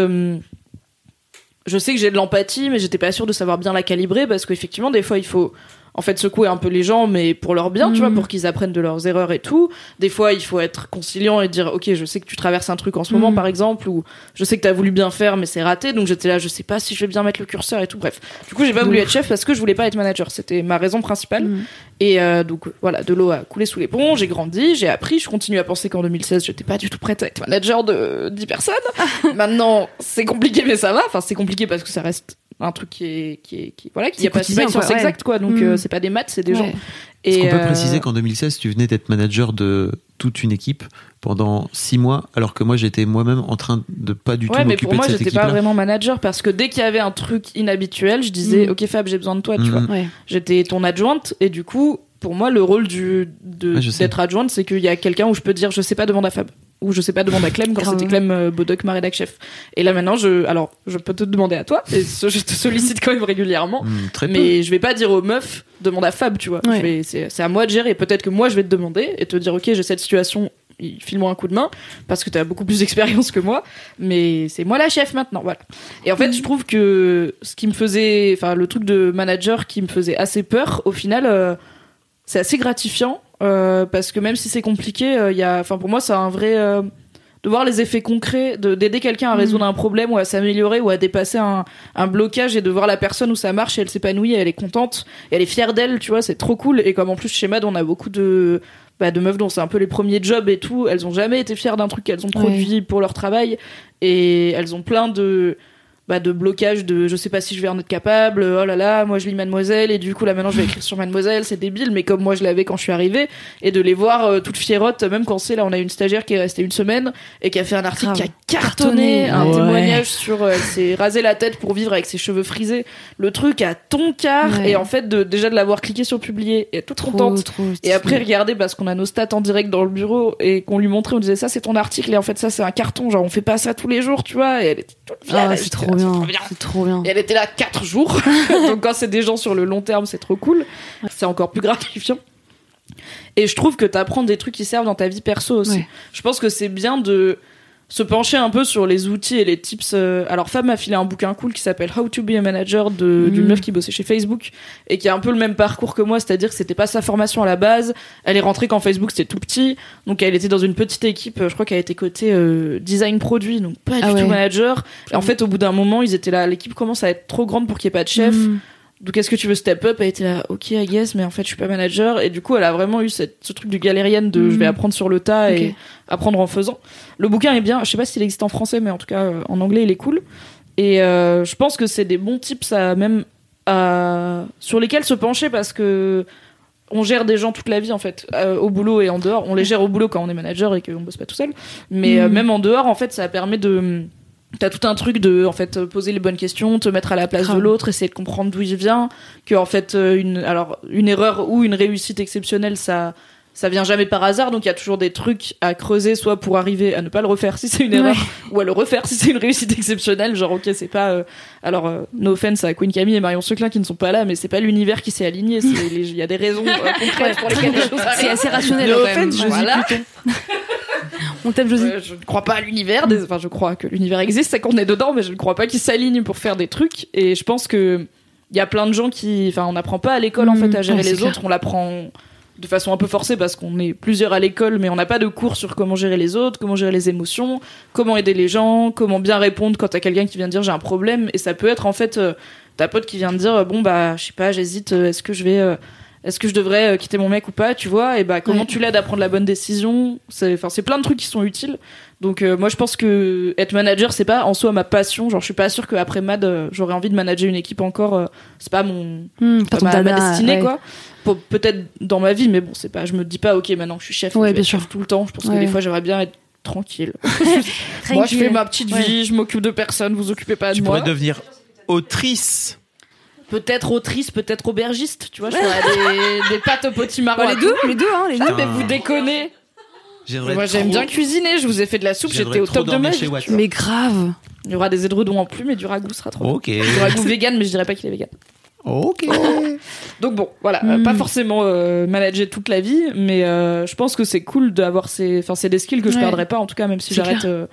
je sais que j'ai de l'empathie mais j'étais pas sûre de savoir bien la calibrer parce qu'effectivement des fois il faut en fait secouer un peu les gens mais pour leur bien tu vois Mhm. pour qu'ils apprennent de leurs erreurs et tout des fois il faut être conciliant et dire ok je sais que tu traverses un truc en ce moment Mhm. par exemple ou je sais que t'as voulu bien faire mais c'est raté donc j'étais là je sais pas si je vais bien mettre le curseur et tout bref du coup j'ai pas voulu être chef parce que je voulais pas être manager c'était ma raison principale Mhm. et euh, donc voilà, de l'eau a coulé sous les ponts, j'ai grandi, j'ai appris, je continue à penser qu'en 2016, j'étais pas du tout prête à être manager de 10 personnes. Maintenant, c'est compliqué mais ça va, enfin c'est compliqué parce que ça reste un truc qui est qui est qui voilà, qui a pas science quoi, ouais. exacte quoi, donc Mm. euh, c'est pas des maths, c'est des gens. Ouais. Est-ce qu'on peut euh, préciser qu'en 2016, tu venais d'être manager de toute une équipe pendant six mois, alors que moi j'étais moi-même en train de pas du tout Ouais, mais m'occuper pour moi, j'étais pas vraiment manager parce que dès qu'il y avait un truc inhabituel, je disais Mm. OK Fab, j'ai besoin de toi, tu Mhm. vois. Ouais. J'étais ton adjointe et du coup, pour moi, le rôle du de d'être adjointe, c'est qu'il y a quelqu'un où je peux dire je sais pas demande à Fab ou je sais pas demande à Clem quand c'était Clem euh, Bodoc ma rédac chef. Et là maintenant, je alors je peux te demander à toi et ce- je te sollicite quand même régulièrement. Hmm, très peu. Mais je vais pas dire aux meufs demande à Fab, tu vois. Ouais. C'est c'est à moi de gérer. Peut-être que moi je vais te demander et te dire ok j'ai cette situation, file-moi un coup de main parce que tu as beaucoup plus d'expérience que moi. Mais c'est moi la chef maintenant, voilà. Et en fait je trouve que ce qui me faisait, enfin le truc de manager qui me faisait assez peur, au final euh, c'est assez gratifiant euh, parce que même si c'est compliqué, euh, il y a, enfin pour moi c'est un vrai euh, de voir les effets concrets, de d'aider quelqu'un à résoudre un problème ou à s'améliorer ou à dépasser un, un blocage et de voir la personne où ça marche et elle s'épanouit, elle est contente, et elle est fière d'elle, tu vois, c'est trop cool. Et comme en plus chez Mad on a beaucoup de bah, de meufs dont c'est un peu les premiers jobs et tout, elles ont jamais été fières d'un truc qu'elles ont produit pour leur travail. Et elles ont plein de bah, de blocage de je sais pas si je vais en être capable oh là là moi je lis Mademoiselle et du coup là maintenant je vais écrire sur Mademoiselle c'est débile mais comme moi je l'avais quand je suis arrivée et de les voir euh, toutes fiérottes même quand c'est là on a une stagiaire qui est restée une semaine et qui a fait un article qui a cartonné Cartonné. un Ouais. témoignage sur euh, elle s'est rasé la tête pour vivre avec ses cheveux frisés le truc à ton quart Ouais. et en fait de déjà de l'avoir cliqué sur publier et toute Trop, contente trop et après, regarder parce qu'on a nos stats en direct dans le bureau et qu'on lui montrait, on disait ça, c'est ton article et en fait, ça, c'est un carton. Genre, on fait pas ça tous les jours, tu vois. Et elle était toute fière. Ah, c'est trop là, bien. trop bien. C'est trop bien. Et elle était là quatre jours. Donc, quand c'est des gens sur le long terme, c'est trop cool. C'est encore plus gratifiant. Et je trouve que t'apprends des trucs qui servent dans ta vie perso aussi. Ouais. Je pense que c'est bien de se pencher un peu sur les outils et les tips. euh, Alors, Fab m'a filé un bouquin cool qui s'appelle How to be a manager de, d'une Mhm. meuf qui bossait chez Facebook et qui a un peu le même parcours que moi, c'est-à-dire que c'était pas sa formation à la base. Elle est rentrée quand Facebook c'était tout petit, donc elle était dans une petite équipe. euh, Je crois qu'elle était côté euh, design produit, donc pas Ah du ouais. tout manager. Et en fait, au bout d'un moment, ils étaient là. L'équipe commence à être trop grande pour qu'il y ait pas de chef. Mm. Donc est-ce que tu veux step up? Elle était là, ok, I guess, mais en fait, je suis pas manager. Et du coup, elle a vraiment eu cette, ce truc du galérienne de je vais Mhm. apprendre sur le tas et apprendre en faisant. Le bouquin est bien. Je sais pas s'il existe en français, mais en tout cas, euh, en anglais, il est cool. Et euh, je pense que c'est des bons tips à même à, sur lesquels se pencher parce que on gère des gens toute la vie en fait euh, au boulot et en dehors on les gère au boulot quand on est manager et qu'on bosse pas tout seul mais euh, Mhm. même en dehors en fait ça permet de T'as tout un truc de en fait poser les bonnes questions, te mettre à la place Grave. de l'autre, essayer de comprendre d'où il vient, que en fait euh, une alors une erreur ou une réussite exceptionnelle ça ça vient jamais par hasard. Donc il y a toujours des trucs à creuser soit pour arriver à ne pas le refaire si c'est une erreur ou à le refaire si c'est une réussite exceptionnelle. Genre ok c'est pas euh, alors euh, no offense à Queen Camille et Marion Seclin qui ne sont pas là mais c'est pas l'univers qui s'est aligné c'est les- il y a des raisons euh, concrètes pour lesquelles les choses C'est arrivent. assez rationnel No offense, Josie Voilà. On t'aime Josie. Je ne crois pas à l'univers. des- Enfin, je crois que l'univers existe, c'est qu'on est dedans, mais je ne crois pas qu'il s'aligne pour faire des trucs. Et je pense que il y a plein de gens qui, enfin, on n'apprend pas à l'école en Mm, fait à gérer ouais, c'est les clair. autres. On l'apprend de façon un peu forcée parce qu'on est plusieurs à l'école, mais on n'a pas de cours sur comment gérer les autres, comment gérer les émotions, comment aider les gens, comment bien répondre quand t'as quelqu'un qui vient te dire j'ai un problème. Et ça peut être en fait euh, ta pote qui vient te dire bon bah je sais pas, j'hésite, euh, est-ce que je vais euh, est-ce que je devrais euh, quitter mon mec ou pas, tu vois Et bah comment Ouais. tu l'aides à prendre la bonne décision C'est enfin c'est plein de trucs qui sont utiles. Donc euh, moi je pense que être manager c'est pas en soi ma passion. Genre je suis pas sûre qu'après Mad euh, j'aurais envie de manager une équipe encore. euh, c'est pas mon Hmm, pas ma, destinée ouais. quoi. Pour- Peut-être dans ma vie mais bon c'est pas. Je me dis pas ok maintenant que je suis chef. Ouais, je vais bien être chef sûr. tout le temps. Je pense que des fois j'aimerais bien être tranquille. moi je fais ma petite Ouais. vie, je m'occupe de personne, vous occupez pas de Tu moi. pourrais devenir autrice. Peut-être autrice, peut-être aubergiste. Tu vois je ferais des, des pâtes au potimarron. Bon, les deux, les deux, hein, les deux. Ah, mais vous déconnez. J'aimerais Moi j'aime trop- bien cuisiner. Je vous ai fait de la soupe. j'aimerais J'étais au trop top de dormir ma chez vie. Watt. Mais grave. Il y aura des édredons en plus, mais du ragoût sera trop. bien. Ok. Du ragoût vegan, mais je dirais pas qu'il est vegan. Ok. Donc bon, voilà, euh, Mm. pas forcément euh, manager toute la vie, mais euh, je pense que c'est cool d'avoir ces, enfin c'est des skills que je Ouais. perdrai pas en tout cas, même si C'est j'arrête euh,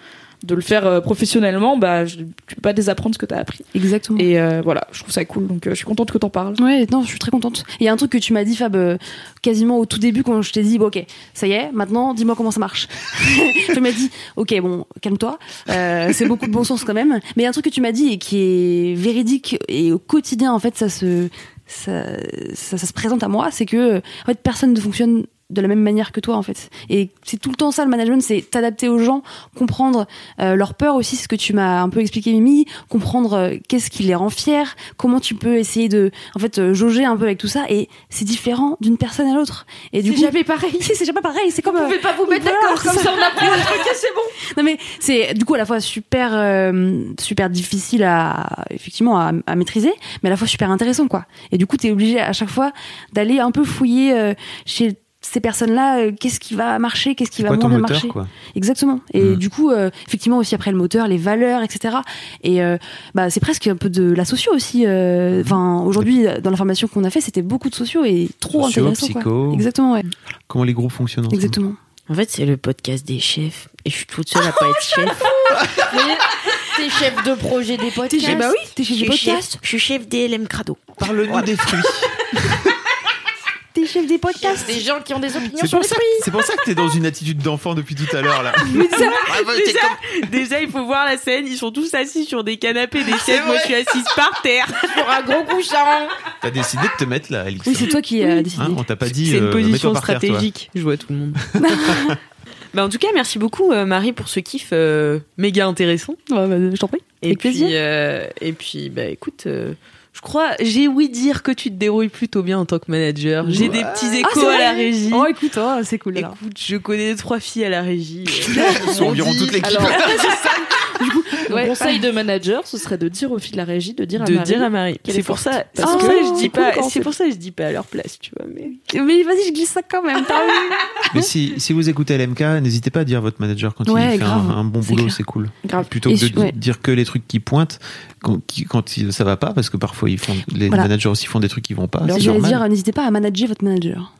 de le faire euh, professionnellement, bah je, tu peux pas désapprendre ce que t'as appris. Exactement. Et euh, voilà, je trouve ça cool, donc euh, je suis contente que t'en parles. Ouais, non, je suis très contente. Il y a un truc que tu m'as dit, Fab, euh, quasiment au tout début, quand je t'ai dit, bon, ok, ça y est, maintenant, dis-moi comment ça marche. tu m'as dit, ok, bon, calme-toi, euh, c'est beaucoup de bon sens quand même. Mais il y a un truc que tu m'as dit et qui est véridique et au quotidien, en fait, ça se, ça, ça, ça se présente à moi, c'est que, en fait, personne ne fonctionne de la même manière que toi en fait et c'est tout le temps ça le management c'est t'adapter aux gens comprendre euh, leur peur aussi c'est ce que tu m'as un peu expliqué Mimi comprendre euh, qu'est-ce qui les rend fiers comment tu peux essayer de en fait euh, jauger un peu avec tout ça et c'est différent d'une personne à l'autre et du coup jamais pareil. si c'est jamais pareil c'est comme Vous euh, pouvez pas vous mettre voilà, d'accord, comme ça. on apprend un truc c'est bon. non mais c'est du coup à la fois super euh, super difficile à effectivement à, à maîtriser mais à la fois super intéressant quoi et du coup t'es obligé à chaque fois d'aller un peu fouiller euh, chez ces personnes-là, euh, qu'est-ce qui va marcher, qu'est-ce qui va moins moteur marcher. quoi Exactement. Et Mm. du coup, euh, effectivement aussi après le moteur, les valeurs, etc. Et euh, bah c'est presque un peu de la socio aussi. euh, Enfin aujourd'hui dans la formation qu'on a fait, c'était beaucoup de sociaux et trop Socio, intéressant. quoi. psycho. Exactement, ouais. Comment les groupes fonctionnent ensemble. Exactement. En fait, c'est le podcast des chefs. Et je suis toute seule à pas être chef. T'es chef de projet des podcasts. Bah oui, t'es chef, podcast. je suis chef DLM Crado. Parle-nous des fruits. T'es chef des podcasts. Des gens qui ont des opinions C'est sur pour, les c'est pour ça que t'es dans une attitude d'enfant depuis tout à l'heure là. Bravo, déjà, comme- déjà, il faut voir la scène. Ils sont tous assis sur des canapés, des chefs. Moi, je suis assise par terre. Sur un gros coussin. T'as décidé de te mettre là, Alix. Oui, c'est toi qui as décidé. Hein, on t'a pas dit. C'est une euh, position par terre, stratégique. je vois tout le monde. bah, en tout cas, merci beaucoup, euh, Marie, pour ce kiff euh, méga intéressant. Ouais, bah, je t'en prie. Et Avec puis, plaisir. euh, et puis, bah, écoute, euh, je crois, j'ai ouï dire que tu te débrouilles plutôt bien en tant que manager. J'ai des petits Ah, échos à la régie. Oh, écoute, oh, c'est cool. alors. Écoute, je connais trois filles à la régie. Ils sont environ toute l'équipe. Ouais. conseil de manager, ce serait de dire aux filles de la régie de dire à de Marie. dire à Marie. C'est est pour ça, c'est pour que ça que je c'est dis pas, c'est pour ça que je dis pas à leur place, tu vois. Mais Mais vas-y, je glisse ça quand même. Mais si, si vous écoutez LMK, n'hésitez pas à dire à votre manager quand Ouais, il fait un, un bon boulot, c'est cool. Grave. Plutôt que de ouais. dire que les trucs qui pointent quand, qui- quand ça va pas, parce que parfois ils font, les Voilà. managers aussi font des trucs qui vont pas. J'allais normal. dire, n'hésitez pas à manager votre manager.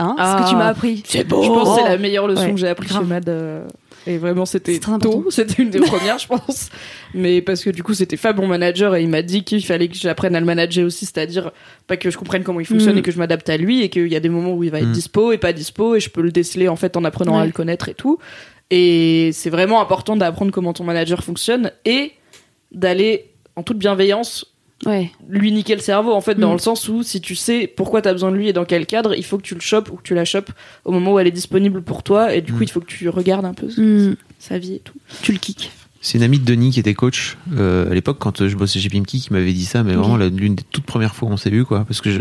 Hein C'est ce que Ah. tu m'as appris. c'est beau. Je pense que c'est Oh. la meilleure leçon Ouais, que j'ai appris chez Mad. euh, Et vraiment, c'était tôt. C'était une des premières, je pense. Mais parce que du coup, c'était Fab, mon manager, et il m'a dit qu'il fallait que j'apprenne à le manager aussi, c'est-à-dire pas que je comprenne comment il fonctionne Mm. et que je m'adapte à lui, et qu'il y a des moments où il va être Mm. dispo et pas dispo, et je peux le déceler en fait en apprenant à le connaître et tout. Et c'est vraiment important d'apprendre comment ton manager fonctionne et d'aller en toute bienveillance Ouais. lui niquer le cerveau en fait dans Mm. le sens où si tu sais pourquoi t'as besoin de lui et dans quel cadre il faut que tu le chopes ou que tu la chopes au moment où elle est disponible pour toi et du coup Mm. il faut que tu regardes un peu Mm. sa vie et tout Tu le kicks. C'est une amie de Denis qui était coach euh, à l'époque quand je bossais chez Pimki qui m'avait dit ça, mais vraiment la- l'une des toutes premières fois où on s'est vu quoi, parce que je-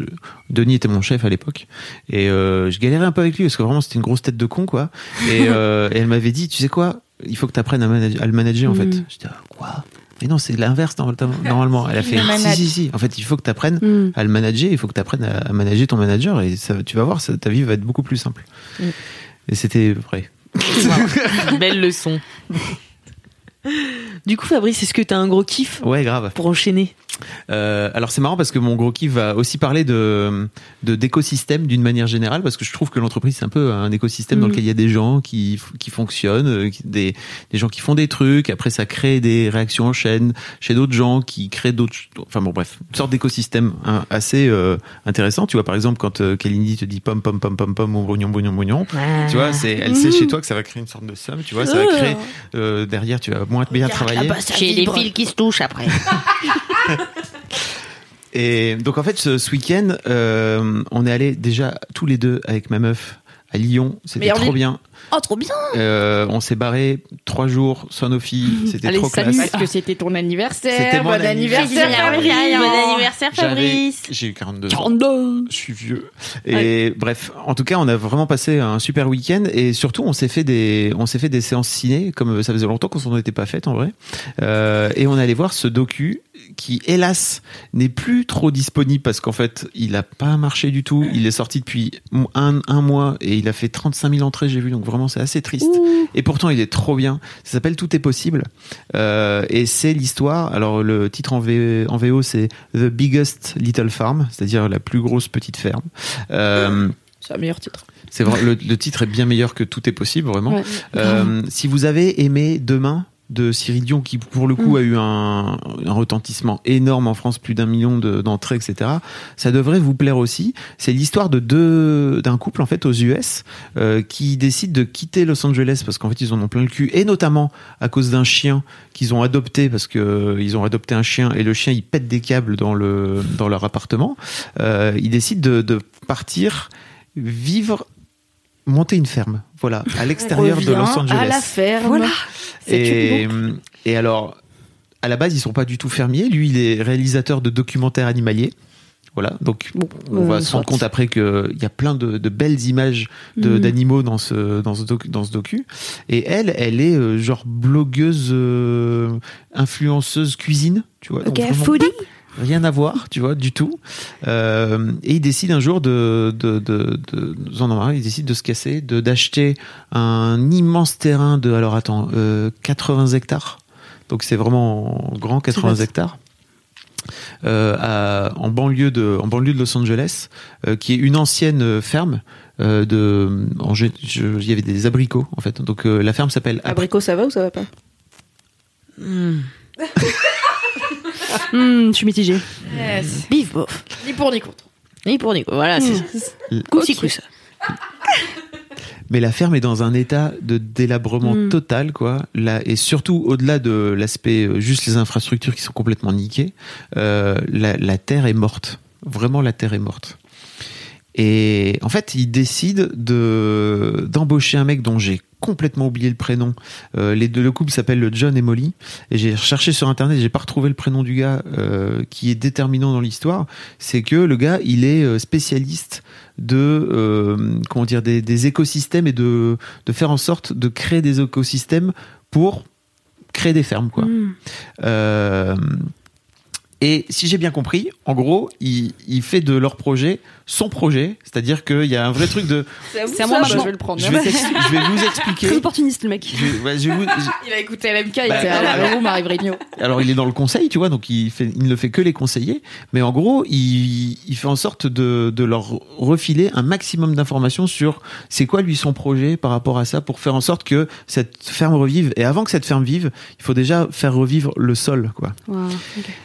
Denis était mon chef à l'époque et euh, je galérais un peu avec lui parce que vraiment c'était une grosse tête de con quoi. Et, euh, et elle m'avait dit, tu sais quoi, il faut que tu apprennes à, le manager en fait. J'étais ah, quoi? Mais non, c'est l'inverse normal- normalement. Elle a fait si si si. En fait, il faut que tu apprennes Mm. à le manager, il faut que tu apprennes à, manager ton manager et ça, tu vas voir, ça- ta vie va être beaucoup plus simple. Mm. Et c'était vrai. Belle leçon. Du coup, Fabrice, est-ce que t'as un gros kiff Ouais, grave. pour enchaîner Euh, alors c'est marrant parce que mon gros kiff va aussi parler de d'écosystème d'une manière générale parce que je trouve que l'entreprise c'est un peu un écosystème dans Mhm. lequel il y a des gens qui qui fonctionnent, euh, des des gens qui font des trucs, après ça crée des réactions en chaîne chez d'autres gens qui créent d'autres enfin bon bref, une sorte d'écosystème hein, assez euh, intéressant, tu vois par exemple quand euh, Kalindi te dit pom pom pom pom pom ou brognon brognon brognon, tu vois, c'est elle sait chez toi que ça va créer une sorte de somme, tu vois, ça va créer euh, derrière tu vas moins bien travailler. J'ai des fils qui se touchent après. Et donc en fait, ce, ce week-end, euh, on est allé déjà tous les deux avec ma meuf à Lyon. C'était trop bien. Oh, trop bien Euh, on s'est barré trois jours filles. C'était trop salut. classe. parce que c'était ton anniversaire C'était mon bon anniversaire anniversaire. Fabrice. Bon anniversaire, Fabrice J'ai eu 42 ans. 42 Je suis vieux. Et bref, en tout cas, on a vraiment passé un super week-end et surtout, on s'est fait des, on s'est fait des séances ciné, comme ça faisait longtemps qu'on s'en était pas fait en vrai. Euh, et on allait voir ce docu qui, hélas, n'est plus trop disponible parce qu'en fait, il a pas marché du tout. Il est sorti depuis un, un mois et il a fait 35 000 entrées, j'ai vu. Donc vraiment, c'est assez triste. Et pourtant, il est trop bien. Ça s'appelle Tout est possible. Euh, et c'est l'histoire. Alors, le titre en, V- en VO, c'est The Biggest Little Farm, c'est-à-dire la plus grosse petite ferme. Euh, c'est un meilleur titre c'est vrai, le, le titre est bien meilleur que Tout est possible, vraiment. Ouais. Euh, si vous avez aimé Demain de Cyril Dion, qui pour le coup a eu un, un retentissement énorme en France, plus d'un million de- d'entrées, etc. Ça devrait vous plaire aussi. C'est l'histoire de deux d'un couple en fait aux US euh, qui décide de quitter Los Angeles parce qu'en fait ils en ont plein le cul et notamment à cause d'un chien qu'ils ont adopté parce que euh, ils ont adopté un chien et le chien il pète des câbles dans le dans leur appartement. Euh, ils décident de, de partir vivre monter une ferme voilà à l'extérieur de Los Angeles à la ferme Voilà. et, et alors, à la base, ils sont pas du tout fermiers. Lui, il est réalisateur de documentaires animaliers. Voilà, donc on euh, va se rendre compte après qu'il y a plein de, de belles images de- Mhm. d'animaux dans ce, dans, ce doc- dans ce docu. Et elle, elle est euh, genre blogueuse, euh, influenceuse cuisine, tu vois. donc Ok, vraiment foodie? Rien à voir, tu vois, du tout. Euh, et il décide un jour de, de, de, de, en avoir, il décide de se casser, de d'acheter un immense terrain de, alors attends, euh, 80 hectares. Donc c'est vraiment grand, 80 vaste. hectares. Euh, à- en banlieue de en banlieue de Los Angeles, euh, qui est une ancienne ferme euh, de. Il y avait des abricots en fait. Donc euh, la ferme s'appelle abricot ça va ou ça va pas? Hmm, je suis mitigée. Bif, bof. ni pour ni contre Ni pour Nico. Voilà, c'est L- Coussi coussa. Mais la ferme est dans un état de délabrement Mm. total, quoi. Là, et surtout, au-delà de l'aspect euh, juste les infrastructures qui sont complètement niquées, euh, la, la terre est morte. Vraiment, la terre est morte. Et en fait, il décide de d'embaucher un mec dont j'ai complètement oublié le prénom. Euh, les deux, le couple s'appelle John et Molly. Et j'ai recherché sur internet, j'ai pas retrouvé le prénom du gars euh, qui est déterminant dans l'histoire. C'est que le gars, il est euh, spécialiste de euh, comment dire des, des écosystèmes et de de faire en sorte de créer des écosystèmes pour créer des fermes quoi. Hmm. Et si j'ai bien compris, en gros, il, il fait de leur projet son projet, c'est-à-dire qu'il y a un vrai truc de. c'est à moi maintenant. je vais le prendre Je vais, t'ex- je vais vous expliquer. Très opportuniste, le mec. Je vais- ouais, je vais vous- je- il a écouté LMK il Bah, était à alors- la Marie Vrigno alors il est dans le conseil, tu vois, donc il, fait, il ne fait que les conseiller, mais en gros, il, il fait en sorte de, de leur refiler un maximum d'informations sur c'est quoi lui son projet par rapport à ça pour faire en sorte que cette ferme revive. Et avant que cette ferme vive, il faut déjà faire revivre le sol, quoi. Wow.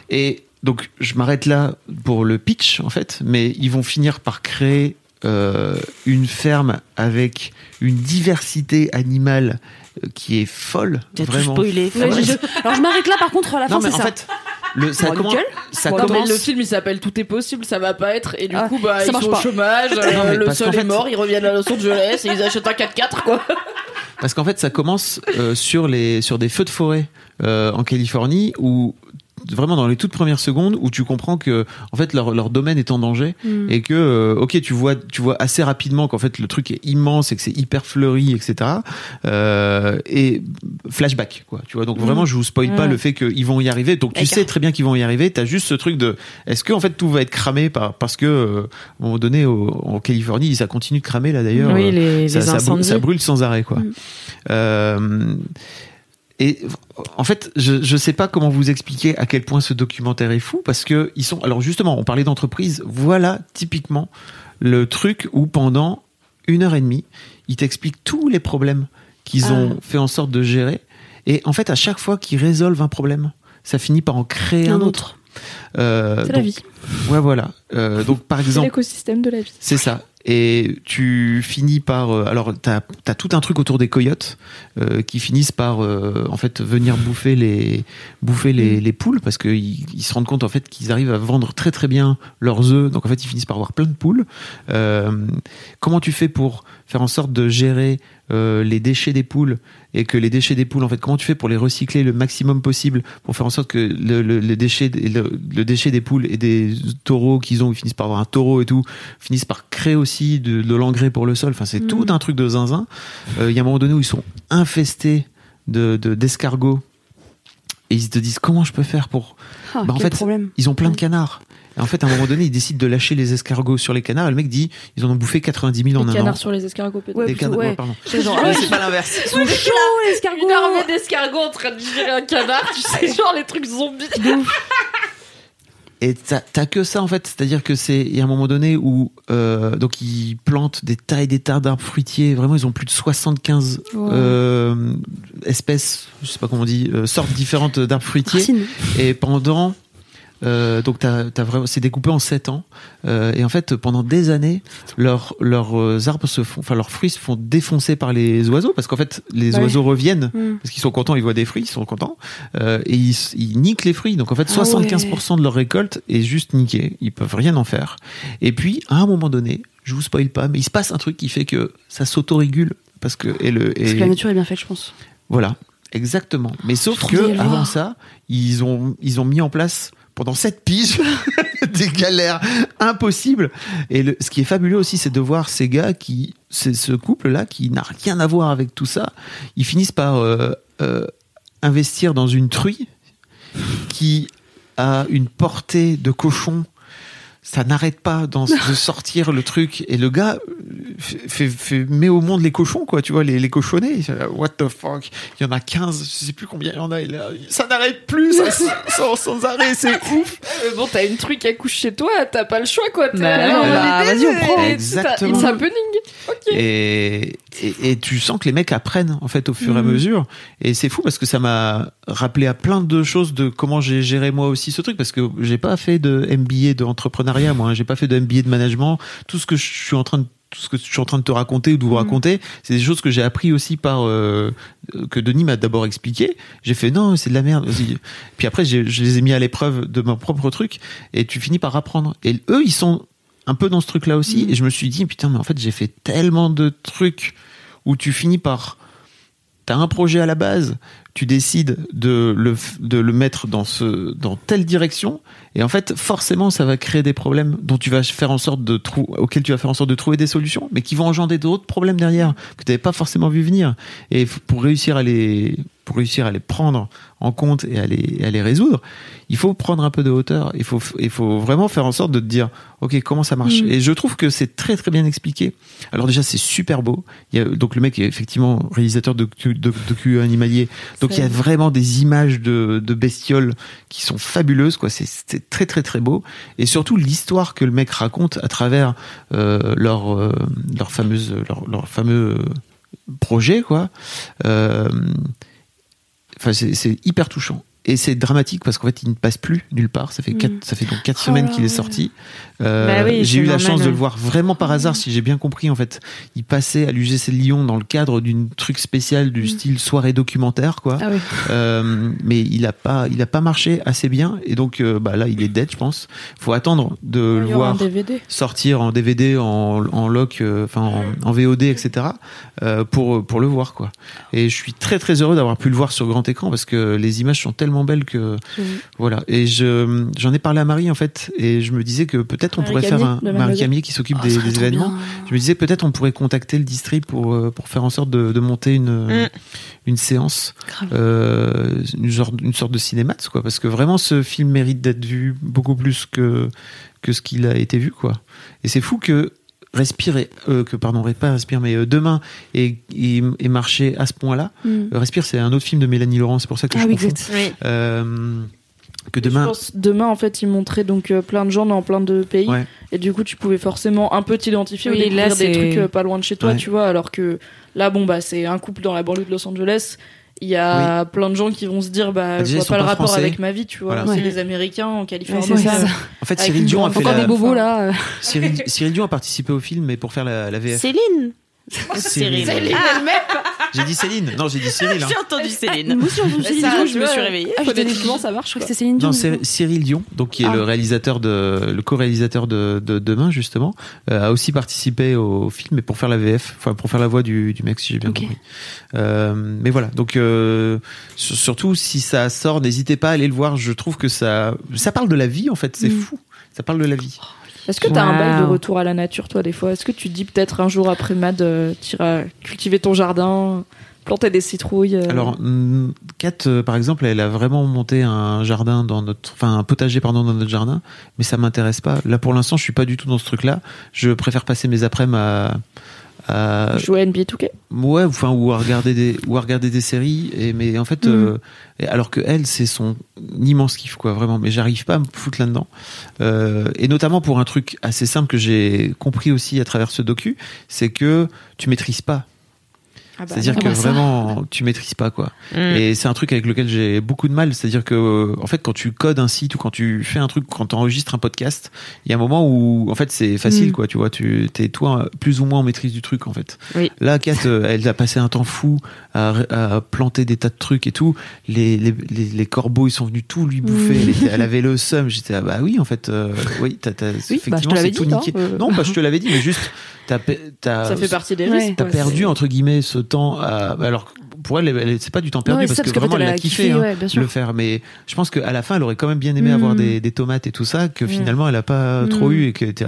Et donc, je m'arrête là pour le pitch, en fait, mais ils vont finir par créer euh, une ferme avec une diversité animale euh, qui est folle. T'as tout vraiment spoilé. Ouais, je- Alors je m'arrête là par contre à la fin non, mais c'est en ça. fait, le, ça Bon, commence, nickel. ça Bon, attends, commence. le film il s'appelle Tout est possible, ça va pas être. Et du Ah, coup, bah, ils sont pas. au chômage, Non, euh, le parce sol qu'en est fait- mort, ils reviennent à Los Angeles et ils achètent un 4x4, quoi. Parce qu'en fait, ça commence euh, sur les sur des feux de forêt euh, en Californie où vraiment dans les toutes premières secondes où tu comprends que en fait leur, leur domaine est en danger Mm. et que euh, ok tu vois tu vois assez rapidement qu'en fait le truc est immense et que c'est hyper fleuri etc euh, et flashback quoi tu vois. Donc vraiment je vous spoil pas Mm. le fait qu'ils vont y arriver. Donc tu sais très bien qu'ils vont y arriver. T'as juste ce truc de est-ce que en fait tout va être cramé par parce que euh, à un moment donné au- en Californie ça continue de cramer là d'ailleurs Oui, euh, les, ça, les ça brûle, ça brûle sans arrêt quoi. Et en fait, je je sais pas comment vous expliquer à quel point ce documentaire est fou parce que ils sont alors justement, on parlait d'entreprise. Voilà typiquement le truc où pendant une heure et demie, ils t'expliquent tous les problèmes qu'ils Ah. ont fait en sorte de gérer. Et en fait, à chaque fois qu'ils résolvent un problème, ça finit par en créer un, Un autre. Euh, C'est la vie. Ouais, voilà. Euh, donc, par C'est exemple, l'écosystème de la vie. c'est ça. Et tu finis par euh, alors t'as as tout un truc autour des coyotes euh, qui finissent par euh, en fait venir bouffer les bouffer les, les poules parce qu'ils ils se rendent compte en fait qu'ils arrivent à vendre très très bien leurs œufs donc en fait ils finissent par avoir plein de poules. Euh, comment tu fais pour faire en sorte de gérer euh, les déchets des poules et que les déchets des poules en fait comment tu fais pour les recycler le maximum possible pour faire en sorte que le, le, les déchets le, le déchet des poules et des taureaux qu'ils ont ils finissent par avoir un taureau et tout finissent par créer aussi de, de l'engrais pour le sol. Enfin, c'est Mm. tout un truc de zinzin. Euh, Il y a un moment donné où ils sont infestés de de- d'escargots et ils te disent comment je peux faire pour. Ah, Bah, en fait, problème. Ils ont plein de canards. Et en fait, à un moment donné, ils décident de lâcher les escargots sur les canards. Et le mec dit ils en ont bouffé 90 000 en Les un an. canards sur les escargots, peut-être. Ouais, Des plutôt, canards- ouais. ouais, pardon. C'est genre, Ouais, c'est pas l'inverse. ils sont chauds, les escargots. Une armée d'escargots en train de digérer un canard, tu sais, genre les trucs zombies. Et t'as t'as que ça en fait, c'est-à-dire que c'est il y a un moment donné où euh, donc ils plantent des tas et des tas d'arbres fruitiers. Vraiment, ils ont plus de 75 Wow. euh, espèces, je sais pas comment on dit, euh, sortes différentes d'arbres fruitiers. Racine. Et pendant euh, donc t'as, t'as vraiment, c'est découpé en 7 ans. Euh, et en fait, pendant des années, leurs leurs arbres se font, enfin leurs fruits se font défoncer par les oiseaux parce qu'en fait, les Ouais. oiseaux reviennent Mm. parce qu'ils sont contents, ils voient des fruits, ils sont contents euh, et ils, ils niquent les fruits. Donc en fait, Ah 75% de leur récolte est juste niquée. Ils peuvent rien en faire. Et puis à un moment donné, je vous spoil pas, mais il se passe un truc qui fait que ça s'autorégule parce que et le Parce et que la nature est bien faite, je pense. voilà, exactement. Mais sauf que avant ça, ils ont ils ont mis en place pendant sept piges des galères impossibles. Et ce qui est fabuleux aussi, c'est de voir ces gars qui, c'est ce couple-là qui n'a rien à voir avec tout ça. Ils finissent par euh, euh, investir dans une truie qui a une portée de cochon. Ça n'arrête pas dans- de sortir le truc et le gars euh, fait, fait- fait- met au monde les cochons quoi tu vois les, les cochonnets Il fait, what the fuck? Il y en a 15 je sais plus combien il y en a ça n'arrête plus ça, sans, sans arrêt c'est ouf Mais bon, t'as une truc qui accouche chez toi, t'as pas le choix, quoi. T'es Bah bah, vas-y, on prend. et- Exactement. It's happening. Ok. et, et, et tu sens que les mecs apprennent en fait au fur et à mesure et c'est fou parce que ça m'a rappelé à plein de choses de comment j'ai géré moi aussi ce truc parce que j'ai pas fait de MBA moi hein. j'ai pas fait de MBA de management tout ce que je suis en train de tout ce que je suis en train de te raconter ou de vous raconter, c'est des choses que j'ai appris aussi par euh, que Denis m'a d'abord expliqué. J'ai fait non, c'est de la merde. Puis après, je les ai mis à l'épreuve de mon propre truc et tu finis par apprendre. Et eux, ils sont un peu dans ce truc-là aussi. Et je me suis dit putain, mais en fait, j'ai fait tellement de trucs où tu finis par T'as un projet à la base, tu décides de le, de le mettre dans, ce, dans telle direction, et en fait, forcément, ça va créer des problèmes dont tu vas faire en sorte de trou, auxquels tu vas faire en sorte de trouver des solutions, mais qui vont engendrer d'autres problèmes derrière que tu n'avais pas forcément vu venir. Et pour réussir à les, pour réussir à les prendre en compte et à les, et à les résoudre, il faut prendre un peu de hauteur. Il faut, il faut vraiment faire en sorte de te dire, ok, comment ça marche? Mm. Et je trouve que c'est très très bien expliqué. Alors déjà, c'est super beau. Il y a, donc le mec est effectivement réalisateur de de, docu animalier. Donc il y a vraiment des images de, de bestioles qui sont fabuleuses. quoi. C'est c'est très très très beau. Et surtout l'histoire que le mec raconte à travers euh, leur, euh, leur fameuse leur, leur fameux projet quoi. Euh, Enfin, c'est hyper touchant. Et c'est dramatique parce qu'en fait, il ne passe plus nulle part. Ça fait quatre, ça fait donc quatre Oh semaines qu'il est là. sorti. Euh, Bah oui, j'ai eu la chance de le voir vraiment par hasard, si j'ai bien compris. En fait, il passait à l'UGC de Lyon dans le cadre d'une truc spécial du style soirée documentaire, quoi. Ah oui. Euh, mais il a pas, il a pas marché assez bien. Et donc, euh, bah là, il est dead, je pense. Faut attendre de Il le voir DVD. sortir en DVD, en, en loc, euh, enfin en, en VOD, etc. euh, pour pour le voir quoi. Et je suis très très heureux d'avoir pu le voir sur grand écran parce que les images sont tellement belles que voilà. Et je j'en ai parlé à Marie en fait et je me disais que peut-être on pourrait Camier, faire un Marie. Camier qui s'occupe Oh, des, événements. bien. Je me disais peut-être on pourrait contacter le district pour euh, pour faire en sorte de, de monter une Mm. une séance euh, une, genre, une sorte de cinémat quoi parce que vraiment ce film mérite d'être vu beaucoup plus que que ce qu'il a été vu quoi et c'est fou que respirer euh, que pardon pas respire mais euh, demain et, et, et marcher à ce point là Mm. respire c'est un autre film de Mélanie Laurent c'est pour ça que Ah je oui. Oui. Euh, que Je demain pense demain, en fait, ils montraient donc euh, plein de gens dans plein de pays. Ouais. Et du coup, tu pouvais forcément un peu t'identifier ou Oui, découvrir là, des c'est- trucs euh, pas loin de chez toi, Ouais. tu vois. Alors que là, bon, bah, c'est un couple dans la banlieue de Los Angeles. Il y a plein de gens qui vont se dire, bah, Bah, je vois pas le pas rapport français. avec ma vie, tu vois. Voilà. C'est Ouais. des Américains en Californie. Ouais, c'est ça. ça. en fait Cyril Dion a grande fait Encore la, des bobos là. Cyril, Cyril Dion a participé au film mais pour faire la, la VF Céline. Cyril. j'ai dit Céline non j'ai dit Cyril hein. J'ai entendu Céline. Moi aussi, on Ça, Céline Dion, je me suis réveillée. Ah, Phonétiquement, ça marche. Je crois que c'était Céline Dion. Non, c'est Cyril Dion, donc qui est Ah. le réalisateur de, le co-réalisateur de, de Demain justement, euh, a aussi participé au film, mais pour faire la VF, enfin pour faire la voix du, du mec, si j'ai bien compris. Euh, mais voilà, donc euh, sur- surtout si ça sort, n'hésitez pas à aller le voir. Je trouve que ça, ça parle de la vie en fait, c'est Mm. fou. Ça parle de la vie. Est-ce que t'as un bail de retour à la nature, toi, des fois? Est-ce que tu dis peut-être un jour après Mad, euh, t'iras cultiver ton jardin, planter des citrouilles euh, Alors, hum, Kat, euh, par exemple, elle a vraiment monté un jardin dans notre, enfin un potager pardon dans notre jardin, mais ça m'intéresse pas. Là, pour l'instant, je suis pas du tout dans ce truc-là. Je préfère passer mes après-midi à, à jouer à NBA 2K ouais, enfin ou à regarder des ou à regarder des séries. Et mais en fait, euh, et alors que elle, c'est son immense kiff quoi, vraiment. Mais j'arrive pas à me foutre là-dedans. Euh, et notamment pour un truc assez simple que j'ai compris aussi à travers ce docu, c'est que tu maîtrises pas. Ah bah, C'est-à-dire que ça. vraiment, tu maîtrises pas quoi. Mm. Et c'est un truc avec lequel j'ai beaucoup de mal. C'est-à-dire que, en fait, quand tu codes un site ou quand tu fais un truc, quand tu enregistres un podcast, il y a un moment où, en fait, c'est facile, Mm. quoi. Tu vois, tu es toi plus ou moins en maîtrise du truc, en fait. Oui. Là, Kat, euh, elle a passé un temps fou à, à planter des tas de trucs et tout. Les, les, les, les corbeaux, ils sont venus tout lui bouffer. Mm. Elle, était- elle avait le seum. J'étais, ah bah oui, en fait, euh, oui, t'as, t'as, bah, je effectivement, c'est tout dit, hein, niqué. euh. Non, bah, je te l'avais dit, mais juste, t'as, t'as, Ça fait partie des risques. T'as perdu C'est- entre guillemets ce temps. À... Alors pour elle, elle- c'est pas du temps perdu Ouais, parce que ça, parce vraiment elle a kiffé, kiffé, hein, ouais, le faire. Mais je pense qu'à la fin, elle aurait quand même bien aimé Mm. avoir des, des tomates et tout ça que finalement elle a pas Mm. trop eu et que t'es-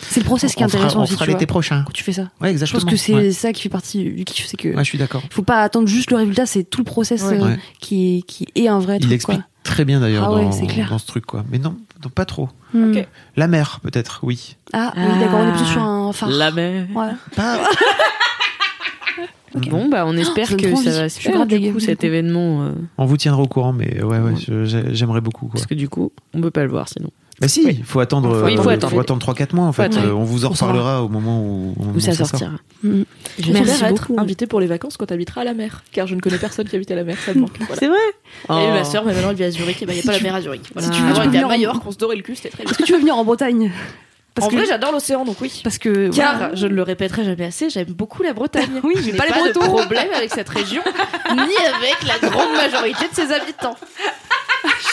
C'est le process qui est on fera- intéressant on aussi, fera l'été prochain. quand tu fais ça. Ouais, Je exactement. pense que c'est ça qui fait partie du kiff, c'est que Ouais, je suis d'accord. faut pas attendre juste le résultat, c'est tout le process Ouais. euh, Ouais. qui, est, qui est un vrai Il truc. explique Quoi. très bien d'ailleurs Ah dans, ce truc quoi. Mais non, non, pas trop. Hmm. La mer peut-être, oui. Ah, oui, d'accord, on est plutôt sur un phare. La mer. Ouais. Pas. Bon, bah, on espère ça donne que ça va se faire du coup cet coup. événement. euh, On vous tiendra au courant, mais ouais, j'ai- j'aimerais beaucoup quoi. parce que du coup, on peut pas le voir sinon. Bah si, il faut attendre. Oui, il faut euh, attendre. attendre 3-4 mois en fait. Euh, on vous en reparlera au moment où, moment Où ça sort. sortira. Hmm. J'espère Merci être invité pour les vacances quand t'habiteras à la mer. Car je ne connais personne qui habite à la mer, ça me manque. Voilà. C'est vrai Il y a eu Oh. ma soeur, mais maintenant elle vit à Zurich, et ben il n'y a pas la mer à Zurich. Voilà. Si tu veux, Avant, tu à venir en- Majorque, on se dorait le cul, c'était très bien. Est-ce que tu veux venir en Bretagne En Parce que- vrai, j'adore l'océan, donc oui. Parce que. Car, voilà. je ne le répéterai jamais assez, j'aime beaucoup la Bretagne. Oui, je n'ai pas pas, les de Bretons. problème avec cette région, ni avec la grande majorité de ses habitants.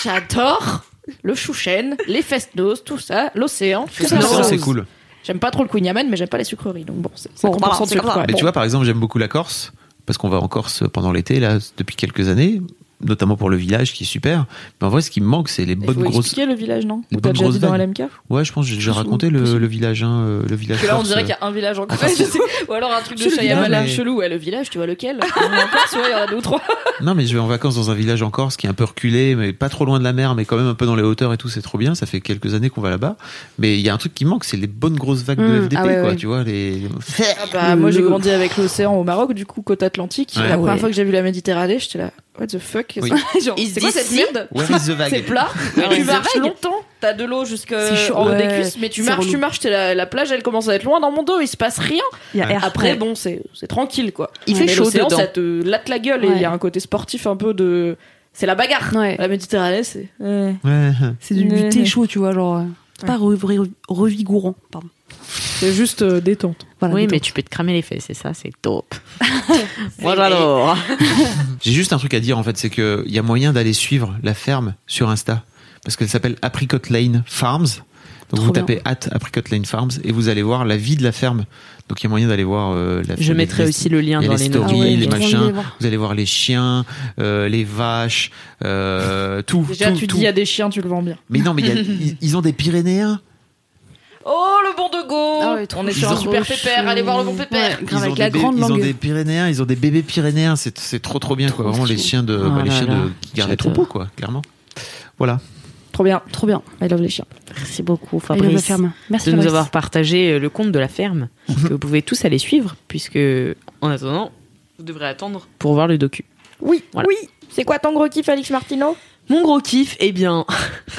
J'adore le chouchen, les fest-noz, tout ça, l'océan. tout ça. L'océan, c'est cool. J'aime pas trop le Queen Yaman, mais j'aime pas les sucreries, donc bon, c'est Bon, 50% voilà, de c'est sucre. comme ça. quoi. Mais Bon. tu vois, par exemple, j'aime beaucoup la Corse, parce qu'on va en Corse pendant l'été, là, depuis quelques années, notamment pour le village qui est super. Mais en vrai, ce qui me manque, c'est les bonnes faut grosses. expliquer le village, non Ou t'as déjà dit dans vagues. LMK Ouais, je pense que j'ai raconté le, le village, hein, euh, le village. Parce que là, on dirait euh. qu'il y a un village en Corse. c'est- Ou alors un truc de Shyamalan mais- chelou. Ouais, le village, tu vois lequel En Corse, ouais, il y en a deux ou trois. Non, mais je vais en vacances dans un village en Corse qui est un peu reculé, mais pas trop loin de la mer, mais quand même un peu dans les hauteurs et tout, c'est trop bien. Ça fait quelques années qu'on va là-bas. Mais il y a un truc qui manque, c'est les bonnes grosses vagues de Mmh, FDP, ah ouais, quoi. ouais. Tu vois, les. Ah bah, moi, j'ai grandi avec l'océan au Maroc, du coup, côte atlantique. La première fois que j'ai vu la Méditerranée, j'étais là, what the fuck? Oui. C'est quoi cette merde? C'est plat, tu marches longtemps, t'as de l'eau jusqu'en haut des cuisses, mais tu marches, tu marches, t'es la, la plage, elle commence à être loin dans mon dos, il se passe rien. Il y a Ouais. air Après, bon, c'est tranquille, quoi. Il fait Mais chaud dedans. ça te latte la gueule et il y a un côté sportif un peu de. C'est la bagarre. Ouais. La Méditerranée, c'est. ouais. Ouais. C'est du, du thé chaud, tu vois, genre. C'est pas re- re- revigourant, pardon. C'est juste euh, détente. Voilà, oui, mais tu peux te cramer les fesses, c'est ça, c'est top. Moi j'adore. J'ai juste un truc à dire en fait, c'est que il y a moyen d'aller suivre la ferme sur Insta parce qu'elle s'appelle Apricot Lane Farms. Donc Trop vous tapez at Apricot Lane Farms et vous allez voir la vie de la ferme. Donc il y a moyen d'aller voir euh, la Je mettrai les- aussi le lien dans les stories, Ah ouais, les machins. les voir. Vous allez voir les chiens, euh, les vaches, euh, tout. Déjà, tout, tu tout. dis il y a des chiens, tu le vends bien. Mais non, mais il y a- ils, ils ont des Pyrénéens. Oh, le bon de go Ah ouais, On est sur un super pépère, allez voir le bon pépère Ouais, Ils grave, ont, avec des la grande ils ont des Pyrénéens, ils ont des bébés Pyrénéens. C'est c'est trop trop bien quoi. Trop Vraiment les chiens de, bah, les chiens là. de qui gardent les troupeaux quoi, clairement. Voilà. Trop bien. Trop bien. I love les chiens. Merci beaucoup I love la Fabrice ferme. Merci de nous Fabrice. avoir partagé euh, le compte de la ferme que vous pouvez tous aller suivre puisque en attendant vous devrez attendre pour voir le docu. Oui, Voilà. oui. C'est quoi ton gros kiff, Alix Martino Mon gros kiff, eh bien,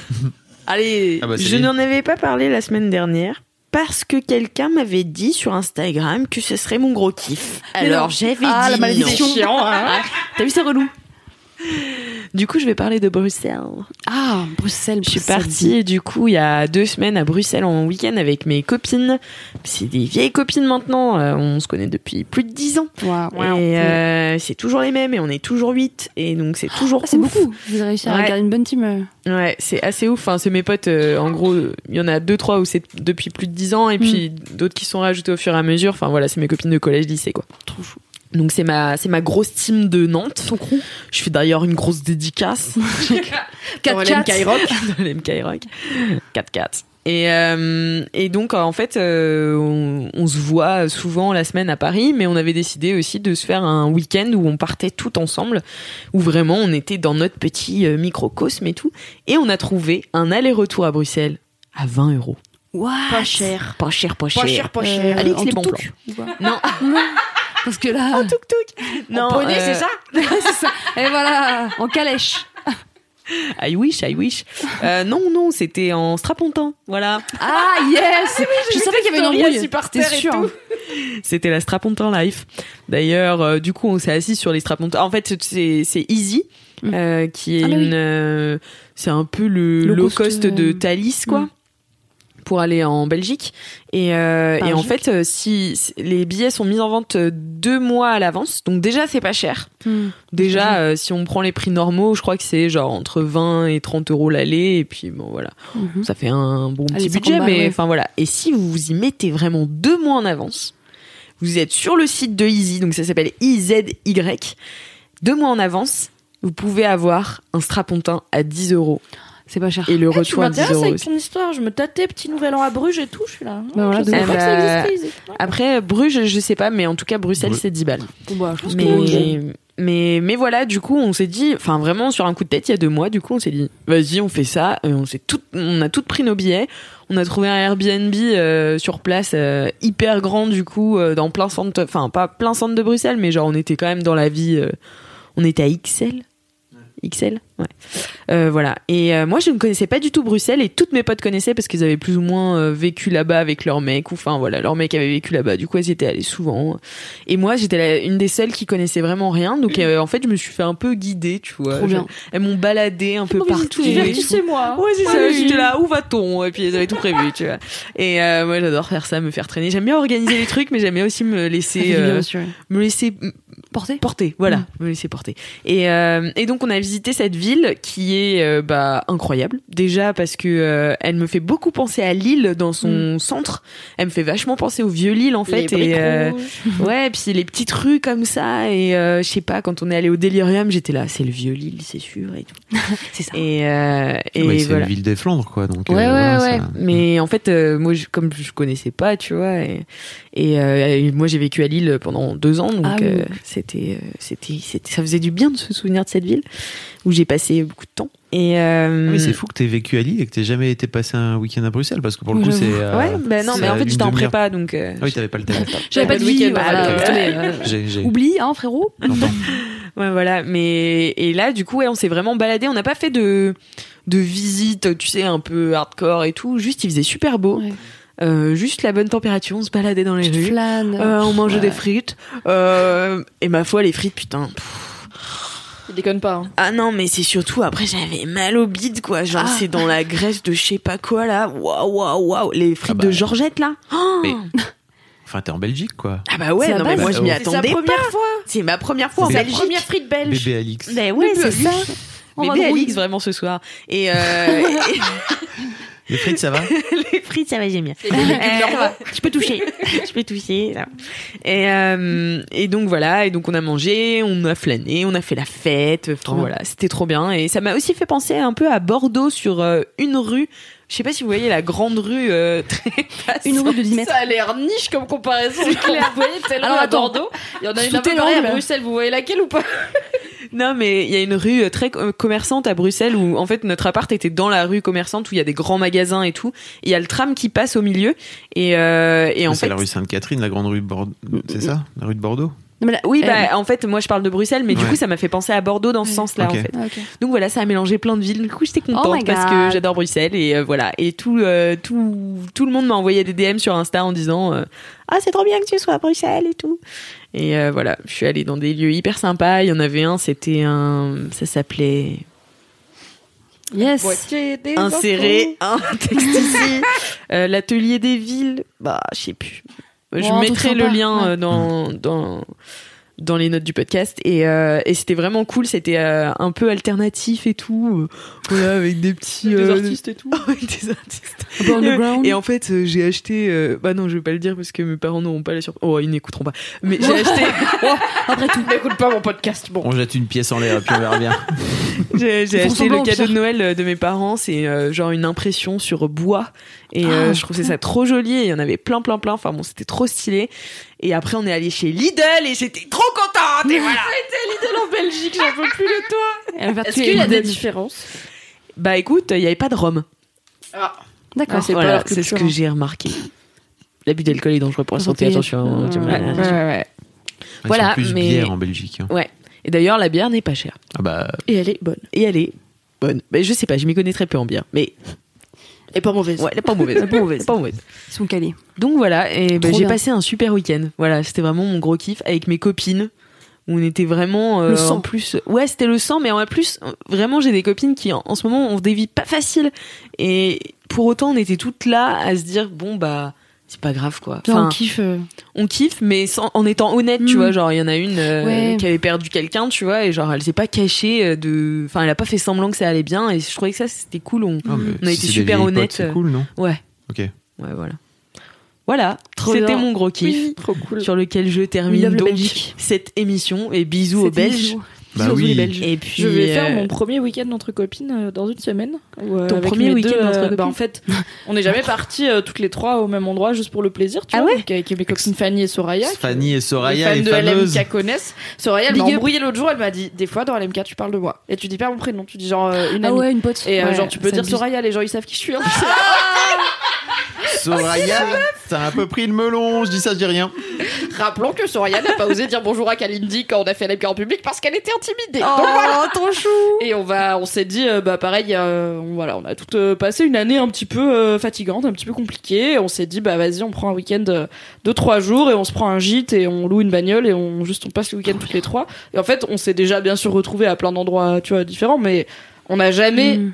allez, Ah bah, je n'en avais pas parlé la semaine dernière parce que quelqu'un m'avait dit sur Instagram que ce serait mon gros kiff. Alors j'avais Ah, dit la malédiction. hein T'as vu, c'est relou. Du coup, je vais parler de Bruxelles. Ah, Bruxelles. Je suis Bruxelles. partie du coup il y a deux semaines à Bruxelles en week-end avec mes copines. C'est des vieilles copines maintenant. euh, on se connaît depuis plus de dix ans. Waouh. Et euh, c'est toujours les mêmes et on est toujours huit. Et donc c'est toujours Ah, c'est beaucoup. Vous avez réussi à Ouais. une bonne team. euh. Ouais, c'est assez ouf. Enfin, c'est mes potes. euh, en gros, il y en a deux, trois où c'est depuis plus de dix ans, et puis d'autres qui sont rajoutés au fur et à mesure. Enfin, voilà, c'est mes copines de collège, lycée, quoi. Trop. Donc c'est ma, c'est ma grosse team de Nantes. Crew. Je fais d'ailleurs une grosse dédicace. 4-4. Skyrock. dans l'MK Rock. 4-4. Et, euh, et donc, en fait, euh, on, on se voit souvent la semaine à Paris, mais on avait décidé aussi de se faire un week-end où on partait tout ensemble, où vraiment on était dans notre petit euh, microcosme et tout. Et on a trouvé un aller-retour à Bruxelles à 20 euros. What? Pas cher. Pas cher, pas cher. Pas cher, pas Euh, cher. Alix, en les bons plans. Non, Parce que là. non. En poney, euh, c'est ça c'est ça. Et voilà, en calèche. I wish, I wish. Euh, non, non, c'était en strapontin. Voilà. Ah, yes Je savais qu'il y avait une embrouille. C'était sûr. C'était la Strapontin Life. D'ailleurs, euh, du coup, on s'est assis sur les Strapontins. En fait, c'est Easy, Mm. euh, qui est Ah, oui. une. c'est un peu le Low low cost, cost, de Thalys, quoi. Pour aller en Belgique. Et, euh, et en fait, euh, si, si- les billets sont mis en vente euh, deux mois à l'avance, donc déjà c'est pas cher. Hmm. Déjà, euh, si on prend les prix normaux, je crois que c'est genre entre 20 et 30 euros l'aller, et puis bon voilà, Mhm. ça fait un bon Allez, petit 50 budget, mais ouais. enfin voilà. Et si vous vous y mettez vraiment deux mois en avance, vous êtes sur le site de Easy, donc ça s'appelle IZY. Deux mois en avance, vous pouvez avoir un strapontin à 10 euros C'est pas cher. et le tu retour à 10 m'intéresses euros. avec ton histoire. Je me tâtais petit nouvel an à Bruges et tout. Je suis là. Bah voilà, je pas que ça Euh, existait. Après, Bruges, je sais pas, mais en tout cas, Bruxelles, Bru- c'est 10 balles. Bah, je pense que Mais, mais, voilà, du coup, on s'est dit, enfin vraiment sur un coup de tête, il y a deux mois, du coup, on s'est dit, vas-y, on fait ça. Et on s'est tout, on a tout pris nos billets. On a trouvé un Airbnb euh, sur place, euh, hyper grand, du coup, euh, dans plein centre, enfin pas plein centre de Bruxelles, mais genre on était quand même dans la vie. euh, on était à XL. XL, ouais. Euh, voilà. Et euh, moi, je ne connaissais pas du tout Bruxelles et toutes mes potes connaissaient parce qu'ils avaient plus ou moins euh, vécu là-bas avec leur mec ou enfin voilà, leur mec avait vécu là-bas. Du coup, elles y étaient allées souvent. Et moi, j'étais une des seules qui connaissait vraiment rien. Donc, euh, en fait, je me suis fait un peu guider, tu vois. Trop bien. Je- elles m'ont baladé un peu partout. et tout. Divertissez-moi. Ouais, c'est ça. J'étais là, où va-t-on? Et puis, ils avaient tout prévu, tu vois. Et euh, moi, j'adore faire ça, me faire traîner. J'aime bien organiser les trucs, mais j'aime bien aussi me laisser, bien, euh, monsieur. me laisser Porter? porter. Voilà, Mm. me laisser porter. Et, euh, et donc, on a visité cette ville qui est euh, bah, incroyable. Déjà parce que euh, elle me fait beaucoup penser à Lille dans son centre. Elle me fait vachement penser au vieux Lille en fait. Les et, euh. Ouais, puis les petites rues comme ça, et euh, je sais pas, quand on est allé au Délirium, j'étais là, c'est le vieux Lille, c'est sûr, et tout. C'est ça. Et, euh, et Ouais, c'est voilà. la ville des Flandres, quoi. Donc, Ouais, euh, ouais, voilà, ouais. ça- Mais en fait, euh, moi, je- comme je connaissais pas, tu vois, et, et, euh, et moi, j'ai vécu à Lille pendant deux ans, donc Ah oui. euh, c'était, euh, c'était, c'était, ça faisait du bien de se souvenir de cette ville où j'ai passé beaucoup de temps. Et euh, oui, c'est fou que t'aies vécu à Lille et que t'aies jamais été passer un week-end à Bruxelles parce que pour le coup, c'est. euh, Ouais, bah non, mais en fait, j'étais en prépa, donc. euh, Ah oui, t'avais pas le temps. J'avais pas de week-end, voilà, euh, Oublie, hein, frérot. Ouais, voilà. Mais et là, du coup, ouais, on s'est vraiment baladé. On n'a pas fait de de visite, tu sais, un peu hardcore et tout. Juste, il faisait super beau. Ouais. Euh, juste la bonne température. On se baladait dans les rues. Euh, on mangeait Ouais. des frites. Euh, et ma foi, les frites, putain. pff, déconne pas. hein. Ah non, mais c'est surtout après j'avais mal au bide quoi. Genre Ah. c'est dans la graisse de je sais pas quoi là. Waouh waouh waouh. Les frites Ah bah. de Georgette là. Oh Mais- Enfin, t'es en Belgique, quoi. ah bah ouais, C'est non mais moi je m'y C'est C'est sa attendais première pas. fois. C'est ma première fois en C'est Belgique. première frite belge. Bébé Alix. Ben ouais, c'est ça. Alix. On Bébé. Alix vraiment ce soir. Et, euh, Les frites, ça va les frites ça va j'aime bien. C'est Euh, je peux toucher, je peux toucher. là. Et, euh, et donc voilà, et donc on a mangé, on a flâné, on a fait la fête. Enfin voilà, c'était trop bien. Et ça m'a aussi fait penser un peu à Bordeaux sur euh, une rue. Je sais pas si vous voyez la grande rue euh, très. Une rue de 10 mètres. Ça a l'air niche comme comparaison. Quand vous voyez tellement Alors, à. Bordeaux, il y en a une à. Bruxelles. Vous voyez laquelle ou pas? Non, mais il y a une rue euh, très euh, commerçante à Bruxelles où en fait notre appart était dans la rue commerçante où il y a des grands magasins et tout. Il y a le tram qui passe au milieu et, euh, et en C'est fait. la rue Sainte-Catherine, la grande rue de Bordeaux. C'est ça? La rue de Bordeaux? Là- Oui, bah en fait moi je parle de Bruxelles, mais du coup ça m'a fait penser à Bordeaux dans ce sens-là en fait. Donc voilà, ça a mélangé plein de villes. Du coup, j'étais contente Oh my parce que j'adore Bruxelles et euh, voilà. Et tout, euh, tout, tout le monde m'a envoyé des DM sur Insta en disant euh, ah c'est trop bien que tu sois à Bruxelles et tout. Et euh, voilà, je suis allée dans des lieux hyper sympas. Il y en avait un, c'était un, ça s'appelait Yes. Insérer un texte ici. Euh, L'atelier des villes, bah je sais plus. Je mettrai le lien ouais. euh, dans dans dans les notes du podcast et, euh, et c'était vraiment cool. C'était euh, un peu alternatif et tout, euh, voilà avec des petits Des euh, artistes et tout. avec des artistes. Et en fait, euh, j'ai acheté. euh, bah non, je vais pas le dire parce que mes parents n'auront pas la surprise. Oh, ils n'écouteront pas. Mais j'ai acheté. Après tout, n'écoute pas mon podcast. Bon. On jette une pièce en l'air et puis on verra bien. J'ai acheté le au cadeau de Noël de mes parents, c'est euh, genre une impression sur bois et euh, Ah, je trouvais ça trop joli et il y en avait plein plein plein. Enfin bon, c'était trop stylé. Et après on est allé chez Lidl et j'étais trop contente et voilà. Lidl en Belgique, j'en peux plus de toi. Est-ce qu'il y a une des différences Bah écoute, il y avait pas de rhum. Ah, D'accord. c'est pas Voilà, c'est ce que j'ai remarqué. L'abus d'alcool est dangereux pour la santé, attention. Ouais, tu- ouais, voilà. ouais. Ouais. Ils Voilà, plus mais- bière en Belgique. hein. Ouais. Et d'ailleurs, la bière n'est pas chère. Ah bah, Et elle est bonne. Et elle est bonne. Mais je sais pas, je m'y connais très peu en bière. Mais Et pas mauvaise. ouais, elle est pas mauvaise. Elle est pas mauvaise. Elle est pas mauvaise. Ils sont calés. Donc voilà, et bah, Trop j'ai passé un super week-end. Voilà, c'était vraiment mon gros kiff avec mes copines. On était vraiment euh, Le sang. en plus ouais c'était le sang mais en plus vraiment j'ai des copines qui en, en ce moment ont des vies pas faciles et pour autant on était toutes là à se dire bon bah c'est pas grave quoi on kiffe. euh, on kiffe mais sans, en étant honnête tu Mm. vois genre il y en a une euh, Ouais. qui avait perdu quelqu'un tu vois et genre elle s'est pas cachée euh, de enfin elle a pas fait semblant que ça allait bien et je trouvais que ça c'était cool on ah, On a si été super honnêtes. C'est cool, non ouais Ok. ouais voilà voilà c'était mon gros kiff trop cool. sur lequel je termine donc cette émission et bisous aux Belges émission. Bah. Belges. et puis Je vais faire euh, mon premier week-end entre copines euh, dans une semaine. euh, Ton avec premier week-end entre euh, copines bah, En fait, on n'est jamais partis euh, toutes les trois au même endroit juste pour le plaisir, tu Ah vois. ouais avec mes copines Fanny et Soraya. Fanny et Soraya, les les, fans de fameuses. LMK connaissent. Soraya, elle m'a embrouillé l'autre jour, elle m'a dit Des fois dans LMK, tu parles de moi. Et tu dis pas mon prénom, tu dis genre euh, une Ah amie. ouais, une pote. Et Ouais, genre, tu peux dire. Soraya, les gens ils savent qui je suis. Soraya, t'as un peu pris le melon, je dis ça, je dis rien. Rappelons que Soraya n'a pas osé dire bonjour à Kalindi quand on a fait LMK en public parce qu'elle était intimidée. Donc, Oh, voilà. ton chou Et on va, on s'est dit, euh, bah pareil, euh, on, voilà, on a tout euh, passé une année un petit peu euh, fatigante, un petit peu compliquée. Et on s'est dit, bah vas-y, on prend un week-end de trois jours et on se prend un gîte et on loue une bagnole et on juste on passe le week-end toutes les trois. Et en fait, on s'est déjà bien sûr retrouvés à plein d'endroits, tu vois, différents, mais on n'a jamais Mm.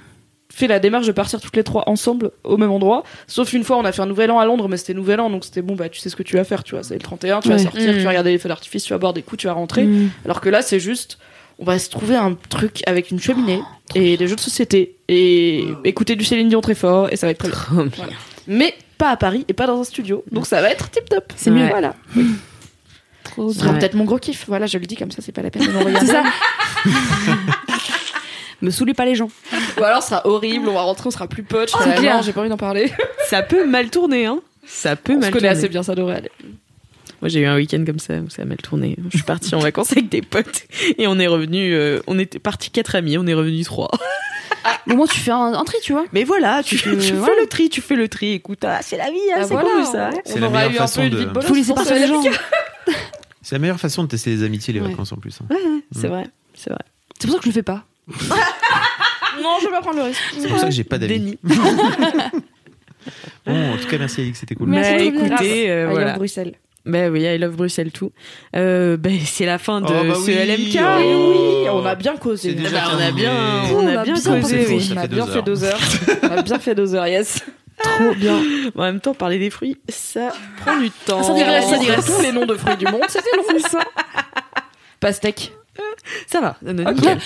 Fait la démarche de partir toutes les trois ensemble au même endroit. Sauf une fois, on a fait un nouvel an à Londres, mais c'était nouvel an, donc c'était bon, bah tu sais ce que tu vas faire, tu vois, c'est le 31, tu vas sortir, Mm. tu vas regarder les feux d'artifice, tu vas boire des coups, tu vas rentrer. Mm. Alors que là, c'est juste, on va se trouver un truc avec une cheminée et des jeux de société et écouter du Céline Dion très fort et ça va être très bien. Voilà. Mais pas à Paris et pas dans un studio. Donc ça va être tip top. C'est mieux. Voilà. Trop Ce sera Ouais. peut-être mon gros kiff. Voilà, je le dis comme ça, c'est pas la peine de m'envoyer. C'est ça. Me saoulez pas les gens. Ou alors, ce sera horrible, on va rentrer, on sera plus potes. Je Oh, non, j'ai pas envie d'en parler. ça peut mal tourner hein ça peut On se mal connaît tourner assez bien, ça devrait aller. Moi, j'ai eu un week-end comme ça où ça a mal tourné. Je suis partie en vacances avec des potes et on est revenu. on était partis quatre amis, on est revenu trois. Au moins, tu fais un, un tri, tu vois. Mais voilà, tu, Tu tu fais- le tri, tu fais le tri. Écoute, ah, c'est la vie, hein, Ah, c'est voilà, cool ça. on- C'est on la aura meilleure eu un façon peu une de-. Faut laisser partir les la gens. vie. C'est la meilleure façon de tester les amitiés, les Ouais. vacances en plus. hein. C'est vrai, c'est vrai. C'est pour ça que je le fais pas. Non, je vais pas prendre le risque. C'est pour ça que j'ai pas. Déni. Bon, en tout cas, merci Alix, c'était cool. Merci Bah, écoutez, euh, voilà. Bruxelles. Bah oui, I love Bruxelles tout. Euh, bah, c'est la fin de Oh, bah ce oui, LMK. oh. Et oui, on a bien causé. Déjà Bah, on a bien, Oh, on on a a bien bien causé, oui. On a bien fait deux heures. on a bien fait deux heures, yes. Trop bien. En même temps, parler des fruits, ça prend du temps. Ça dirait, ça dirait tous les noms de fruits du monde, c'était long. ça. Pastèque. Ça va. Ça va. Nickel,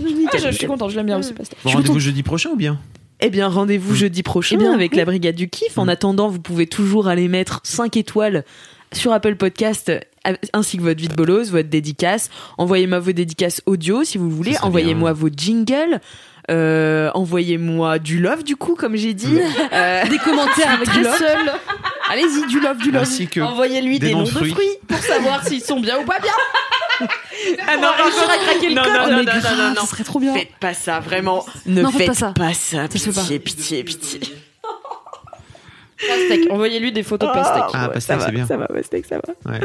Ah, je, je suis nickel. contente, je l'aime bien aussi. Bon, rendez-vous jeudi prochain ou bien? Eh bien, rendez-vous jeudi prochain Eh bien, avec la Brigade du Kiff. En attendant, vous pouvez toujours aller mettre 5 étoiles sur Apple Podcast euh, ainsi que votre vie de bolos, votre dédicace. Envoyez-moi vos dédicaces audio si vous le voulez. Envoyez-moi vos jingles. Euh, envoyez-moi du love du coup comme j'ai dit Euh, Des commentaires avec du love. seul. Allez-y, du love, du love. Envoyez-lui des des, noms de fruits. fruits pour savoir s'ils sont bien ou pas bien. ah non, réussir à craquer le non, code. non, Oh, non, non, non, non, non. ça serait trop bien. Faites pas ça, vraiment. Ne Non, faites pas ça. Pitié, pitié, pitié. Pastèque. Envoyez-lui des photos pastèques. Ah, ouais, pastèque, ça c'est va, bien. Ça va, pastèque, ça va. Ouais.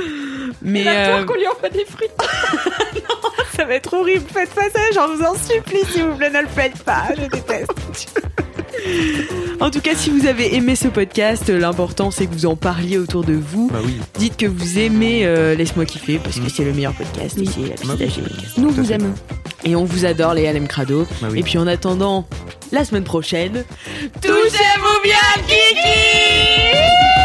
Mais euh, peur qu'on lui envoie des fruits. ça va être horrible. Faites pas ça, j'en vous en supplie, s'il vous plaît, ne le faites pas. Je déteste. En tout cas, si vous avez aimé ce podcast, l'important c'est que vous en parliez autour de vous. Bah Dites que vous aimez euh, Laisse-moi kiffer parce que mm. c'est le meilleur podcast oui. ici, la bah Nous vous aimons. Et on vous adore les LM Crado. Bah Et puis en attendant, la semaine prochaine, touchez-vous bien Kiki